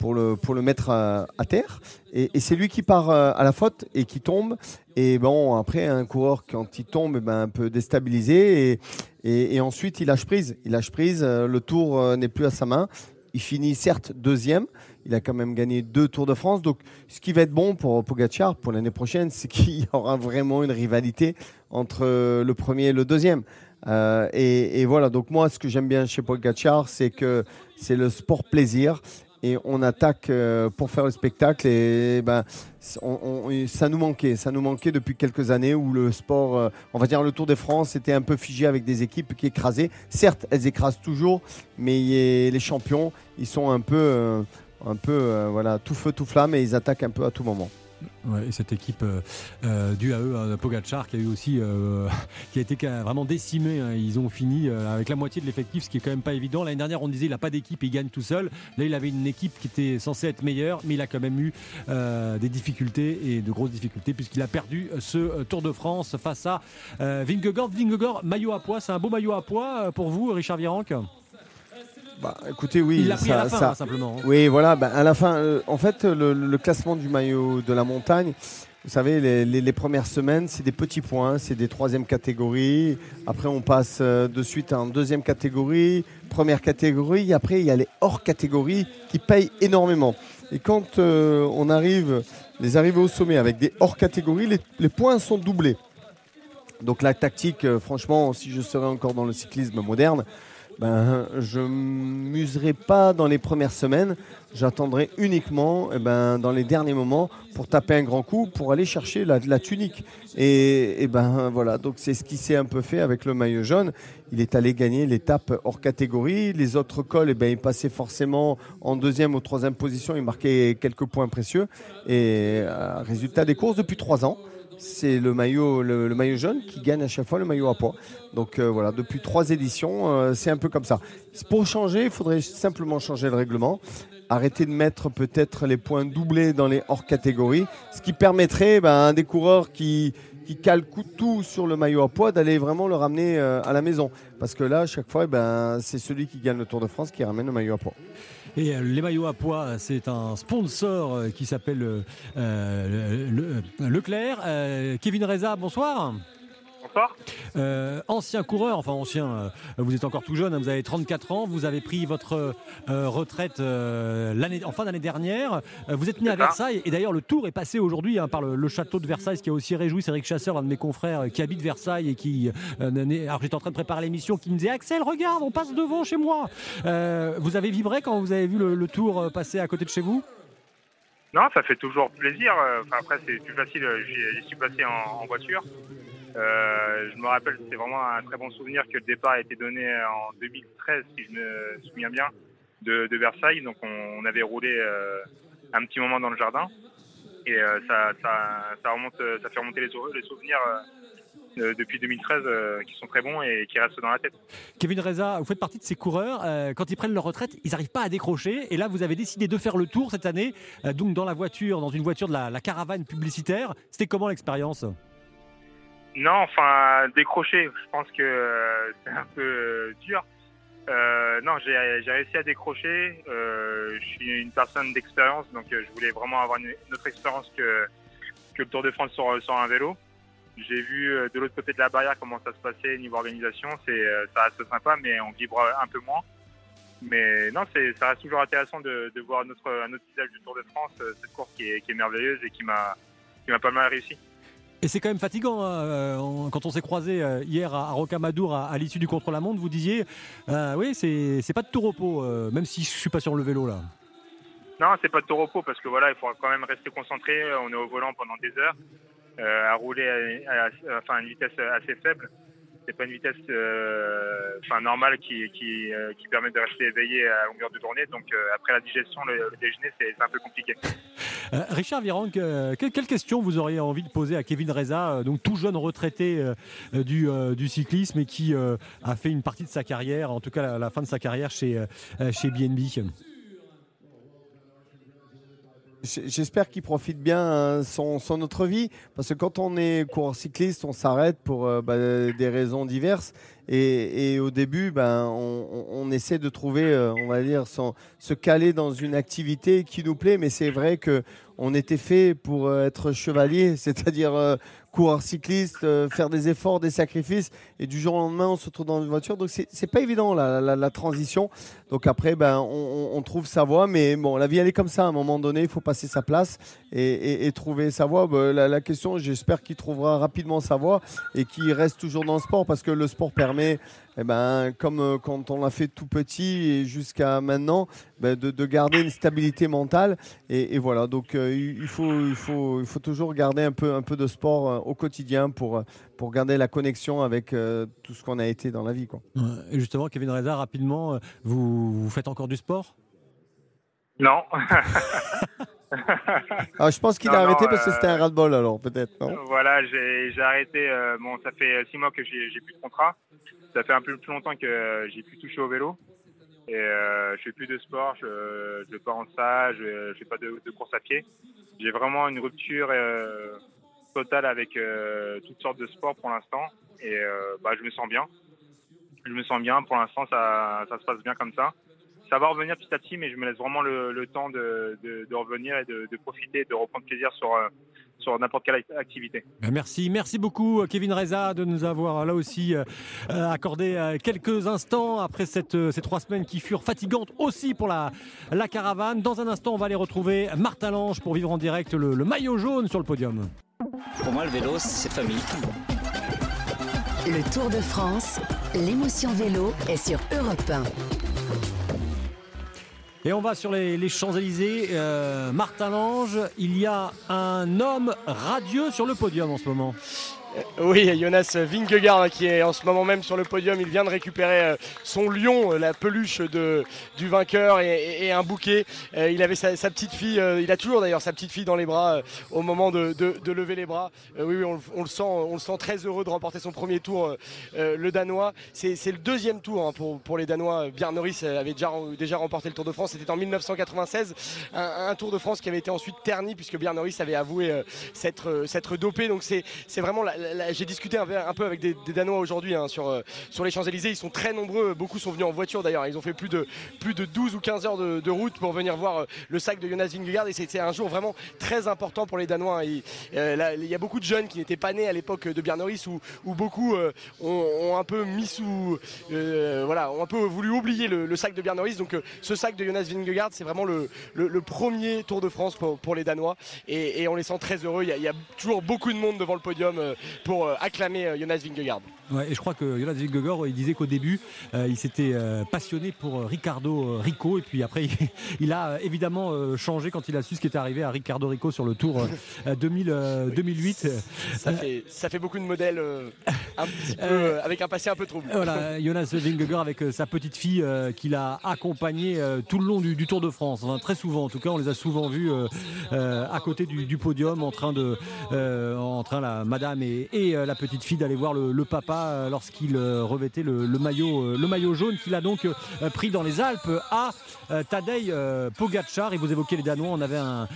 pour, le, pour le mettre à, terre. Et, c'est lui qui part euh, à la faute et qui tombe. Et bon, après, un coureur, quand il tombe, eh ben, un peu déstabilisé. Et, et, ensuite, il lâche prise. Il lâche prise. Le tour n'est plus à sa main. Il finit certes deuxième. Il a quand même gagné deux Tours de France. Donc, ce qui va être bon pour Pogacar pour l'année prochaine, c'est qu'il y aura vraiment une rivalité entre le premier et le deuxième. Euh, et, et, voilà, donc moi, ce que j'aime bien chez Pogacar, c'est que c'est le sport plaisir et on attaque euh, pour faire le spectacle et ben ça nous manquait. Ça nous manquait depuis quelques années où le sport euh, on va dire le Tour de France était un peu figé avec des équipes qui écrasaient. Certes elles écrasent toujours mais les champions ils sont un peu euh, un peu voilà tout feu tout flamme et ils attaquent un peu à tout moment Et cette équipe due à eux, à Pogachar, qui a eu aussi, euh, qui a été vraiment décimée. Hein. Ils ont fini euh, avec la moitié de l'effectif, ce qui est quand même pas évident. L'année dernière, on disait il n'a pas d'équipe, il gagne tout seul. Là, il avait une équipe qui était censée être meilleure, mais il a quand même eu euh, des difficultés et de grosses difficultés puisqu'il a perdu ce Tour de France face à Vingegaard. Vingegaard, maillot à poids, c'est un beau maillot à poids pour vous, Richard Virenque? Bah, écoutez, oui, il l'a pris ça, à la fin, ça, hein, simplement. Oui, voilà. Bah, à la fin, euh, en fait, le, le, classement du maillot de la montagne. Vous savez, les, les, les premières semaines, c'est des petits points, c'est des troisième catégories. Après, on passe euh, de suite en deuxième catégorie, première catégorie. Après, il y a les hors catégories qui payent énormément. Et quand euh, on arrive, les arrivées au sommet avec des hors catégories, les, les points sont doublés. Donc la tactique, franchement, si je serais encore dans le cyclisme moderne, ben, je m'userai pas dans les premières semaines. J'attendrai uniquement eh ben, dans les derniers moments pour taper un grand coup, pour aller chercher la, tunique. Et, et, ben voilà, donc c'est ce qui s'est un peu fait avec le maillot jaune. Il est allé gagner l'étape hors catégorie. Les autres cols, eh ben, il passait forcément en deuxième ou troisième position. Il marquait quelques points précieux. Et euh, résultat des courses depuis trois ans c'est le maillot, le, maillot jaune qui gagne à chaque fois le maillot à poids. Donc euh, voilà, depuis trois éditions, euh, c'est un peu comme ça. Pour changer, il faudrait simplement changer le règlement, arrêter de mettre peut-être les points doublés dans les hors catégories, ce qui permettrait ben, à des coureurs qui qui tout sur le maillot à poids d'aller vraiment le ramener euh, à la maison. Parce que là, à chaque fois, ben, c'est celui qui gagne le Tour de France qui ramène le maillot à poids. Et euh, les maillots à poids, c'est un sponsor euh, qui s'appelle euh, euh, le- Leclerc. Euh, Kevin Reza, bonsoir. Bonsoir. Euh, ancien coureur, enfin ancien, euh, vous êtes encore tout jeune, hein, vous avez 34 ans, vous avez pris votre euh, retraite l'année, en fin d'année dernière. Vous êtes né à. Versailles et d'ailleurs le tour est passé aujourd'hui hein, par le, le château de Versailles, ce qui a aussi réjoui Cédric Chasseur, l'un de mes confrères qui habite Versailles et qui, alors j'étais en train de préparer l'émission, qui me disait Axel, regarde, on passe devant chez moi. Vous avez vibré quand vous avez vu le, le tour passer à côté de chez vous? Non, ça fait toujours plaisir. Enfin, après, c'est plus facile. J'y j'y suis passé en, en voiture. Euh, je me rappelle, c'est vraiment un très bon souvenir que le départ a été donné en 2013, si je me souviens bien, de, Versailles. Donc, on, avait roulé euh, un petit moment dans le jardin. Et euh, ça, remonte, ça fait remonter les, les souvenirs de- depuis 2013 euh, qui sont très bons et qui restent dans la tête. Kevin Reza, vous faites partie de ces coureurs, quand ils prennent leur retraite, ils n'arrivent pas à décrocher. Et là, vous avez décidé de faire le tour cette année, donc dans la voiture, dans une voiture de la caravane publicitaire. C'était comment l'expérience? Non, enfin, décrocher, je pense que euh, c'est un peu euh, dur. Euh, non, j'ai réussi à décrocher. Euh, je suis une personne d'expérience, donc euh, je voulais vraiment avoir une, autre expérience que, que le Tour de France sur, sur un vélo. J'ai vu euh, de l'autre côté de la barrière comment ça se passait niveau organisation. C'est euh, ça reste sympa, mais on vibre un peu moins. Mais non, ça reste toujours intéressant de, de voir notre, un autre visage du Tour de France, euh, cette course qui est, qui est merveilleuse et qui m'a pas mal réussi. Et c'est quand même fatigant. hein, euh, quand on s'est croisé euh, hier à, Rocamadour à, l'issue du contre-la-montre, vous disiez euh, oui, c'est pas de tout repos, même si je suis pas sur le vélo là. Non, c'est pas de tout repos parce que voilà, il faut quand même rester concentré. On est au volant pendant des heures, à rouler à une vitesse assez faible. C'est pas une vitesse euh, enfin, normale qui, euh, qui permet de rester éveillé à longueur de journée. Donc euh, après la digestion, le, déjeuner, c'est un peu compliqué. Richard Virenque, quelle, quelle question vous auriez envie de poser à Kevin Reza, donc tout jeune retraité du, du cyclisme et qui a fait une partie de sa carrière, en tout cas la, fin de sa carrière chez, chez BNB J'espère qu'il profite bien euh, son, son autre vie, parce que quand on est coureur cycliste, on s'arrête pour euh, bah, des raisons diverses. Et, et au début, ben, on, essaie de trouver, euh, on va dire, se caler dans une activité qui nous plaît. Mais c'est vrai que on était fait pour euh, être chevalier, c'est-à-dire coureur cycliste, faire des efforts, des sacrifices. Et du jour au lendemain, on se retrouve dans une voiture. Donc c'est pas évident la, transition. Donc après, ben, on, trouve sa voie. Mais bon, la vie elle est comme ça. À un moment donné, il faut passer sa place et, trouver sa voie. Ben, la, question, j'espère qu'il trouvera rapidement sa voie et qu'il reste toujours dans le sport parce que le sport permet, eh ben, comme euh, quand on l'a fait tout petit et jusqu'à maintenant, ben, de, de garder une stabilité mentale. Et, voilà, donc euh, il faut, il, faut, il faut toujours garder un peu, un peu de sport euh, au quotidien pour, pour garder la connexion avec euh, tout ce qu'on a été dans la vie. Quoi. Et justement, Kevin Reza, rapidement, euh, vous, vous faites encore du sport? Non. Ah, je pense qu'il a arrêté non, parce que euh, c'était un ras-de-bol alors, peut-être, Voilà, j'ai arrêté. euh, bon, ça fait six mois que j'ai plus de contrat. Ça fait un peu plus longtemps que euh, j'ai plus touché au vélo. Et euh, je fais plus de sport, je je vais pas en stage, je, je fais pas de, de course à pied. J'ai vraiment une rupture euh, totale avec euh, toutes sortes de sports pour l'instant. Et euh, bah, je me sens bien. Je me sens bien. Pour l'instant, ça, ça se passe bien comme ça. Ça va revenir petit à petit, mais je me laisse vraiment le, temps de, revenir et de, profiter, de reprendre plaisir sur, euh, sur n'importe quelle act- activité. Ben, Merci, merci beaucoup Kevin Reza de nous avoir là aussi accordé quelques instants après ces trois semaines qui furent fatigantes aussi pour la, la caravane. Dans un instant, on va aller retrouver Martin Lange pour vivre en direct le maillot jaune sur le podium. Pour moi, le vélo, c'est famille. Le Tour de France, l'émotion vélo est sur Europe 1. Et on va sur les, les Champs-Élysées. Euh, Martin Lange, il y a un homme radieux sur le podium en ce moment. Oui, Jonas Vingegaard hein, qui est en ce moment même sur le podium. Il vient de récupérer euh, son lion, euh, la peluche de, du vainqueur et, un bouquet. Euh, il avait sa, petite fille, euh, il a toujours d'ailleurs sa petite fille dans les bras euh, au moment de, de- lever les bras. Euh, oui, oui, on, le- on le sent, on le sent très heureux de remporter son premier tour, euh, euh, le Danois. C'est le deuxième tour hein, pour, pour les Danois. Björn Norris avait déjà, déjà remporté le Tour de France. C'était en 1996, un, Tour de France qui avait été ensuite terni puisque Björn Norris avait avoué euh, s'être euh, dopé. Donc c'est vraiment, la- j'ai discuté un peu, avec des, Danois aujourd'hui hein, sur, euh, sur les Champs-Élysées. Ils sont très nombreux, beaucoup sont venus en voiture d'ailleurs. Ils ont fait plus de, plus de 12 ou 15 heures de, route pour venir voir euh, le sac de Jonas Vingegaard et c'était un jour vraiment très important pour les Danois. hein. Euh, il y a beaucoup de jeunes qui n'étaient pas nés à l'époque de Norris où, beaucoup ont, un peu mis sous, voilà, ont un peu voulu oublier le, sac de Norris. Donc ce sac de Jonas Vingegaard, c'est vraiment le, premier Tour de France pour, les Danois et, on les sent très heureux. Il y, a, toujours beaucoup de monde devant le podium pour euh, acclamer euh, Jonas Vingegaard. Ouais, et je crois que Jonas Vingegaard, il disait qu'au début, euh, il s'était euh, passionné pour euh, Ricardo Rico, et puis après, il a évidemment euh, changé quand il a su ce qui était arrivé à Ricardo Rico sur le Tour euh, 2000, euh, 2008. Ça fait, ça fait beaucoup de modèles un petit peu, avec un passé un peu trouble. Voilà, Jonas Vingegaard avec sa petite fille qu'il a accompagnée tout le long du, du Tour de France. Enfin, très souvent, en tout cas, on les a souvent vus à côté du, du podium, en train de, en train la madame et, et, la petite fille d'aller voir le, le papa euh, lorsqu'il euh, revêtait le, maillot, euh, le maillot jaune qu'il a donc pris dans les Alpes à Tadej Pogacar. Et vous évoquez les Danois, on avait un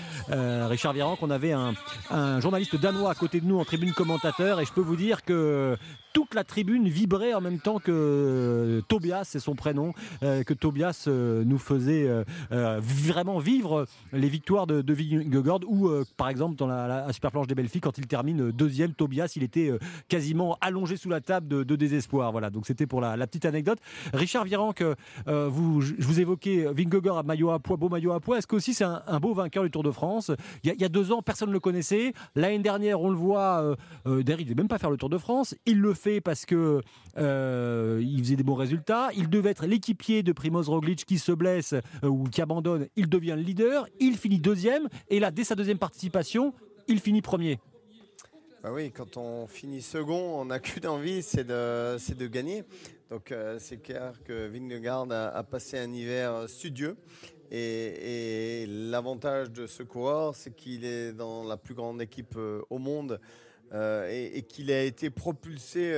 Richard on avait un, journaliste danois à côté de nous en tribune commentateur, et je peux vous dire que toute la tribune vibrait en même temps que Tobias, c'est son prénom, que Tobias nous faisait vraiment vivre les victoires de, de Vingegaard ou par exemple dans la, la super planche des belles quand il termine deuxième, Tobias il était quasiment allongé sous la table de, désespoir. Voilà, donc c'était pour la, petite anecdote. Richard Virenque, euh, vous, je vous évoquais Vingegaard à maillot à poids, beau maillot à poids. Est-ce que aussi c'est un, un beau vainqueur du Tour de France? Il y, a, deux ans, personne ne le connaissait. L'année dernière, on le voit, euh, euh, ne devait même pas faire le Tour de France. Il le fait parce que euh, il faisait des bons résultats. Il devait être l'équipier de Primoz Roglic qui se blesse euh, ou qui abandonne. Il devient le leader. Il finit deuxième. Et là, dès sa deuxième participation, il finit premier. Bah oui, quand on finit second, on n'a qu'une envie, c'est de, gagner. Donc euh, c'est clair que Vingegaard a, passé un hiver studieux. Et, l'avantage de ce coureur, c'est qu'il est dans la plus grande équipe euh, au monde. euh, et, qu'il a été propulsé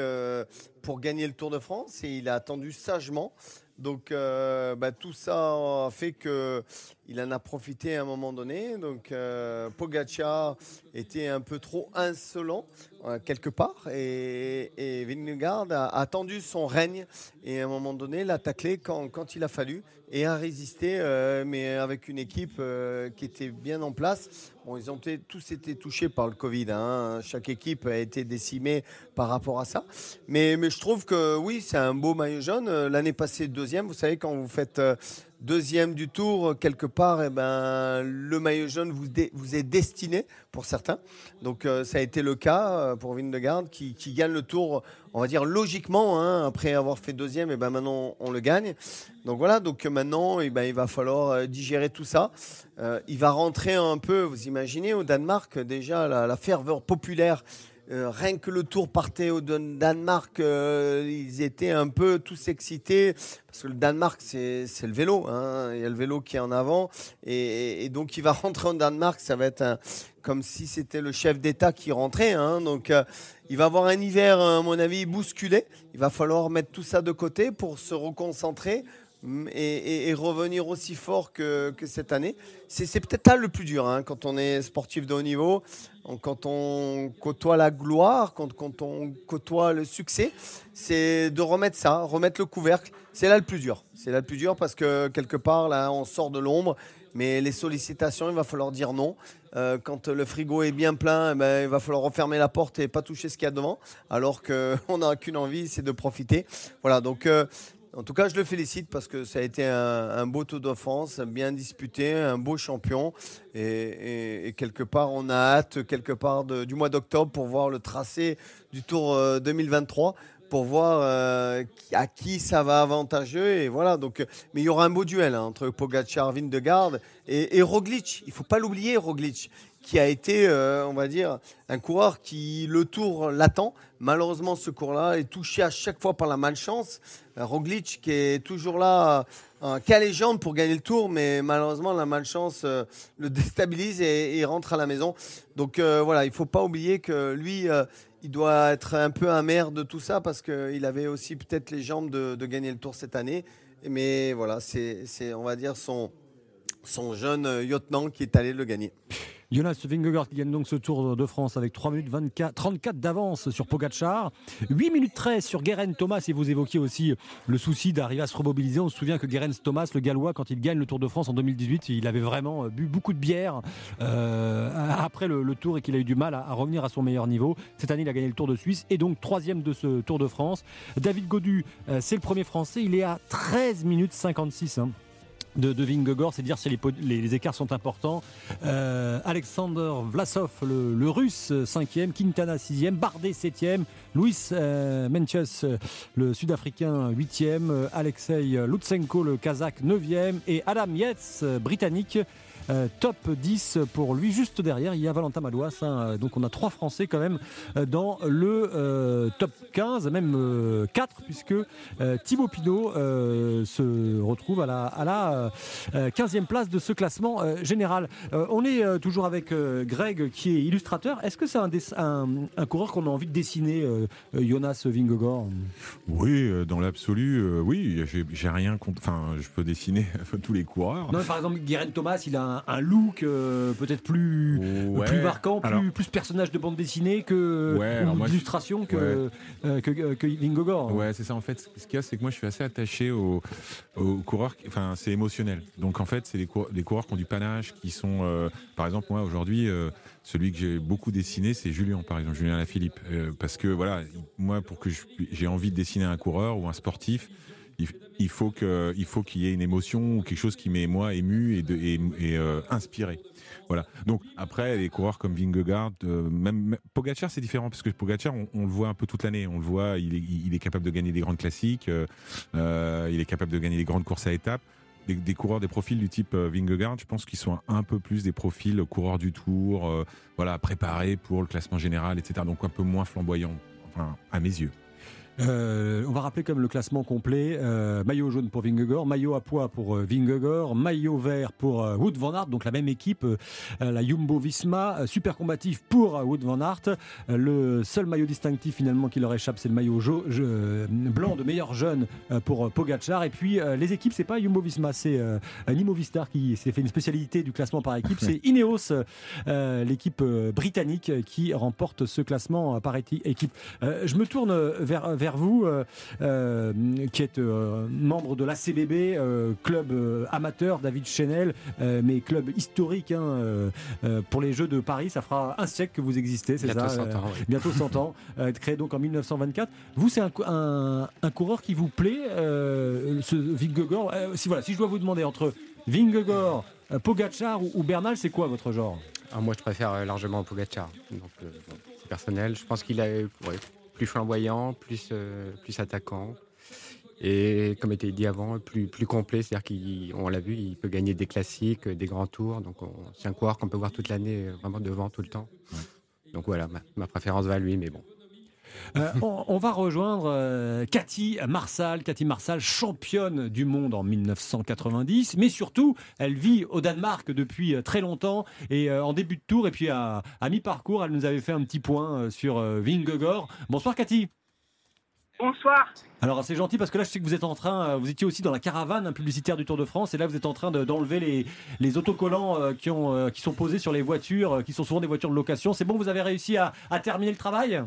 pour gagner le Tour de France et il a attendu sagement. Donc euh, bah, tout ça a fait que il en a profité à un moment donné. Donc euh, était un peu trop insolent euh, quelque part et, et Vingegaard a attendu son règne et à un moment donné l'a taclé quand, quand il a fallu et a résisté, euh, mais avec une équipe qui était bien en place. Bon, ils ont tous été touchés par le Covid. hein. Chaque équipe a été décimée par rapport à ça. Mais, mais je trouve que oui, c'est un beau maillot jaune. Euh, L'année passée, deuxième. Vous savez, quand vous faites euh, deuxième du tour, quelque part, eh ben, le maillot jaune vous, est destiné pour certains. Donc euh, ça a été le cas euh, pour Vingegaard qui, gagne le tour, on va dire logiquement, hein, après avoir fait deuxième, et ben maintenant on le gagne. Donc voilà, donc maintenant eh ben, il va falloir euh, digérer tout ça. Il va rentrer un peu, vous imaginez, au Danemark, déjà la ferveur populaire. Euh, rien que le tour partait au Dan- Danemark, euh, ils étaient un peu tous excités parce que le Danemark c'est le vélo, hein. il y a le vélo qui est en avant et, donc il va rentrer au Danemark, ça va être comme si c'était le chef d'État qui rentrait, hein. donc euh, il va avoir un hiver à mon avis bousculé, il va falloir mettre tout ça de côté pour se reconcentrer et, revenir aussi fort que, cette année. C'est peut-être là le plus dur hein, quand on est sportif de haut niveau, quand on côtoie la gloire, quand, quand on côtoie le succès, c'est de remettre ça, remettre le couvercle. C'est là le plus dur. C'est là le plus dur parce que quelque part, là, on sort de l'ombre. Mais les sollicitations, il va falloir dire non. Euh, quand le frigo est bien plein, eh ben, il va falloir refermer la porte et pas toucher ce qu'il y a devant. Alors qu'on n'a qu'une envie, c'est de profiter. Voilà, donc euh, en tout cas, je le félicite parce que ça a été un, beau Tour de France, bien disputé, un beau champion. Et, quelque part, on a hâte, quelque part, du mois d'octobre pour voir le tracé du Tour euh, 2023 pour voir euh, à qui ça va avantageux et voilà donc euh, mais il y aura un beau duel hein, entre Pogacar, Vingegaard et, Roglic. Il faut pas l'oublier Roglic qui a été, euh, on va dire, un coureur qui le tour l'attend. Malheureusement, ce cours-là est touché à chaque fois par la malchance. Euh, Roglic qui est toujours là, euh, les jambes pour gagner le tour, mais malheureusement, la malchance euh, le déstabilise et, et rentre à la maison. Donc voilà, il faut pas oublier que lui, il doit être un peu amer de tout ça parce qu'il avait aussi peut-être les jambes de, gagner le tour cette année. Mais voilà, c'est, on va dire, son, son jeune lieutenant qui est allé le gagner. Jonas Vingegaard qui gagne donc ce Tour de France avec 3 minutes 24, 34 d'avance sur Pogacar, 8 minutes 13 sur Guerin Thomas et vous évoquiez aussi le souci d'arriver à se remobiliser. On se souvient que Guerin Thomas, le gallois, quand il gagne le Tour de France en 2018, il avait vraiment bu beaucoup de bière euh, après le, Tour et qu'il a eu du mal à, revenir à son meilleur niveau. Cette année, il a gagné le Tour de Suisse et donc troisième de ce Tour de France. David Godu, euh, c'est le premier Français, il est à 13 minutes 56. Hein de, de Vingegaard, c'est dire si les, écarts sont importants. Euh, Alexander Vlasov, le, russe, 5e, Quintana, 6e, Bardet, 7e, Luis euh, Mencius, le sud-africain, 8e, Alexei Lutsenko, le kazakh, 9e, et Adam Yates, britannique, euh, top 10 pour lui. Juste derrière, il y a Valentin Madouas. Hein, donc on a trois Français quand même dans le euh, top 15, même euh, 4, puisque Thibaut Pinot euh, se retrouve à la, à la 15e place de ce classement général. on est toujours avec Greg qui est illustrateur. Est-ce que c'est un, un, un, coureur qu'on a envie de dessiner, Jonas Vingegaard? Oui, dans l'absolu, oui. J'ai rien contre. Enfin, je peux dessiner tous les coureurs. Non, par exemple, Guérin Thomas, il a un, un look euh, peut-être plus, ouais. plus marquant, plus, alors, plus, personnage de bande dessinée que ouais, d'illustration que, ouais. euh, que, que Vingegaard. Ouais, c'est ça. En fait, ce qu'il y a, c'est que moi, je suis assez attaché aux, aux coureurs. Enfin, c'est émotionnel. Donc, en fait, c'est les, coureurs, les coureurs qui ont du panache, qui sont, euh, par exemple, moi aujourd'hui. celui que j'ai beaucoup dessiné, c'est Julien, par exemple, Julien Lafilippe. parce que, voilà, moi, pour que j'ai envie de dessiner un coureur ou un sportif, il, faut faut qu'il y ait une émotion ou quelque chose qui m'est moi ému et, de, et, euh, inspiré. Voilà. Donc après les coureurs comme Vingegaard, euh, même Pogacar c'est différent parce que Pogacar on, le voit un peu toute l'année. On le voit, il est, capable de gagner des grandes classiques, euh, il est capable de gagner des grandes courses à étapes. Des, des, coureurs, des profils du type Vingegaard, je pense qu'ils sont un peu plus des profils coureurs du Tour, voilà, préparés pour le classement général, etc. Donc un peu moins flamboyants, enfin à mes yeux. Euh, on va rappeler comme le classement complet euh, maillot jaune pour Vingegaard, maillot à poids pour euh, Vingegaard, maillot vert pour euh, Wood van Aert, donc la même équipe, la Jumbo Visma, super combatif pour Wood van Aert. le seul maillot distinctif finalement qui leur échappe, c'est le maillot blanc de meilleur jeune pour Pogacar. Et puis les équipes, c'est pas Jumbo Visma, c'est Nimo Vistar qui s'est fait une spécialité du classement par équipe. C'est Ineos, l'équipe britannique, qui remporte ce classement par équipe. je me tourne vers, vers vers vous, euh, euh, qui êtes euh, membre de l'ACBB, club amateur, David Chenel, mais club historique hein, pour les Jeux de Paris. Ça fera un siècle que vous existez, c'est ça 100 ans, oui. Bientôt 100 ans, créé donc en 1924. Vous, c'est un, un, un, coureur qui vous plaît, ce Vingegaard si, voilà, si je dois vous demander entre Vingegaard, Pogacar ou, ou Bernal, c'est quoi votre genre? Ah, Moi, je préfère largement Pogacar. Donc, euh, c'est personnel. Je pense qu'il a ouais, plus flamboyant, plus, euh, plus attaquant. Et comme était dit avant, plus, plus complet, c'est-à-dire qu'on l'a vu, il peut gagner des classiques, des grands tours. Donc c'est un coureur qu'on peut voir toute l'année, vraiment devant tout le temps. Ouais. Donc voilà, ma, ma, préférence va à lui, mais bon. Euh, on, on, va rejoindre euh, Cathy Marsal. Cathy Marsal, championne du monde en 1990, mais surtout, elle vit au Danemark depuis très longtemps et euh, en début de tour et puis à, à mi-parcours, elle nous avait fait un petit point sur Vingegaard. Bonsoir Cathy. Bonsoir. Alors c'est gentil parce que là je sais que vous êtes en train, euh, vous étiez aussi dans la caravane publicitaire du Tour de France et là vous êtes en train d'enlever de, les, les, autocollants euh, qui, ont, qui sont posés sur les voitures, qui sont souvent des voitures de location. C'est bon, vous avez réussi à, à terminer le travail?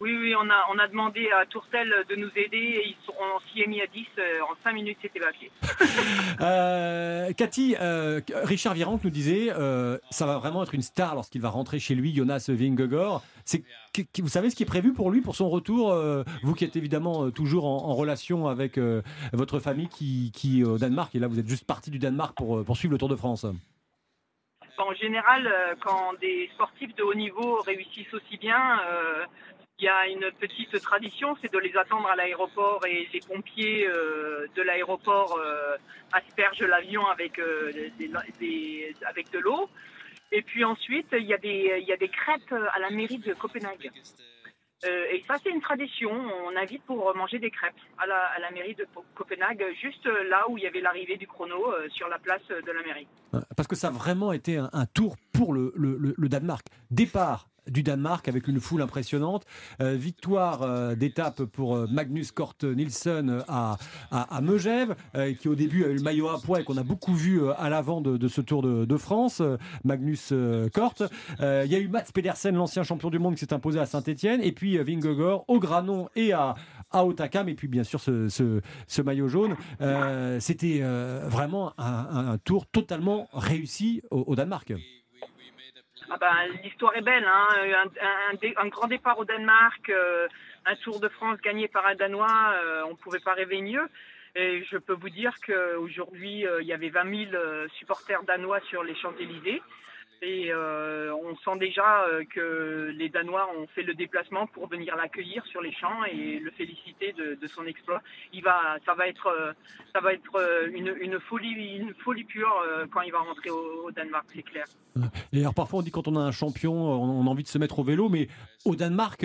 Oui, oui, on a, on a demandé à Tourtel de nous aider et ils sont, on s'y est mis à 10. Euh, en 5 minutes, c'était papier. euh, Cathy, euh, Richard Virenque nous disait euh, ça va vraiment être une star lorsqu'il va rentrer chez lui, Jonas Vingegaard. C'est, vous savez ce qui est prévu pour lui, pour son retour euh, Vous qui êtes évidemment toujours en, en relation avec votre famille qui, qui au Danemark, et là vous êtes juste parti du Danemark pour, pour suivre le Tour de France? En général, quand des sportifs de haut niveau réussissent aussi bien, il y a une petite tradition, c'est de les attendre à l'aéroport et les pompiers euh, de l'aéroport euh, aspergent l'avion avec, euh, avec de l'eau. Et puis ensuite, il y, a des, il y a des crêpes à la mairie de Copenhague. Et ça, c'est une tradition. On invite pour manger des crêpes à la, à la mairie de Copenhague, juste là où il y avait l'arrivée du chrono sur la place de la mairie. Parce que ça a vraiment été un, tour pour le, le Danemark. Départ du Danemark avec une foule impressionnante. Euh, victoire euh, d'étape pour euh, Magnus Kort Nielsen à, à, à Megève, qui au début a eu le maillot à poids et qu'on a beaucoup vu à l'avant de, ce Tour de, France. Magnus Kort. Il y a eu Mats Pedersen, l'ancien champion du monde, qui s'est imposé à Saint-Etienne. Et puis Vingegaard au Granon et à, à Otakam. Et puis bien sûr ce, ce, maillot jaune. C'était vraiment un, tour totalement réussi au Danemark. Ah ben, L'histoire est belle. Hein. Un, un, grand départ au Danemark, euh, un Tour de France gagné par un Danois, euh, on ne pouvait pas rêver mieux. Et je peux vous dire qu'aujourd'hui, euh, il y avait 20 000 supporters danois sur les Champs-Élysées. Et euh, on sent déjà euh, que les Danois ont fait le déplacement pour venir l'accueillir sur les champs et le féliciter de, son exploit. Il va, ça va être, euh, ça va être une, folie, une folie pure quand il va rentrer au, Danemark, c'est clair. Et alors parfois on dit quand on a un champion, on a envie de se mettre au vélo, mais au Danemark,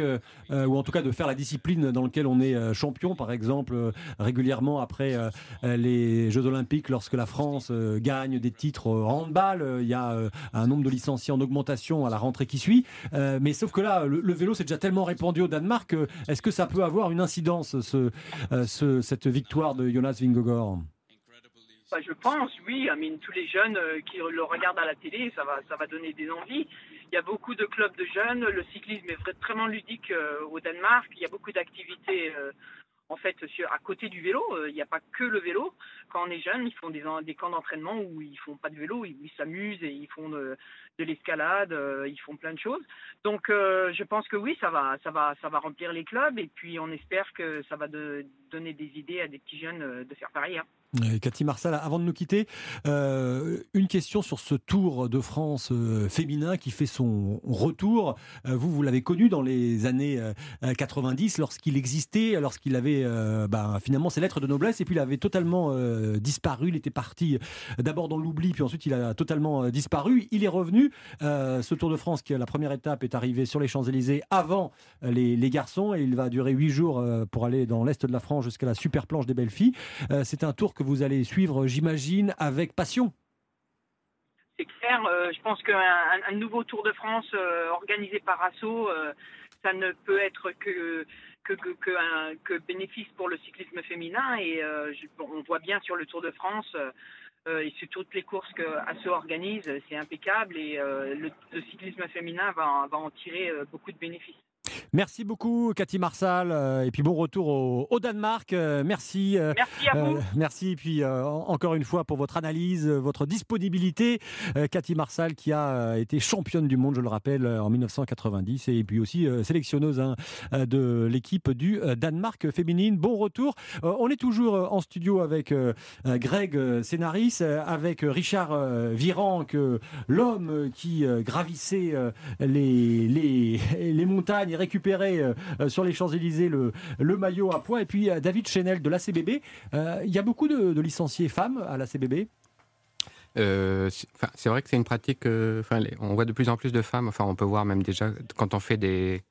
ou en tout cas de faire la discipline dans laquelle on est champion, par exemple, régulièrement après les Jeux Olympiques, lorsque la France gagne des titres en handball, il y a un nombre de licenciés en augmentation à la rentrée qui suit. Euh, mais sauf que là, le, vélo c'est déjà tellement répandu au Danemark. Euh, Est-ce que ça peut avoir une incidence, ce, euh, ce, cette victoire de Jonas Vingegaard? Bah, je pense, oui. I mean, tous les jeunes qui le regardent à la télé, ça va, ça va donner des envies. Il y a beaucoup de clubs de jeunes. Le cyclisme est vraiment ludique au Danemark. Il y a beaucoup d'activités en fait, à côté du vélo, il n'y a pas que le vélo. Quand on est jeune, ils font des, des camps d'entraînement où ils font pas de vélo, ils s'amusent et ils font de, de l'escalade, euh, ils font plein de choses. Donc, euh, je pense que oui, ça va, ça va, ça va remplir les clubs et puis on espère que ça va donner des idées à des petits jeunes de faire pareil. Hein. Cathy Marsal, avant de nous quitter, euh, une question sur ce Tour de France euh, féminin qui fait son retour. Euh, vous, vous l'avez connu dans les années 90 lorsqu'il existait, lorsqu'il avait bah, finalement ses lettres de noblesse et puis il avait totalement disparu. Il était parti d'abord dans l'oubli, puis ensuite il a totalement disparu. Il est revenu. Ce Tour de France, qui la première étape est arrivée sur les Champs-Élysées avant les, les, garçons et il va durer huit jours pour aller dans l'est de la France jusqu'à la super planche des belles filles. C'est un tour que vous allez suivre, j'imagine, avec passion. C'est clair, euh, je pense qu'un un nouveau Tour de France euh, organisé par Asso, euh, ça ne peut être que, que, bénéfice pour le cyclisme féminin. Et on voit bien sur le Tour de France et sur toutes les courses que Asso organise, c'est impeccable et le, le, cyclisme féminin va, va en tirer beaucoup de bénéfices. Merci beaucoup, Cathy Marsal. Euh, et puis bon retour au, au Danemark. Euh, merci. Euh, merci à vous. merci. Et puis encore une fois pour votre analyse, votre disponibilité. Cathy Marsal qui a été championne du monde, je le rappelle, en 1990 et puis aussi sélectionneuse hein, de l'équipe du Danemark féminine. Bon retour. on est toujours en studio avec Greg Sénaris, avec Richard Viran, l'homme qui gravissait les, les, les montagnes et récupérait euh, sur les Champs-Élysées le, maillot à poids. Et puis euh, David Chenel de l'ACBB. Euh, il y a beaucoup de, licenciés femmes à l'ACBB euh, c'est vrai que c'est une pratique. Euh, on voit de plus en plus de femmes. Enfin, on peut voir même déjà quand on fait des,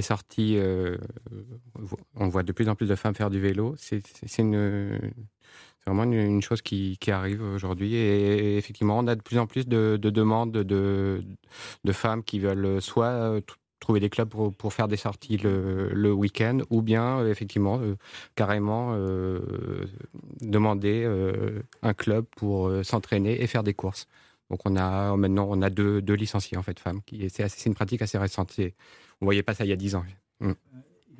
sorties, euh, on voit de plus en plus de femmes faire du vélo. C'est vraiment une, chose qui, arrive aujourd'hui. Et, effectivement, on a de plus en plus de, de demandes de, de, femmes qui veulent soit trouver des clubs pour, pour faire des sorties le, le week-end ou bien euh, effectivement euh, carrément euh, demander un club pour s'entraîner et faire des courses. Donc on a maintenant on a deux, deux licenciés en fait femmes c'est une pratique assez récente. On voyait pas ça il y a dix ans. Mm.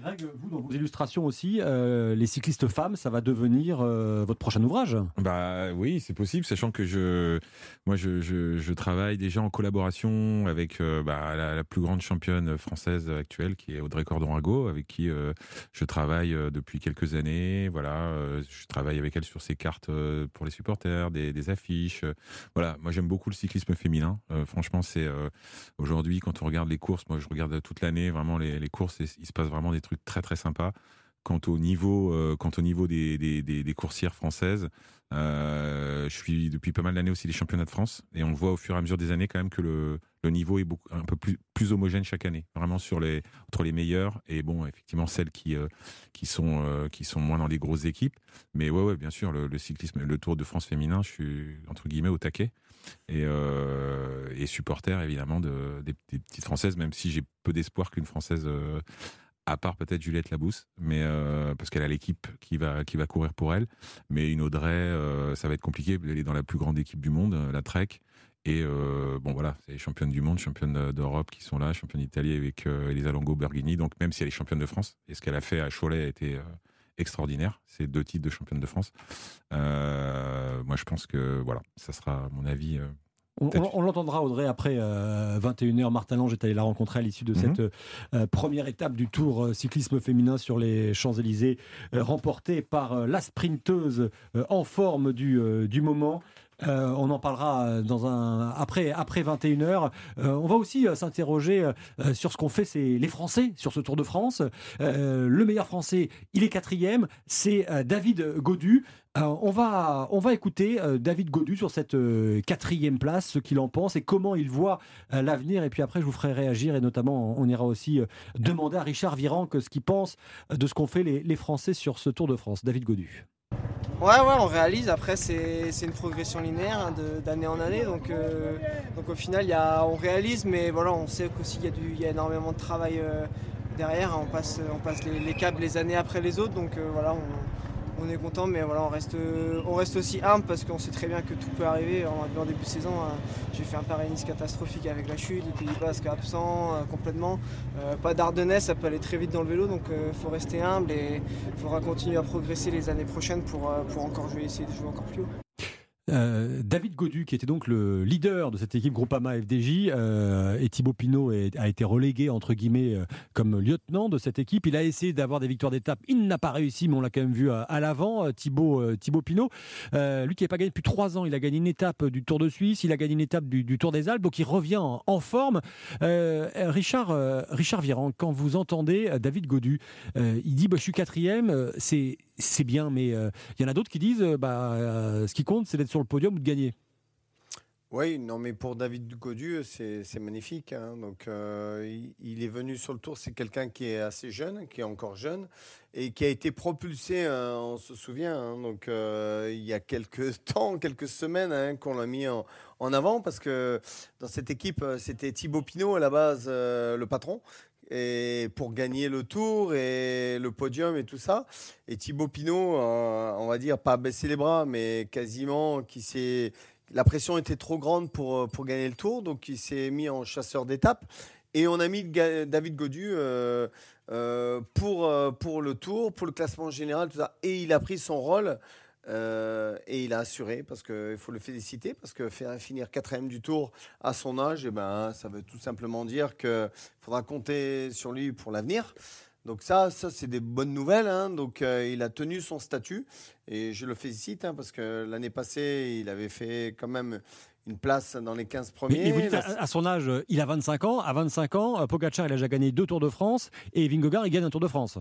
Greg, vous, dans vos illustrations aussi, euh, les cyclistes femmes, ça va devenir euh, votre prochain ouvrage? Bah oui, c'est possible, sachant que je, moi, je, je, je travaille déjà en collaboration avec euh, bah, la, la, plus grande championne française actuelle, qui est Audrey Cordon-Rago, avec qui euh, je travaille depuis quelques années. Voilà, euh, je travaille avec elle sur ses cartes pour les supporters, des, des affiches. voilà, moi j'aime beaucoup le cyclisme féminin. franchement, c'est aujourd'hui quand on regarde les courses, moi je regarde toute l'année vraiment les, les courses, et il se passe vraiment des trucs très très sympas. quant au niveau, euh, quant au niveau des, des, des, coursières françaises. Euh, je suis depuis pas mal d'années aussi des championnats de France et on voit au fur et à mesure des années quand même que le, le niveau est beaucoup, un peu plus, plus homogène chaque année, vraiment sur les, entre les meilleurs et bon, effectivement celles qui, euh, qui, sont, qui sont moins dans les grosses équipes. Mais ouais, ouais bien sûr, le, cyclisme, le Tour de France féminin, je suis entre guillemets au taquet et, et supporter évidemment de, des, petites françaises, même si j'ai peu d'espoir qu'une française à part peut-être Juliette Labousse, mais euh, parce qu'elle a l'équipe qui va qui va courir pour elle. Mais une Audrey, euh, ça va être compliqué. Elle est dans la plus grande équipe du monde, euh, la Trek. Et bon voilà, c'est les championnes du monde, championnes d'Europe qui sont là, championne d'Italie avec Elisa Longo Berghini. Donc même si elle est championne de France, et ce qu'elle a fait à Cholet a été extraordinaire. C'est deux titres de championne de France. Moi je pense que voilà, ça sera mon avis. Euh, On, on- on l'entendra, Audrey, après euh, 21h. Martin Lange est allé la rencontrer à l'issue de Mhm. cette euh, première étape du Tour euh, cyclisme féminin sur les Champs-Élysées, euh, remportée par euh, la sprinteuse euh, en forme du, euh, du moment. Euh, on en parlera euh, dans un après après 21h. Euh, on va aussi s'interroger sur ce qu'ont fait les Français sur ce Tour de France. Le meilleur Français, il est quatrième, c'est David Godu. On va écouter David Godu sur cette quatrième place, ce qu'il en pense et comment il voit l'avenir. Et puis après, je vous ferai réagir et notamment on ira aussi demander à Richard Virenque ce qu'il pense de ce qu'ont fait les, les Français sur ce Tour de France. David Godu. Ouais, ouais, on réalise. Après, c'est une progression linéaire hein, d'année en année. Donc, euh, donc au final, y a, on réalise, mais voilà, on sait qu'aussi il y, a énormément de travail euh, derrière. On passe, on passe les, les câbles les années après les autres. Donc euh, voilà, on, on est content, mais voilà, on reste, on reste aussi humble parce qu'on sait très bien que tout peut arriver. En, début de saison, hein, j'ai fait un Paris-Nice catastrophique avec la chute, les Pays Basques absent euh, complètement. Euh, pas d'Ardennais, ça peut aller très vite dans le vélo, donc il faut rester humble et il faudra continuer à progresser les années prochaines pour, euh, pour encore jouer, essayer de jouer encore plus haut. Euh, David Godu, qui était donc le leader de cette équipe Groupama FDJ, euh, et Thibaut Pinot a été relégué entre guillemets euh, comme lieutenant de cette équipe. Il a essayé d'avoir des victoires d'étape, il n'a pas réussi, mais on l'a quand même vu à, l'avant. Thibaut, Thibaut Pinot, lui qui n'a pas gagné depuis trois ans, il a gagné une étape du Tour de Suisse, il a gagné une étape du, Tour des Alpes, donc il revient en, forme. Richard, Richard quand vous entendez David Godu, il dit bah, je suis quatrième, c'est c'est bien, mais euh, il y en a d'autres qui disent euh, bah, euh, ce qui compte, c'est d'être sur le podium ou de gagner. Oui, non, mais pour David Godu, c'est magnifique. hein. Donc, il, est venu sur le tour. C'est quelqu'un qui est assez jeune, qui est encore jeune, et qui a été propulsé, hein, on se souvient, hein, donc, il y a quelques temps, quelques semaines, qu'on l'a mis en, avant, parce que dans cette équipe, c'était Thibaut Pinot à la base, le patron. Et pour gagner le tour et le podium et tout ça. Et Thibaut Pinot, euh, on va dire, pas baisser les bras, mais quasiment qui s'est la pression était trop grande pour, euh, pour gagner le tour, donc il s'est mis en chasseur d'étape. Et on a mis David Godu euh, pour, pour le tour, pour le classement général, tout ça. Et il a pris son rôle euh, et il a assuré, parce qu'il faut le féliciter, parce que faire finir quatrième du tour à son âge, eh ben, ça veut tout simplement dire qu'il faudra compter sur lui pour l'avenir. Donc ça, ça c'est des bonnes nouvelles. hein. Donc euh, il a tenu son statut et je le félicite hein, parce que l'année passée, il avait fait quand même une place dans les 15 premiers. Mais, et vous dites, à, à son âge, il a 25 ans. À 25 ans, euh, Pogacar, il a déjà gagné deux Tours de France et Vingegaard, il gagne un Tour de France.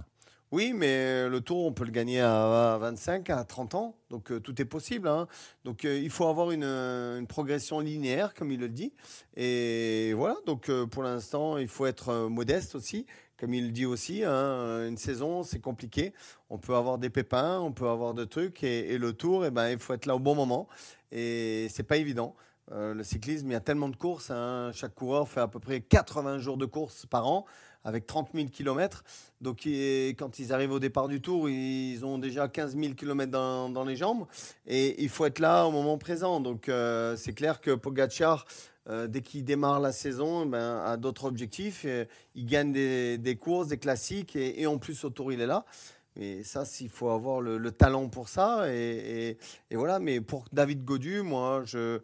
Oui, mais le tour, on peut le gagner à 25, à 30 ans. Donc euh, tout est possible. hein. Donc euh, il faut avoir une, euh, progression linéaire, comme il le dit. Et voilà, donc euh, pour l'instant, il faut être euh, modeste aussi. Comme il le dit aussi, hein, une saison, c'est compliqué. On peut avoir des pépins, on peut avoir de trucs. Et, le tour, eh ben, il faut être là au bon moment. Et c'est pas évident. Euh, le cyclisme, il y a tellement de courses. hein. Chaque coureur fait à peu près 80 jours de course par an avec 30 000 km. Donc, quand ils arrivent au départ du tour, ils ont déjà 15 000 km dans, les jambes. Et il faut être là au moment présent. Donc, euh, c'est clair que Pogacar, euh, dès qu'il démarre la saison, eh ben, a d'autres objectifs. Et il gagne des, des courses, des classiques. Et, et en plus, au tour, il est là. Et ça, il faut avoir le, le talent pour ça. Et, voilà. Mais pour David Godu, moi, je,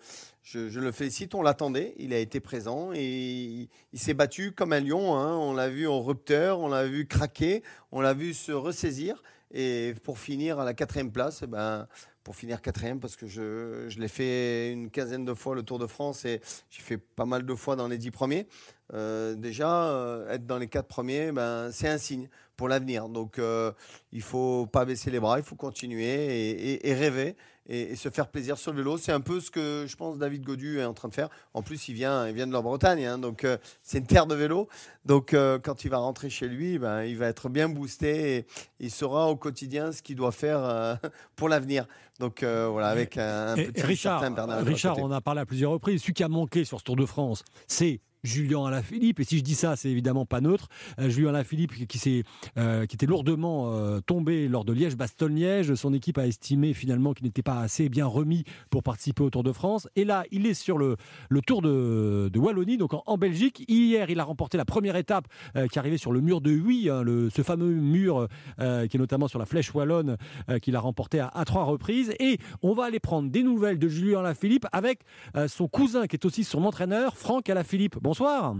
le félicite. On l'attendait. Il a été présent et il, s'est battu comme un lion. hein. On l'a vu en rupteur, on l'a vu craquer, on l'a vu se ressaisir. Et pour finir à la quatrième place, eh ben, pour finir quatrième, parce que je, l'ai fait une quinzaine de fois le Tour de France et j'ai fait pas mal de fois dans les dix premiers. Euh, déjà, euh, être dans les quatre premiers, ben, c'est un signe. Pour l'avenir. Donc euh, il faut pas baisser les bras, il faut continuer et, et- et rêver et, et se faire plaisir sur le vélo. C'est un peu ce que je pense David Godu est en train de faire. En plus, il vient, il vient de la Bretagne, hein, donc euh, c'est une terre de vélo. Donc euh, quand il va rentrer chez lui, ben, il va être bien boosté et il saura au quotidien ce qu'il doit faire euh, pour l'avenir. Donc voilà, avec un, un Et petit Richard, certain Richard, on a parlé à plusieurs reprises. Celui qui a manqué sur ce Tour de France, c'est Julien Alaphilippe. Et si je dis ça, c'est évidemment pas neutre. Euh, Julien Alaphilippe qui, qui, euh, était lourdement euh, tombé lors de Liège-Bastogne-Liège. Son équipe a estimé finalement qu'il n'était pas assez bien remis pour participer au Tour de France. Et là, il est sur le, le Tour de, Wallonie, donc en, Belgique. Hier, il a remporté la première étape qui arrivait sur le mur de Huy, hein, le, ce fameux mur qui est notamment sur la flèche wallonne, qu'il a remporté à, trois reprises. Et on va aller prendre des nouvelles de Julien Alaphilippe avec son cousin qui est aussi son entraîneur, Franck Alaphilippe. Bonsoir.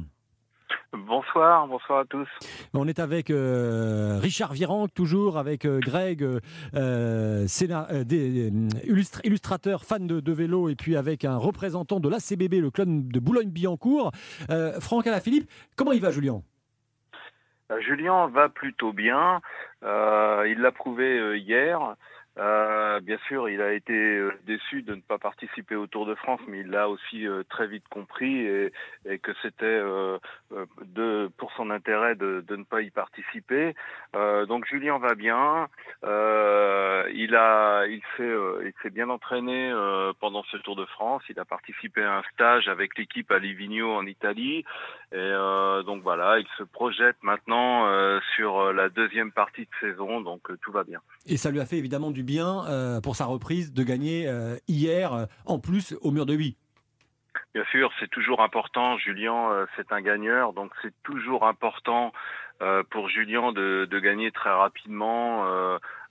Bonsoir, bonsoir à tous. On est avec euh, Richard Virenque, toujours avec euh, Greg, euh, scénar- des- illustre- illustrateur, fan de, de vélo, et puis avec un représentant de l'ACBB, le club de Boulogne-Billancourt. Franck Alaphilippe, comment il va, Julien? Julien va plutôt bien. Il l'a prouvé hier. Euh, bien sûr, il a été euh, déçu de ne pas participer au Tour de France, mais il l'a aussi euh, très vite compris et, que c'était pour son intérêt de, ne pas y participer. Donc Julien va bien. Il a, il s'est, il s'est bien entraîné pendant ce Tour de France. Il a participé à un stage avec l'équipe à Livigno en Italie. Et donc voilà, il se projette maintenant sur la deuxième partie de saison. Donc tout va bien. Et ça lui a fait évidemment du bien euh, pour sa reprise de gagner euh, hier, euh, en plus au mur de Huy. Bien sûr, c'est toujours important. Julien, c'est un gagneur, donc c'est toujours important pour Julien de gagner très rapidement.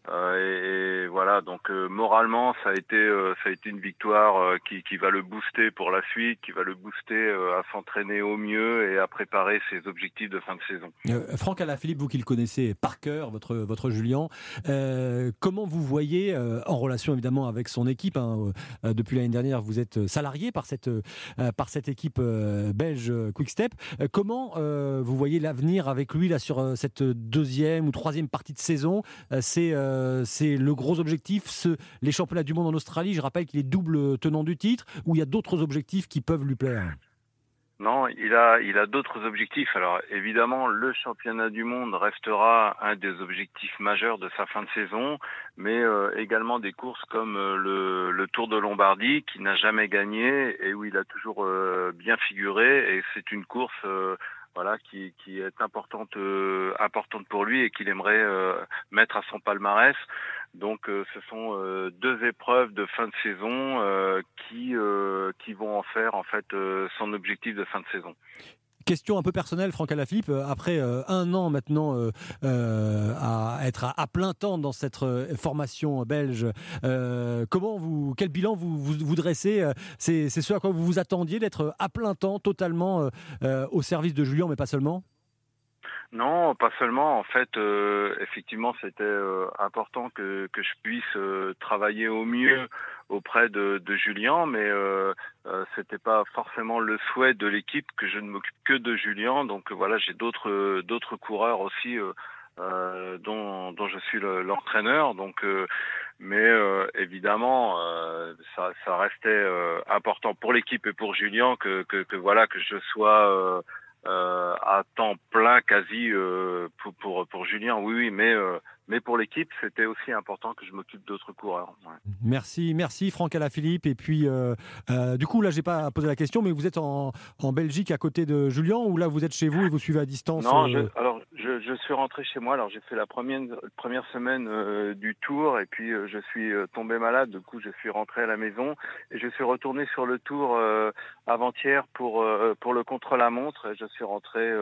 Euh, et, voilà, donc euh, moralement, ça a été euh, ça a été une victoire qui, qui va le booster pour la suite, qui va le booster à s'entraîner au mieux et à préparer ses objectifs de fin de saison. Franck Alaphilippe, vous qui le connaissez par cœur, votre, votre Julien, comment vous voyez, en relation évidemment avec son équipe, hein, depuis l'année dernière, vous êtes salarié par cette, par cette équipe belge Quickstep, Euh, comment vous voyez l'avenir avec lui là, sur cette deuxième ou troisième partie de saison? C'est euh, c'est le gros objectif, les championnats du monde en Australie, je rappelle qu'il est double tenant du titre, ou il y a d'autres objectifs qui peuvent lui plaire? Non, il a, d'autres objectifs. Alors évidemment, le championnat du monde restera un des objectifs majeurs de sa fin de saison, mais euh, également des courses comme euh, le, Tour de Lombardie, qui n'a jamais gagné et où il a toujours bien figuré. Et c'est une course, voilà, qui, qui est importante, euh, importante pour lui et qu'il aimerait euh, mettre à son palmarès. Donc euh, ce sont euh, deux épreuves de fin de saison euh, qui euh, qui vont en faire en fait son objectif de fin de saison. Question un peu personnelle, Franck Alaphilippe. euh, Après euh, un an maintenant euh, à être à, plein temps dans cette formation belge, comment vous, quel bilan vous vous, vous dressez C'est ce à quoi vous vous attendiez d'être à plein temps, totalement au service de Julien, mais pas seulement? Non, pas seulement. En fait, euh, effectivement, c'était euh, important que, que je puisse euh, travailler au mieux auprès de, Julien, mais c'était pas forcément le souhait de l'équipe que je ne m'occupe que de Julien. Donc voilà, j'ai d'autres d'autres coureurs aussi dont, dont je suis le- l'entraîneur. Donc, mais évidemment, ça, ça restait important pour l'équipe et pour Julien que, que voilà que je sois euh, à temps plein quasi euh, pour, pour pour Julien. Oui, oui, mais euh, mais pour l'équipe, c'était aussi important que je m'occupe d'autres coureurs. ouais. Merci, merci Franck Alaphilippe. Et puis, du coup, là, j'ai pas posé la question, mais vous êtes en, en Belgique à côté de Julien, ou là, vous êtes chez vous et vous suivez à distance Non, je, alors je, je suis rentré chez moi. Alors j'ai fait la première première semaine euh, du tour et puis euh, je suis euh, tombé malade. Du coup, je suis rentré à la maison et je suis retourné sur le tour euh, avant-hier pour pour le contre-la-montre. Je suis rentré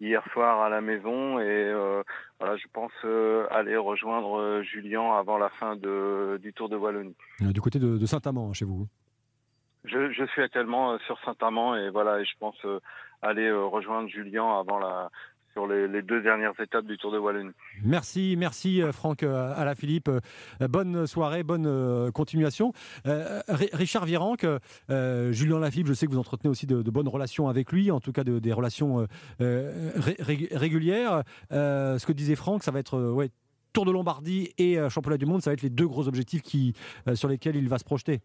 hier soir à la maison et voilà, je pense aller rejoindre Julien avant la fin de du Tour de Wallonie. du côté de, de Saint-Amand, chez vous. Je, je suis actuellement sur Saint-Amand et voilà, et je pense aller rejoindre Julien avant la sur les, les deux dernières étapes du Tour de Wallonie. Merci, merci euh, Franck euh, Alaphilippe. Euh, Bonne soirée, bonne continuation. Euh, Ri- Richard Virenque, euh, Julien Lafilippe, je sais que vous entretenez aussi de, de bonnes relations avec lui, en tout cas de- des relations euh, ré- ré- régulières. Ce que disait Franck, ça va être ouais, Tour de Lombardie et Championnat du Monde, ça va être les deux gros objectifs qui, sur lesquels il va se projeter.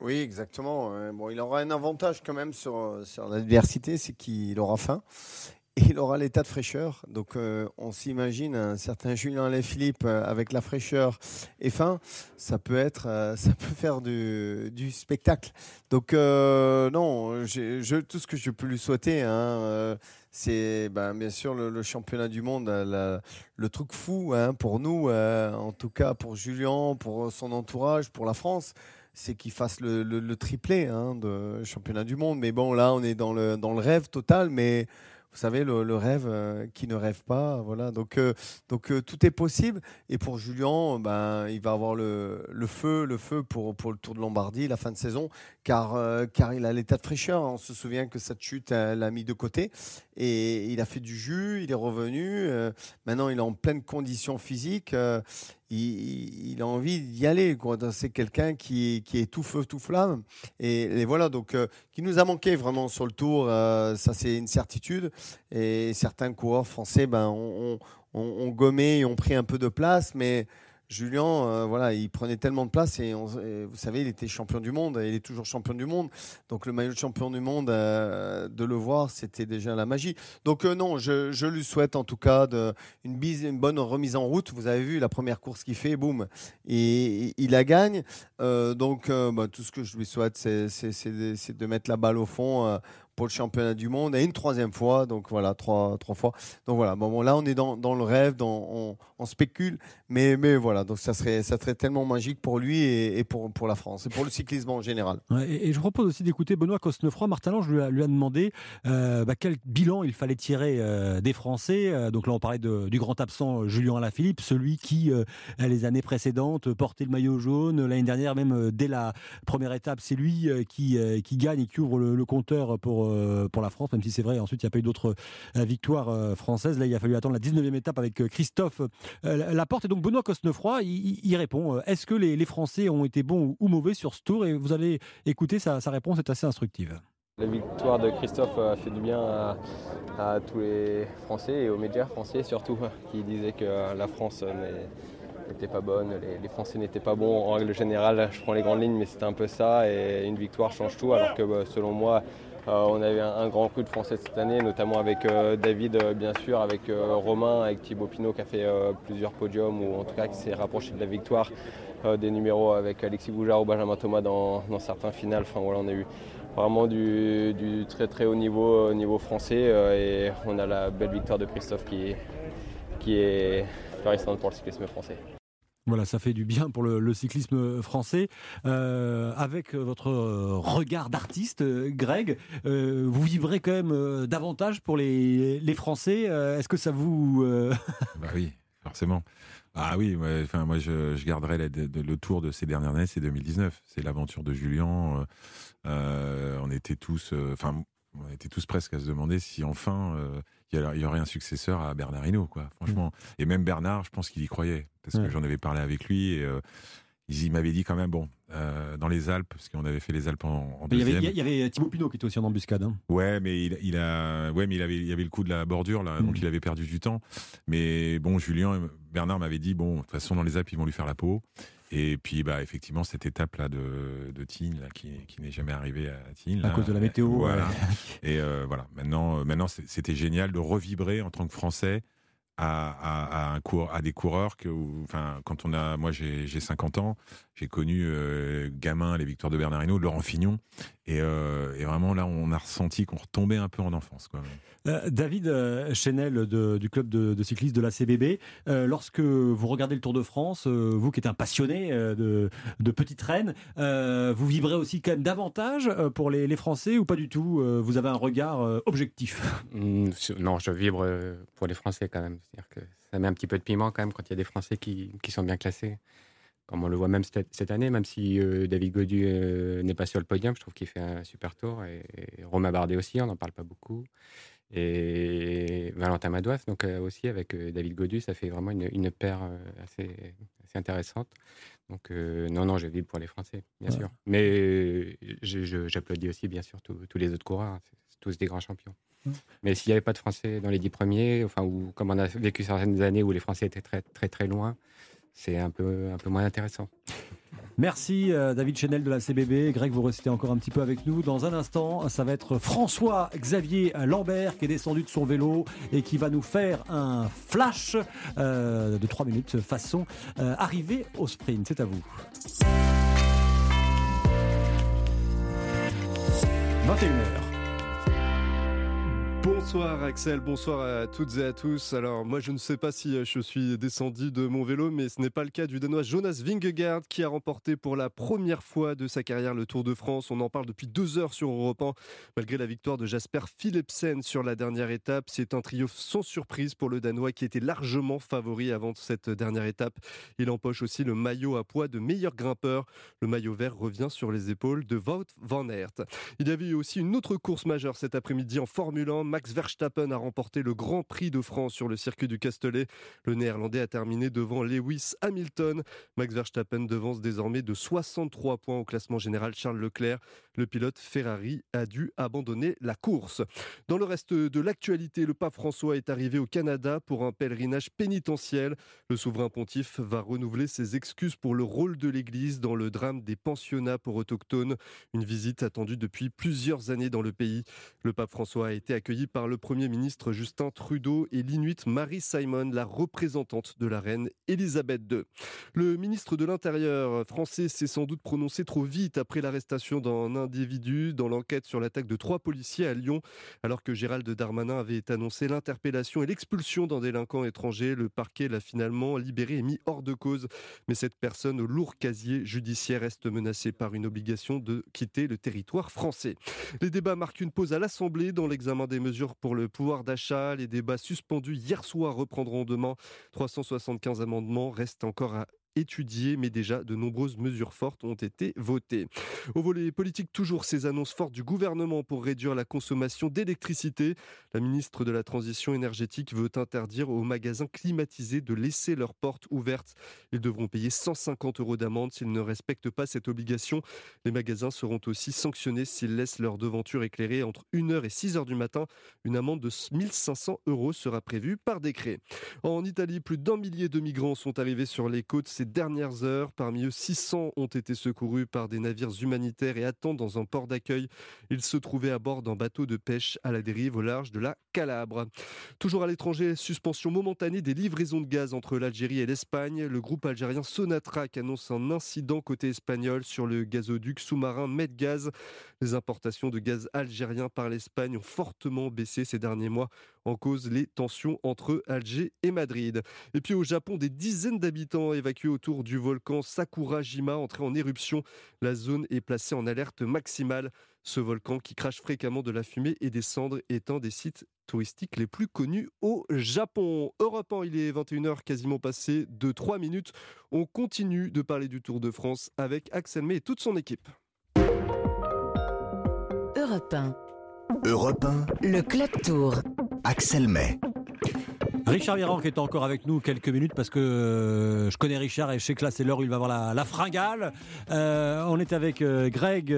Oui, exactement. Bon, il aura un avantage quand même sur, sur l'adversité, c'est qu'il aura faim. Il aura l'état de fraîcheur. Donc, euh, on s'imagine un certain Julien Alain-Philippe euh, avec la fraîcheur et faim. Ça peut être, euh, ça peut faire du, spectacle. Donc, non, tout ce que je peux lui souhaiter, hein, c'est ben, bien sûr le, championnat du monde, le truc fou hein, pour nous, en tout cas pour Julien, pour son entourage, pour la France c'est qu'il fasse le triplé hein, de championnat du monde. Mais bon, là, on est dans le, dans le rêve total, mais vous savez, le, rêve euh, qui ne rêve pas. Voilà. Donc, euh, donc euh, tout est possible. Et pour Julien, ben, il va avoir le, le feu, le feu pour, pour le Tour de Lombardie, la fin de saison, car, car il a l'état de fraîcheur. On se souvient que cette chute l'a mis de côté. Et il a fait du jus, il est revenu. maintenant, il est en pleine condition physique. Il, a envie d'y aller. C'est quelqu'un qui, qui est tout feu, tout flamme. Et, et voilà, donc, euh, qui nous a manqué vraiment sur le tour. euh, ça, c'est une certitude. Et certains coureurs français ben, ont, ont- ont gommé et ont pris un peu de place. Mais Julien, euh, voilà, il prenait tellement de place. Et, vous savez, il était champion du monde. et Il est toujours champion du monde. Donc, le maillot de champion du monde, euh, de le voir, c'était déjà la magie. Donc, euh, non, je, lui souhaite en tout cas de, une, bonne remise en route. Vous avez vu la première course qu'il fait, boum, et il la gagne. Donc, bah, tout ce que je lui souhaite, c'est de, mettre la balle au fond pour le championnat du monde et une troisième fois. Donc voilà, trois, trois fois. Donc voilà, bon, bon, là on est dans, dans le rêve, on, on spécule, mais, mais voilà, donc ça serait, ça serait tellement magique pour lui et, pour, pour la France et pour le cyclisme en général. Et, je propose aussi d'écouter Benoît Cosnefroy. Martin Lange lui a, lui a demandé euh, bah, quel bilan il fallait tirer euh, des Français. Euh, donc là, on parlait de- du grand absent Julien Alaphilippe, celui qui, les années précédentes, portait le maillot jaune. L'année dernière, même dès la première étape, c'est lui qui, qui gagne et qui ouvre le compteur pour, euh, pour la France, même si c'est vrai, ensuite, il n'y a pas eu d'autres euh, victoires euh, françaises. Là, il a fallu attendre la 19e étape avec Christophe Laporte. Et donc, Benoît Cosnefroy, il, répond Est-ce que les, Français ont été bons ou, mauvais sur ce tour? Et vous allez écouter, sa, réponse est assez instructive. La victoire de Christophe a fait du bien à, tous les Français et aux médias français surtout, qui disaient que la France n'était pas bonne, les, les Français n'étaient pas bons en règle générale. Je prends les grandes lignes, mais c'était un peu ça. Et une victoire change tout, alors que bah, selon moi, on avait un, un grand coup de Français cette année, notamment avec euh, David, euh, bien sûr, avec euh, Romain, avec Thibaut Pinot qui a fait euh, plusieurs podiums, ou en tout cas qui s'est rapproché de la victoire. euh, des numéros avec Alexis Boujard ou Benjamin Thomas dans, certains finales. Enfin voilà, on a eu vraiment du, très très haut niveau, au niveau français euh, et on a la belle victoire de Christophe qui, qui est florissante pour le cyclisme français. Voilà, ça fait du bien pour le, le cyclisme français. Euh, avec votre euh, regard d'artiste, euh, Greg, euh, vous vivrez quand même euh, davantage pour les, les Français. Euh, Est-ce que ça vous... euh, Bah oui, forcément. Ah oui, ouais, enfin moi je, je garderai la- de- de- le tour de ces dernières années, c'est 2019. C'est l'aventure de Julien. euh, euh, on était tous, euh, enfin on était tous presque à se demander si enfin euh, il y, y aurait un successeur à Bernard Hinault, quoi. Franchement. Et même Bernard, je pense qu'il y croyait parce Ouais. que j'en avais parlé avec lui et euh, il m'avait dit quand même bon euh, dans les Alpes parce qu'on avait fait les Alpes en, en il, y avait, deuxième. il y avait Thibaut Pinot qui était aussi en embuscade. hein. Ouais, mais il, il a, ouais, mais il avait, il y avait le coup de la bordure là, Mm. donc il avait perdu du temps. Mais bon, Julien, Bernard m'avait dit bon, de toute façon dans les Alpes ils vont lui faire la peau. Et puis bah effectivement cette étape là de, de Tignes là, qui, qui n'est jamais arrivée à Tignes À là, cause de la météo, Voilà. ouais. Et euh, voilà, maintenant, euh, maintenant c'était génial de revibrer en tant que Français. À, à, à un cours, à des coureurs que, enfin, quand on a, moi j'ai j'ai 50 ans, j'ai connu euh, gamin les victoires de Bernard Hinault, de Laurent Fignon, et, euh, et vraiment là on a ressenti qu'on retombait un peu en enfance. Quoi. Euh, David euh, Chenel de- du club de, de cyclisme de la CBB, euh, lorsque vous regardez le Tour de France, euh, vous qui êtes un passionné euh, de, de petites reines, euh, vous vibrez aussi quand même davantage euh, pour les, les Français ou pas du tout Euh, Vous avez un regard euh, objectif? Mm, sur- Non, je vibre pour les Français quand même. C'est-à-dire que ça met un petit peu de piment quand même quand il y a des Français qui, qui sont bien classés. Comme on le voit même cette, année, même si euh, David Godu euh, n'est pas sur le podium, je trouve qu'il fait un super tour. Et, et Romain Bardet aussi, on n'en parle pas beaucoup. Et Valentin Madouas, donc aussi avec David Godu, ça fait vraiment une, une paire assez, assez intéressante. Donc, non, non, je vis pour les Français, bien sûr. Mais j'applaudis aussi, bien sûr, tous les autres coureurs. Hein. C'est tous des grands champions. Mais s'il n'y avait pas de Français dans les dix premiers, enfin, ou comme on a vécu certaines années où les Français étaient très, très, très loin, c'est un peu, moins intéressant. Merci euh, David Chenel de la CBB. Greg, vous restez encore un petit peu avec nous. Dans un instant, ça va être François Xavier Lambert qui est descendu de son vélo et qui va nous faire un flash euh, de 3 minutes façon euh, arrivée au sprint. C'est à vous. 21h. Bonsoir Axel, bonsoir à toutes et à tous. Alors moi je ne sais pas si euh, je suis descendu de mon vélo, mais ce n'est pas le cas du Danois Jonas Vingegaard qui a remporté pour la première fois de sa carrière le Tour de France. On en parle depuis deux heures sur Europe 1, malgré la victoire de Jasper Philipsen sur la dernière étape. C'est un triomphe sans surprise pour le Danois qui était largement favori avant cette dernière étape. Il empoche aussi le maillot à poids de meilleur grimpeur. Le maillot vert revient sur les épaules de Wout van Aert. Il y avait eu aussi une autre course majeure cet après-midi en Formule 1. Max Verstappen a remporté le Grand Prix de France sur le circuit du Castellet. Le Néerlandais a terminé devant Lewis Hamilton. Max Verstappen devance désormais de 63 points au classement général Charles Leclerc. Le pilote Ferrari a dû abandonner la course. Dans le reste de l'actualité, le pape François est arrivé au Canada pour un pèlerinage pénitentiel. Le souverain pontife va renouveler ses excuses pour le rôle de l'Église dans le drame des pensionnats pour autochtones. Une visite attendue depuis plusieurs années dans le pays. Le pape François a été accueilli par le Premier ministre Justin Trudeau et l'Inuit Marie Simon, la représentante de la reine Elisabeth II. Le ministre de l'Intérieur français s'est sans doute prononcé trop vite après l'arrestation d'un individu dans l'enquête sur l'attaque de trois policiers à Lyon. Alors que Gérald Darmanin avait annoncé l'interpellation et l'expulsion d'un délinquant étranger, le parquet l'a finalement libéré et mis hors de cause. Mais cette personne au lourd casier judiciaire reste menacée par une obligation de quitter le territoire français. Les débats marquent une pause à l'Assemblée dans l'examen des mesures pour le pouvoir d'achat. Les débats suspendus hier soir reprendront demain. 375 amendements restent encore à étudié, mais déjà de nombreuses mesures fortes ont été votées. Au volet politique, toujours ces annonces fortes du gouvernement pour réduire la consommation d'électricité. La ministre de la Transition énergétique veut interdire aux magasins climatisés de laisser leurs portes ouvertes. Ils devront payer 150 euros d'amende s'ils ne respectent pas cette obligation. Les magasins seront aussi sanctionnés s'ils laissent leur devanture éclairée entre 1h et 6h du matin. Une amende de 1500 euros sera prévue par décret. En Italie, plus d'un millier de migrants sont arrivés sur les côtes dernières heures. Parmi eux, 600 ont été secourus par des navires humanitaires et attendent dans un port d'accueil. Ils se trouvaient à bord d'un bateau de pêche à la dérive au large de la Calabre. Toujours à l'étranger, suspension momentanée des livraisons de gaz entre l'Algérie et l'Espagne. Le groupe algérien Sonatrach annonce un incident côté espagnol sur le gazoduc sous-marin Medgaz. Les importations de gaz algérien par l'Espagne ont fortement baissé ces derniers mois en cause les tensions entre Alger et Madrid. Et puis au Japon, des dizaines d'habitants évacués autour du volcan Sakurajima entré en éruption. La zone est placée en alerte maximale. Ce volcan qui crache fréquemment de la fumée et des cendres est un des sites touristiques les plus connus au Japon. Europe 1, il est 21h quasiment passé de 3 minutes. On continue de parler du Tour de France avec Axel May et toute son équipe. Europe 1. Europe 1. Le Club Tour. Axel May. Richard Viran est encore avec nous quelques minutes parce que euh, je connais Richard et je sais que là c'est l'heure où il va avoir la, fringale. Euh, on est avec euh, Greg,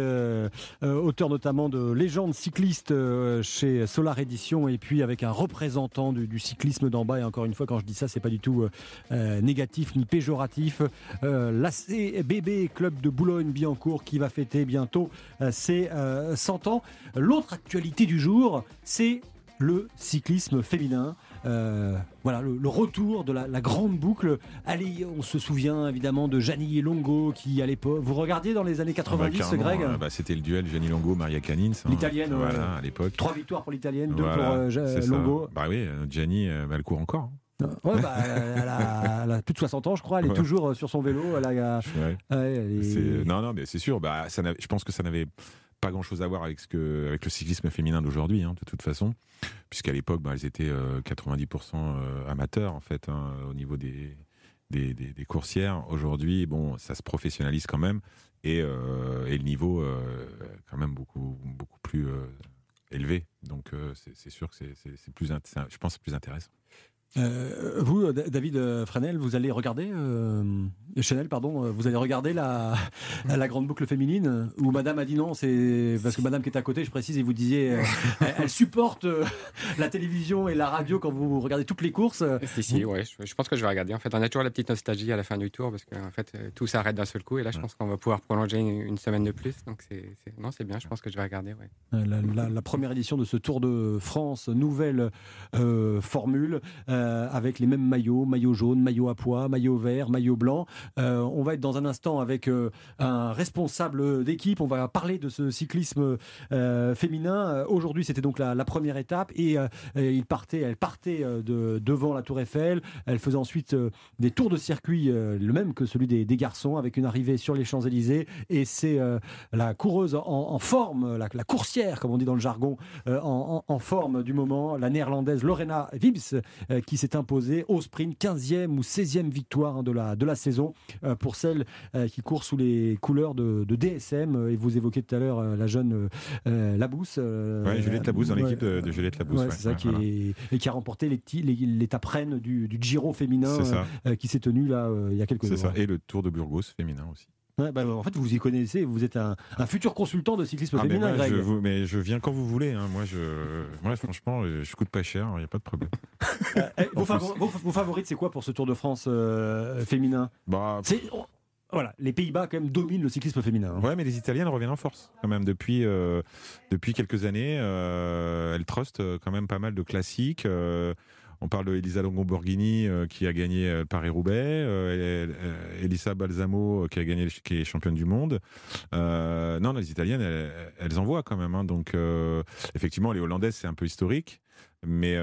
auteur notamment de Légende cycliste chez Solar Edition et puis avec un représentant du, cyclisme d'en bas. Et encore une fois, quand je dis ça, c'est pas du tout négatif ni péjoratif. L'ACBB Club de Boulogne-Billancourt qui va fêter bientôt ses 100 ans. L'autre actualité du jour, c'est le cyclisme féminin. Euh, voilà, le, retour de la, grande boucle. Allez, on se souvient évidemment de Gianni Longo qui à l'époque. Vous regardiez dans les années 90, ah bah, Greg euh, bah, C'était le duel Gianni Longo, Maria Canins. Hein. L'italienne, voilà, à l'époque. Trois victoires pour l'italienne, deux pour euh, Longo. Bah oui, Gianni, elle court encore. Hein. Ouais, bah, elle, a, plus de 60 ans, je crois. Elle est toujours sur son vélo. Elle a, Non, non, mais c'est sûr. Bah, ça je pense que ça n'avait pas grand chose à voir avec, ce que, avec le cyclisme féminin d'aujourd'hui, hein, de toute façon, puisqu'à l'époque, bah, elles étaient 90% euh, euh, amateurs, en fait, hein, au niveau des, des, des, coursières. Aujourd'hui, bon, ça se professionnalise quand même, et, euh, et le niveau, quand même, beaucoup, beaucoup plus élevé. Donc c'est sûr que c'est plus, je pense, plus intéressant. Euh, vous, David euh, Fresnel, vous allez regarder euh, Chanel, pardon, euh, vous allez regarder la, la grande boucle féminine où Madame a dit non, c'est parce que Madame qui est à côté, je précise, et vous disiez, elle, supporte la télévision et la radio quand vous regardez toutes les courses. Si, si, ouais, je, pense que je vais regarder. En fait, on a toujours la petite nostalgie à la fin du tour parce qu'en fait, tout s'arrête d'un seul coup et là, je pense qu'on va pouvoir prolonger une, semaine de plus. Donc c'est, non, c'est bien. Je pense que je vais regarder. Ouais. La, la, première édition de ce Tour de France, nouvelle formule. Euh, avec les mêmes maillots, maillot jaune, maillot à pois, maillot vert, maillot blanc. Euh, on va être dans un instant avec euh, un responsable d'équipe. On va parler de ce cyclisme féminin. Aujourd'hui, c'était donc la, première étape et, il partait, elle partait de, devant la Tour Eiffel. Elle faisait ensuite des tours de circuit, le même que celui des, garçons, avec une arrivée sur les Champs-Élysées. Et c'est la coureuse en, forme, la, coursière, comme on dit dans le jargon, en, forme du moment, la néerlandaise Lorena Wibbs, qui s'est imposée au sprint, 15e ou 16e victoire hein, de, la, de la saison euh, pour celle euh, qui court sous les couleurs de, DSM. Et vous évoquez tout à l'heure euh, la jeune Labousse. oui, Juliette Labousse dans l'équipe de, Juliette Labousse. c'est ça, qui et qui a remporté l'étape reine du, du Giro féminin qui s'est tenu là il y a quelques jours. C'est ça, et le Tour de Burgos féminin aussi. Bah, en fait, vous y connaissez, vous êtes un, futur consultant de cyclisme ah, féminin, mais, Greg. Je, mais je viens quand vous voulez. Hein. Moi, je, moi, franchement, je coûte pas cher, il n'y a pas de problème. Euh, eh, vos, favorites, c'est quoi pour ce Tour de France euh, féminin? Bah, voilà, les Pays-Bas quand même dominent le cyclisme féminin. Hein. Ouais, mais les Italiennes reviennent en force quand même depuis euh, depuis quelques années. elles trustent quand même pas mal de classiques. On parle de Elisa Longo-Borghini euh, qui a gagné euh, Paris-Roubaix, euh, Elisa Balsamo qui a gagné, est championne du monde. non, les Italiennes, elles, en voient quand même. Hein. donc, effectivement, les Hollandaises, c'est un peu historique. Mais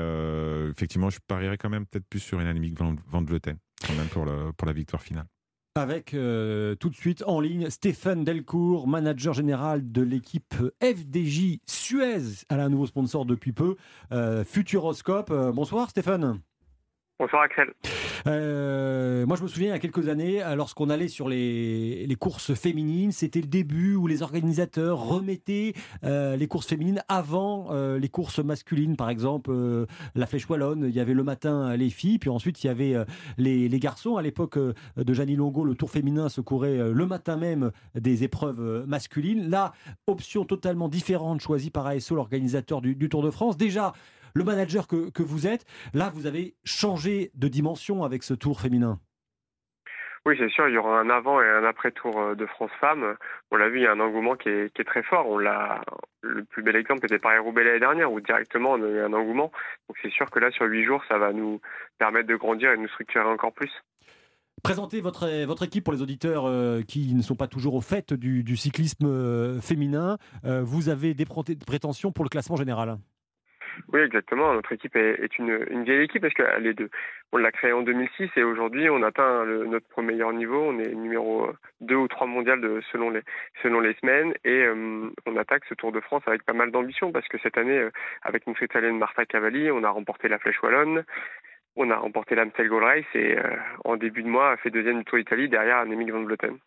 effectivement, je parierais quand même peut-être plus sur une Annemiek van, Vleuten, quand même pour la victoire finale avec euh, tout de suite en ligne Stéphane Delcourt, manager général de l'équipe FDJ Suez, à un nouveau sponsor depuis peu, euh, Futuroscope. Euh, bonsoir Stéphane. Bonsoir Axel. Euh, moi je me souviens il y a quelques années, euh, lorsqu'on allait sur les, courses féminines, c'était le début où les organisateurs remettaient euh, les courses féminines avant les courses masculines. Par exemple, la Flèche Wallonne, il y avait le matin les filles, puis ensuite il y avait les, garçons. À l'époque de Jeannie Longo, le tour féminin se courait le matin même des épreuves masculines. Là, option totalement différente choisie par ASO, l'organisateur du, du Tour de France. Déjà, le manager que, vous êtes, là, vous avez changé de dimension avec ce tour féminin. Oui, c'est sûr, il y aura un avant et un après tour euh, de France Femmes. On l'a vu, il y a un engouement qui est, très fort. On l'a, le plus bel exemple était Paris-Roubaix l'année dernière, où directement on a eu un engouement. Donc c'est sûr que là, sur huit jours, ça va nous permettre de grandir et de nous structurer encore plus. Présentez votre, votre équipe pour les auditeurs euh, qui ne sont pas toujours au fait du, cyclisme euh, féminin. vous avez des prétentions pour le classement général? Oui, exactement. Notre équipe est, une, vieille équipe parce qu'elle est de, on l'a créée en 2006 et aujourd'hui on atteint notre meilleur niveau. On est numéro 2 ou 3 mondial de, selon, les, selon les semaines et euh, on attaque ce Tour de France avec pas mal d'ambition parce que cette année, euh, avec notre italienne Marta Cavalli, on a remporté la Flèche Wallonne, on a remporté l'Amstel Gold Race et euh, en début de mois a fait deuxième du Tour d'Italie derrière Annemiek van Vleuten.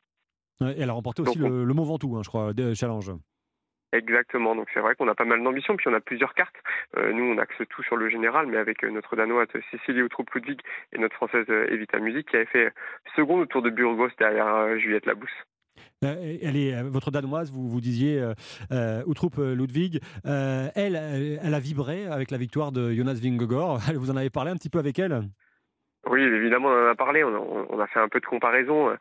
elle a remporté aussi le, le, Mont Ventoux, hein, je crois, challenge. Exactement, donc c'est vrai qu'on a pas mal d'ambition, puis on a plusieurs cartes. Euh, nous, on axe tout sur le général, mais avec euh, notre danoise Cécilie Outroupe Ludwig et notre française euh, Evita Music qui avait fait second au Tour de Burgos derrière Juliette Labousse. Elle est votre danoise, vous vous disiez euh, Outroupe Ludwig. elle, elle a vibré avec la victoire de Jonas Vingegaard. Vous en avez parlé un petit peu avec elle? Oui, évidemment, on en a parlé. On on a fait un peu de comparaison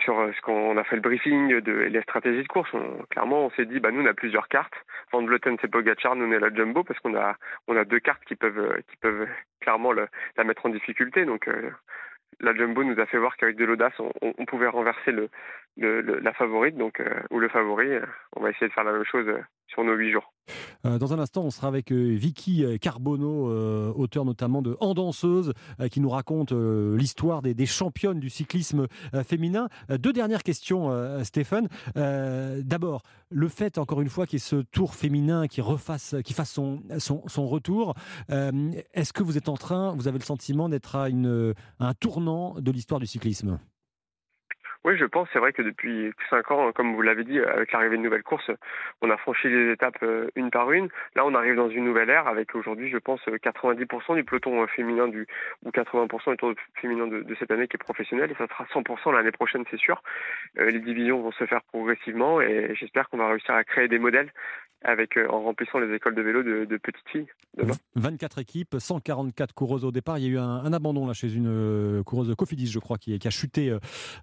sur euh, ce qu'on a fait le briefing de les stratégies de course. clairement, on s'est dit, bah nous on a plusieurs cartes. Van Vleuten c'est Pogacar, nous on est la Jumbo parce qu'on a on a deux cartes qui peuvent euh, qui peuvent clairement la mettre en difficulté. Donc euh, la Jumbo nous a fait voir qu'avec de l'audace, on, pouvait renverser le, la favorite, donc ou le favori. On va essayer de faire la même chose sur nos huit jours. Euh, dans un instant, on sera avec euh, Vicky Carbonneau, euh, auteur notamment de En danseuse, qui nous raconte l'histoire des, championnes du cyclisme féminin. Deux dernières questions, Stéphane. D'abord, le fait, encore une fois, qu'il y ait ce tour féminin qui refasse, qui fasse son, son, retour, est-ce que vous êtes en train, vous avez le sentiment d'être à, une, à un tournant de l'histoire du cyclisme? Oui, je pense. C'est vrai que depuis 5 ans, comme vous l'avez dit, avec l'arrivée de nouvelles courses, on a franchi les étapes euh, une par une. Là, on arrive dans une nouvelle ère avec aujourd'hui, je pense, 90% du peloton euh, féminin du ou 80% du tour féminin de, de, cette année qui est professionnel et ça sera 100% l'année prochaine, c'est sûr. Euh, les divisions vont se faire progressivement et j'espère qu'on va réussir à créer des modèles avec, en remplissant les écoles de vélo de, petites filles. Demain. 24 équipes, 144 coureuses au départ. Il y a eu un, abandon là chez une coureuse de Cofidis, je crois, qui, a chuté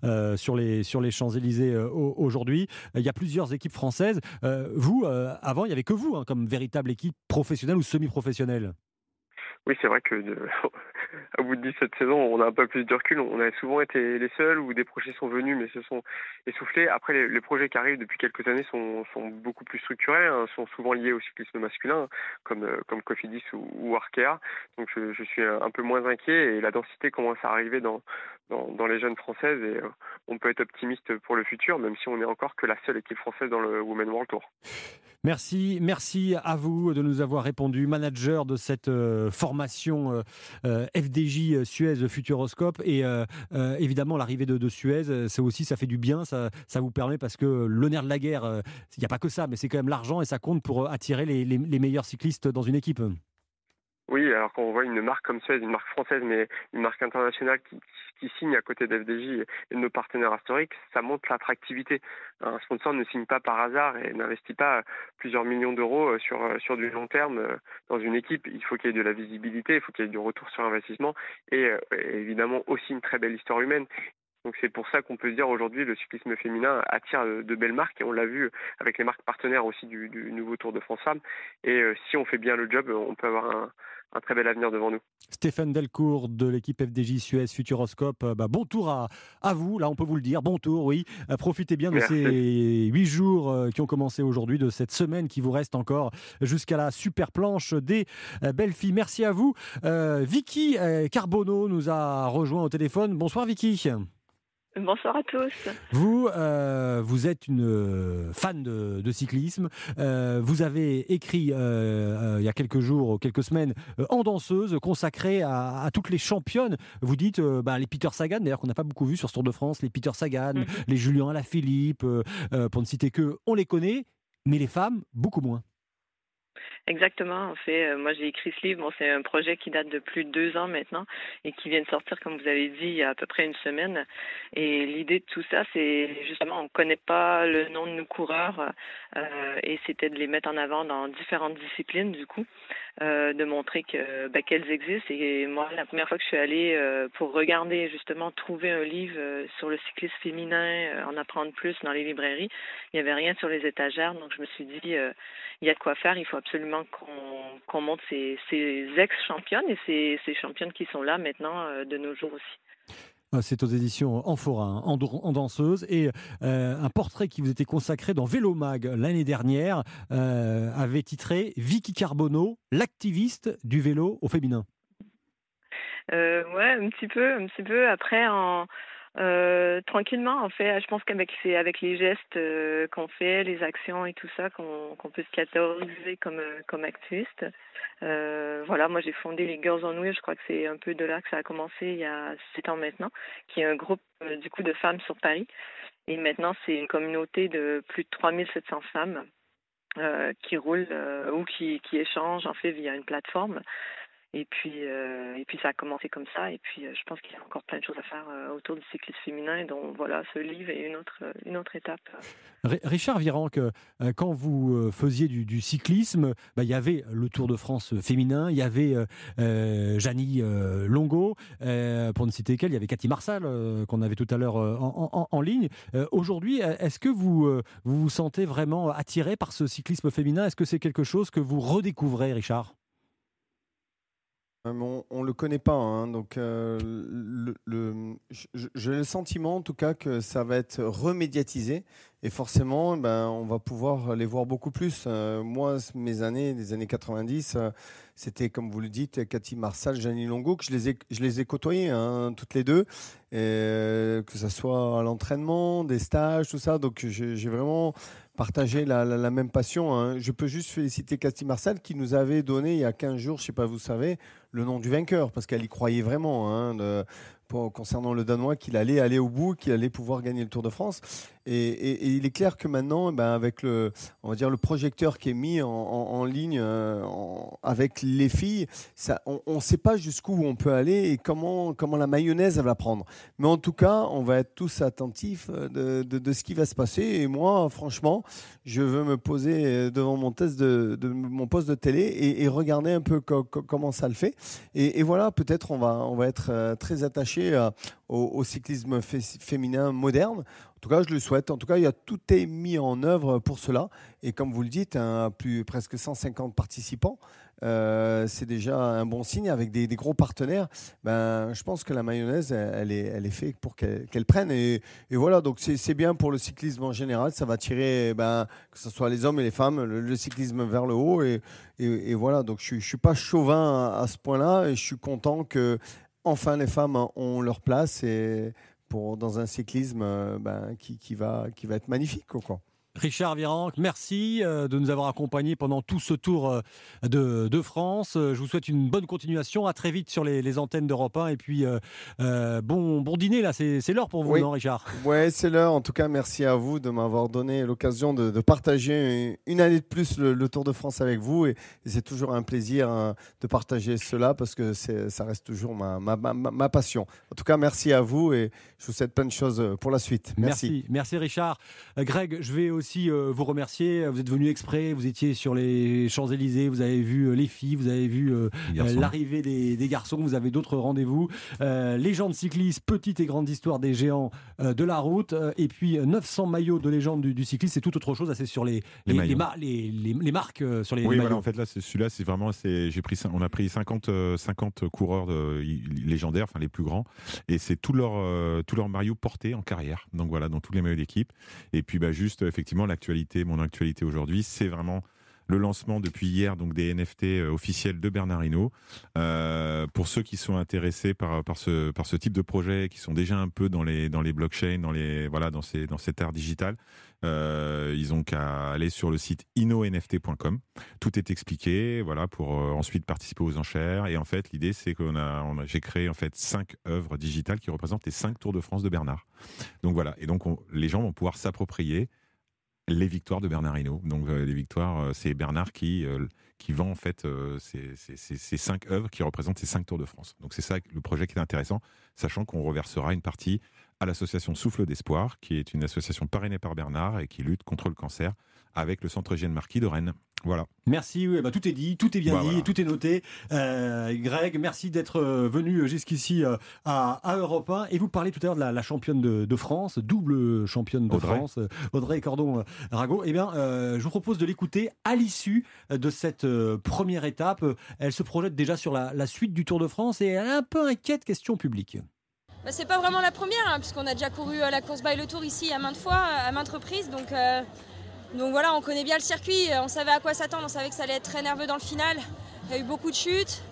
euh, sur les, sur les Champs-Élysées euh, aujourd'hui. Il y a plusieurs équipes françaises. Euh, vous, avant, il n'y avait que vous hein, comme véritable équipe professionnelle ou semi-professionnelle oui, c'est vrai que à bout de 17 saisons, on a un peu plus de recul. On a souvent été les seuls où des projets sont venus mais se sont essoufflés. Après, les, projets qui arrivent depuis quelques années sont, beaucoup plus structurés, hein, sont souvent liés au cyclisme masculin, comme, comme Cofidis ou, ou Arkea. Donc, je, suis un peu moins inquiet et la densité commence à arriver dans, dans, dans les jeunes françaises et euh, on peut être optimiste pour le futur, même si on n'est encore que la seule équipe française dans le Women World Tour. Merci, merci à vous de nous avoir répondu, manager de cette euh, formation euh, FDJ Suez Futuroscope et euh, évidemment l'arrivée de, Suez, c'est aussi ça fait du bien, ça, ça vous permet parce que nerf de la guerre, il n'y a pas que ça, mais c'est quand même l'argent et ça compte pour attirer les meilleurs cyclistes dans une équipe. Oui, alors quand on voit une marque comme Suez, une marque française, mais une marque internationale qui, signe à côté d'FDJ et de nos partenaires historiques, ça montre l'attractivité. Un sponsor ne signe pas par hasard et n'investit pas plusieurs millions d'euros sur, sur du long terme dans une équipe. Il faut qu'il y ait de la visibilité, il faut qu'il y ait du retour sur investissement et évidemment aussi une très belle histoire humaine. Donc c'est pour ça qu'on peut se dire aujourd'hui le cyclisme féminin attire de belles marques et on l'a vu avec les marques partenaires aussi du, du nouveau Tour de France Femmes. Et euh, si on fait bien le job, on peut avoir un, un très bel avenir devant nous. Stéphane Delcourt de l'équipe FDJ Suez Futuroscope, bah, bon tour à, à, vous, là on peut vous le dire, bon tour, oui. profitez bien de Merci. ces huit jours euh, qui ont commencé aujourd'hui, de cette semaine qui vous reste encore jusqu'à la super planche des euh, belles filles. Merci à vous. Euh, Vicky Carbonneau nous a rejoint au téléphone. Bonsoir Vicky. Bonsoir à tous. Vous, euh, vous êtes une fan de, de cyclisme. Euh, vous avez écrit euh, il y a quelques jours, quelques semaines, en danseuse, consacrée à, à, toutes les championnes. Vous dites bah, les Peter Sagan, d'ailleurs qu'on n'a pas beaucoup vu sur ce Tour de France, les Peter Sagan, -hmm. les Julien Alaphilippe, pour ne citer que, on les connaît, mais les femmes beaucoup moins. Exactement. En fait, euh, moi j'ai écrit ce livre. C'est un projet qui date de plus de deux ans maintenant et qui vient de sortir, comme vous avez dit, il y a à peu près une semaine. Et l'idée de tout ça, c'est justement, on ne connaît pas le nom de nos coureurs euh, et c'était de les mettre en avant dans différentes disciplines, du coup, de montrer que ben, qu'elles existent. Et moi, la première fois que je suis allée euh, pour regarder, justement, trouver un livre euh, sur le cyclisme féminin, en apprendre plus dans les librairies, il n'y avait rien sur les étagères. Donc je me suis dit, il y a de quoi faire. Il faut absolument qu'on qu montre ces, ces ex-championnes et ces, ces, championnes qui sont là maintenant euh, de nos jours aussi. C'est aux éditions Amphora, en, en danseuse, et euh, un portrait qui vous était consacré dans Vélo Mag l'année dernière euh, avait titré Vicky Carbonneau, l'activiste du vélo au féminin. Euh, ouais, un petit peu, un petit peu. Après, en, euh, tranquillement, en fait, je pense qu'avec c'est avec les gestes euh, qu'on fait, les actions et tout ça, qu'on qu peut se catégoriser comme comme activiste. Euh, voilà, moi j'ai fondé les Girls on Wheels, je crois que c'est un peu de là que ça a commencé il y a sept ans maintenant, qui est un groupe du coup de femmes sur Paris. Et maintenant c'est une communauté de plus de 3700 femmes qui roulent ou qui qui échangent en fait via une plateforme. Et puis, euh, et puis ça a commencé comme ça. Et puis, euh, je pense qu'il y a encore plein de choses à faire euh, autour du cyclisme féminin. Et donc, voilà, ce livre est une autre, une autre étape. Richard Virenque, quand vous faisiez du, cyclisme, bah, il y avait le Tour de France féminin, il y avait Janie Longo, pour ne citer qu'elle, il y avait Cathy Marsal, qu'on avait tout à l'heure en, en, en, ligne. Aujourd'hui, est-ce que vous vous sentez vraiment attiré par ce cyclisme féminin? Est-ce que c'est quelque chose que vous redécouvrez, Richard? On ne le connaît pas, hein, donc euh, j'ai le sentiment en tout cas que ça va être remédiatisé et forcément ben, on va pouvoir les voir beaucoup plus. Euh, moi, mes années, les années 90, euh, c'était comme vous le dites, Cathy Marsal, Janine Longo, que je les ai, je les ai côtoyées hein, toutes les deux, et, que ce soit à l'entraînement, des stages, tout ça. Donc j'ai vraiment partagé la, même passion. Hein. Je peux juste féliciter Cathy Marsal qui nous avait donné il y a 15 jours, je sais pas, vous savez, le nom du vainqueur, parce qu'elle y croyait vraiment. Hein, concernant le Danois qu'il allait aller au bout, qu'il allait pouvoir gagner le Tour de France. Et, il est clair que maintenant, eh ben, avec le, on va dire le projecteur qui est mis en, ligne euh, avec les filles, ça, on ne sait pas jusqu'où on peut aller et comment, comment la mayonnaise elle va prendre. Mais en tout cas, on va être tous attentifs euh, de, ce qui va se passer. Et moi, franchement, je veux me poser euh, devant mon, poste de télé et, regarder un peu co- co- comment ça le fait. Et, voilà, peut-être on va, on va être très attaché à- au, cyclisme fé- féminin moderne. En tout cas, je le souhaite. En tout cas, il y a tout est mis en œuvre pour cela. Et comme vous le dites, un, plus presque 150 participants. euh, c'est déjà un bon signe avec des, gros partenaires. Ben, je pense que la mayonnaise, elle, est, elle est faite pour qu'elle prenne. Et, voilà, donc c'est bien pour le cyclisme en général. Ça va tirer, ben, que ce soit les hommes et les femmes, le, cyclisme vers le haut. Et, et- et voilà, donc je ne suis pas chauvin à, à ce point-là. Et je suis content que enfin les femmes ont leur place et pour, dans un cyclisme euh, ben, qui, qui, va, qui va être magnifique. Quoi. Richard Virenque, merci euh, de nous avoir accompagnés pendant tout ce tour euh, de, de France. Euh, Je vous souhaite une bonne continuation. À très vite sur les, les antennes d'Europe 1. Et puis, euh, bon, bon dîner, là. C'est l'heure pour vous, Oui. non, Richard? Ouais, c'est l'heure. En tout cas, merci à vous de m'avoir donné l'occasion de, de partager une année de plus le, le Tour de France avec vous. Et, et c'est toujours un plaisir hein, de partager cela parce que ça reste toujours ma, ma, ma, ma passion. En tout cas, merci à vous et je vous souhaite plein de choses pour la suite. Merci. Merci, merci Richard. Greg, je vais aussi euh, vous remercier. Vous êtes venu exprès, vous étiez sur les Champs-Élysées, vous avez vu euh, les filles, vous avez vu euh, l'arrivée des, des garçons, vous avez d'autres rendez-vous. Légendes cyclistes, petite et grande histoire des géants de la route, et puis euh, 900 maillots de légende du, du cyclisme, c'est tout autre chose. C'est sur les, Les mar- marques, sur les, Oui, voilà, en fait, là, celui-là, c'est vraiment, j'ai pris, on a pris 50, euh, 50 coureurs de- légendaires, enfin les plus grands, et c'est tous leurs, euh, tous leurs maillots portés en carrière. Donc voilà, dans tous les maillots d'équipe. Et puis, bah, juste, effectivement, l'actualité, mon actualité aujourd'hui, c'est vraiment le lancement depuis hier donc des NFT euh, officiels de Bernard. Euh, pour ceux qui sont intéressés par, par, ce, par ce type de projet, qui sont déjà un peu dans les, dans les blockchains, dans, les, voilà, dans, ces, dans cette ère digitale, euh, ils ont qu'à aller sur le site inonft.com. Tout est expliqué, voilà, pour ensuite participer aux enchères. Et en fait, l'idée, c'est qu'on a, j'ai créé en fait cinq œuvres digitales qui représentent les cinq Tours de France de Bernard. Donc voilà. Et donc, on- les gens vont pouvoir s'approprier les victoires de Bernard Hinault. Donc euh, les victoires, euh, c'est Bernard qui, euh, qui vend en fait ces cinq œuvres qui représentent ces cinq Tours de France. Donc c'est ça le projet qui est intéressant, sachant qu'on reversera une partie à l'association Souffle d'Espoir, qui est une association parrainée par Bernard et qui lutte contre le cancer avec le centre Eugène Marquis de Rennes. Voilà. Merci, oui, bah, tout est dit, tout est bien Bah, dit, voilà. tout est noté. Euh, Greg, merci d'être euh, venu jusqu'ici euh, à, à Europe 1. Et vous parlez tout à l'heure de la, la championne de, de France, double championne de Audrey. France, Audrey Cordon-Rago. Eh bien, euh, je vous propose de l'écouter à l'issue de cette euh, première étape. Elle se projette déjà sur la, la suite du Tour de France et elle est un peu inquiète question publique. Bah, c'est pas vraiment la première, hein, puisqu'on a déjà couru la course by le Tour ici à maintes fois, euh, à maintes reprises. Donc, euh, donc voilà, on connaît bien le circuit, euh, on savait à quoi s'attendre, on savait que ça allait être très nerveux dans le final. Il y a eu beaucoup de chutes.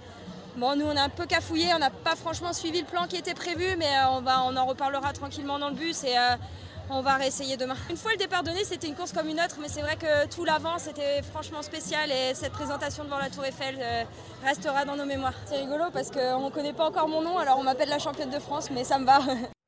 Bon, nous on a un peu cafouillé, on n'a pas franchement suivi le plan qui était prévu, mais on, va, en reparlera tranquillement dans le bus et on va réessayer demain. Une fois le départ donné, c'était une course comme une autre, mais c'est vrai que tout l'avant c'était franchement spécial et cette présentation devant la Tour Eiffel euh, restera dans nos mémoires. C'est rigolo parce qu'on ne connaît pas encore mon nom, alors on m'appelle la championne de France, mais ça me va.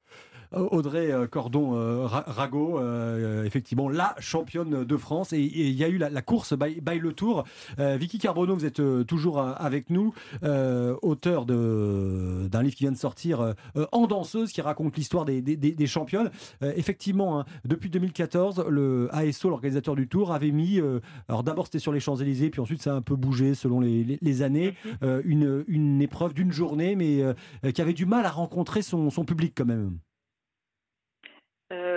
Audrey euh, Cordon-Rago, euh, effectivement, la championne de France. Et il y a eu la, la course by, by le Tour. Euh, Vicky Carbonneau, vous êtes euh, toujours euh, avec nous, euh, auteur d'un livre qui vient de sortir, euh, euh, En danseuse, qui raconte l'histoire des, des- des- des championnes. Euh, effectivement, hein, depuis 2014, le ASO, l'organisateur du Tour, avait mis, euh, alors d'abord c'était sur les Champs-Élysées, puis ensuite ça a un peu bougé selon les, les- les années, euh, une, une épreuve d'une journée, mais euh, qui avait du mal à rencontrer son, son public quand même.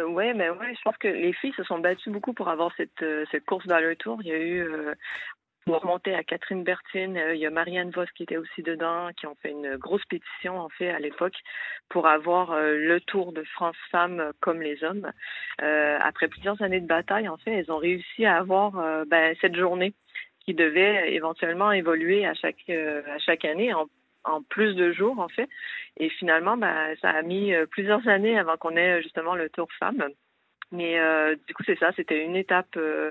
Euh, ouais, ben ouais, je pense que les filles se sont battues beaucoup pour avoir cette, euh, cette course dans le tour. Il y a eu, euh, pour remonter à Catherine Bertine, euh, il y a Marianne Vos qui était aussi dedans, qui ont fait une grosse pétition, en fait, à l'époque, pour avoir le Tour de France femmes comme les hommes. Après plusieurs années de bataille, en fait, elles ont réussi à avoir ben, cette journée qui devait éventuellement évoluer à chaque, à chaque année en plus de jours, en fait. Et finalement, ben, ça a mis euh, plusieurs années avant qu'on ait justement le Tour Femmes. Mais euh, du coup, c'est ça, c'était une étape euh,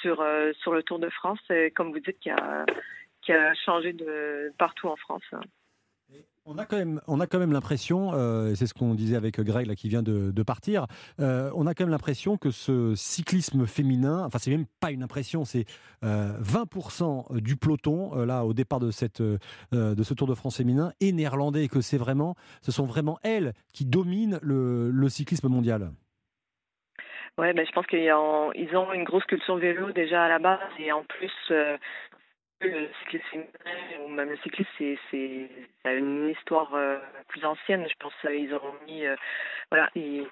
sur, sur le Tour de France, comme vous dites, qui a, qui a changé de partout en France. On a quand même, on a quand même l'impression, euh, c'est ce qu'on disait avec Greg qui vient de, partir, euh, on a quand même l'impression que ce cyclisme féminin, enfin c'est même pas une impression, c'est euh, 20% du peloton euh, là au départ de cette euh, de ce Tour de France féminin est néerlandais et que c'est vraiment, ce sont vraiment elles qui dominent le, cyclisme mondial. Ouais, ben, je pense qu'ils ont, une grosse culture vélo déjà à la base et en plus euh, le cyclisme féminin ou même le cyclisme c'est c'est une histoire euh, plus ancienne. Je pense qu'ils ont mis euh, voilà ils,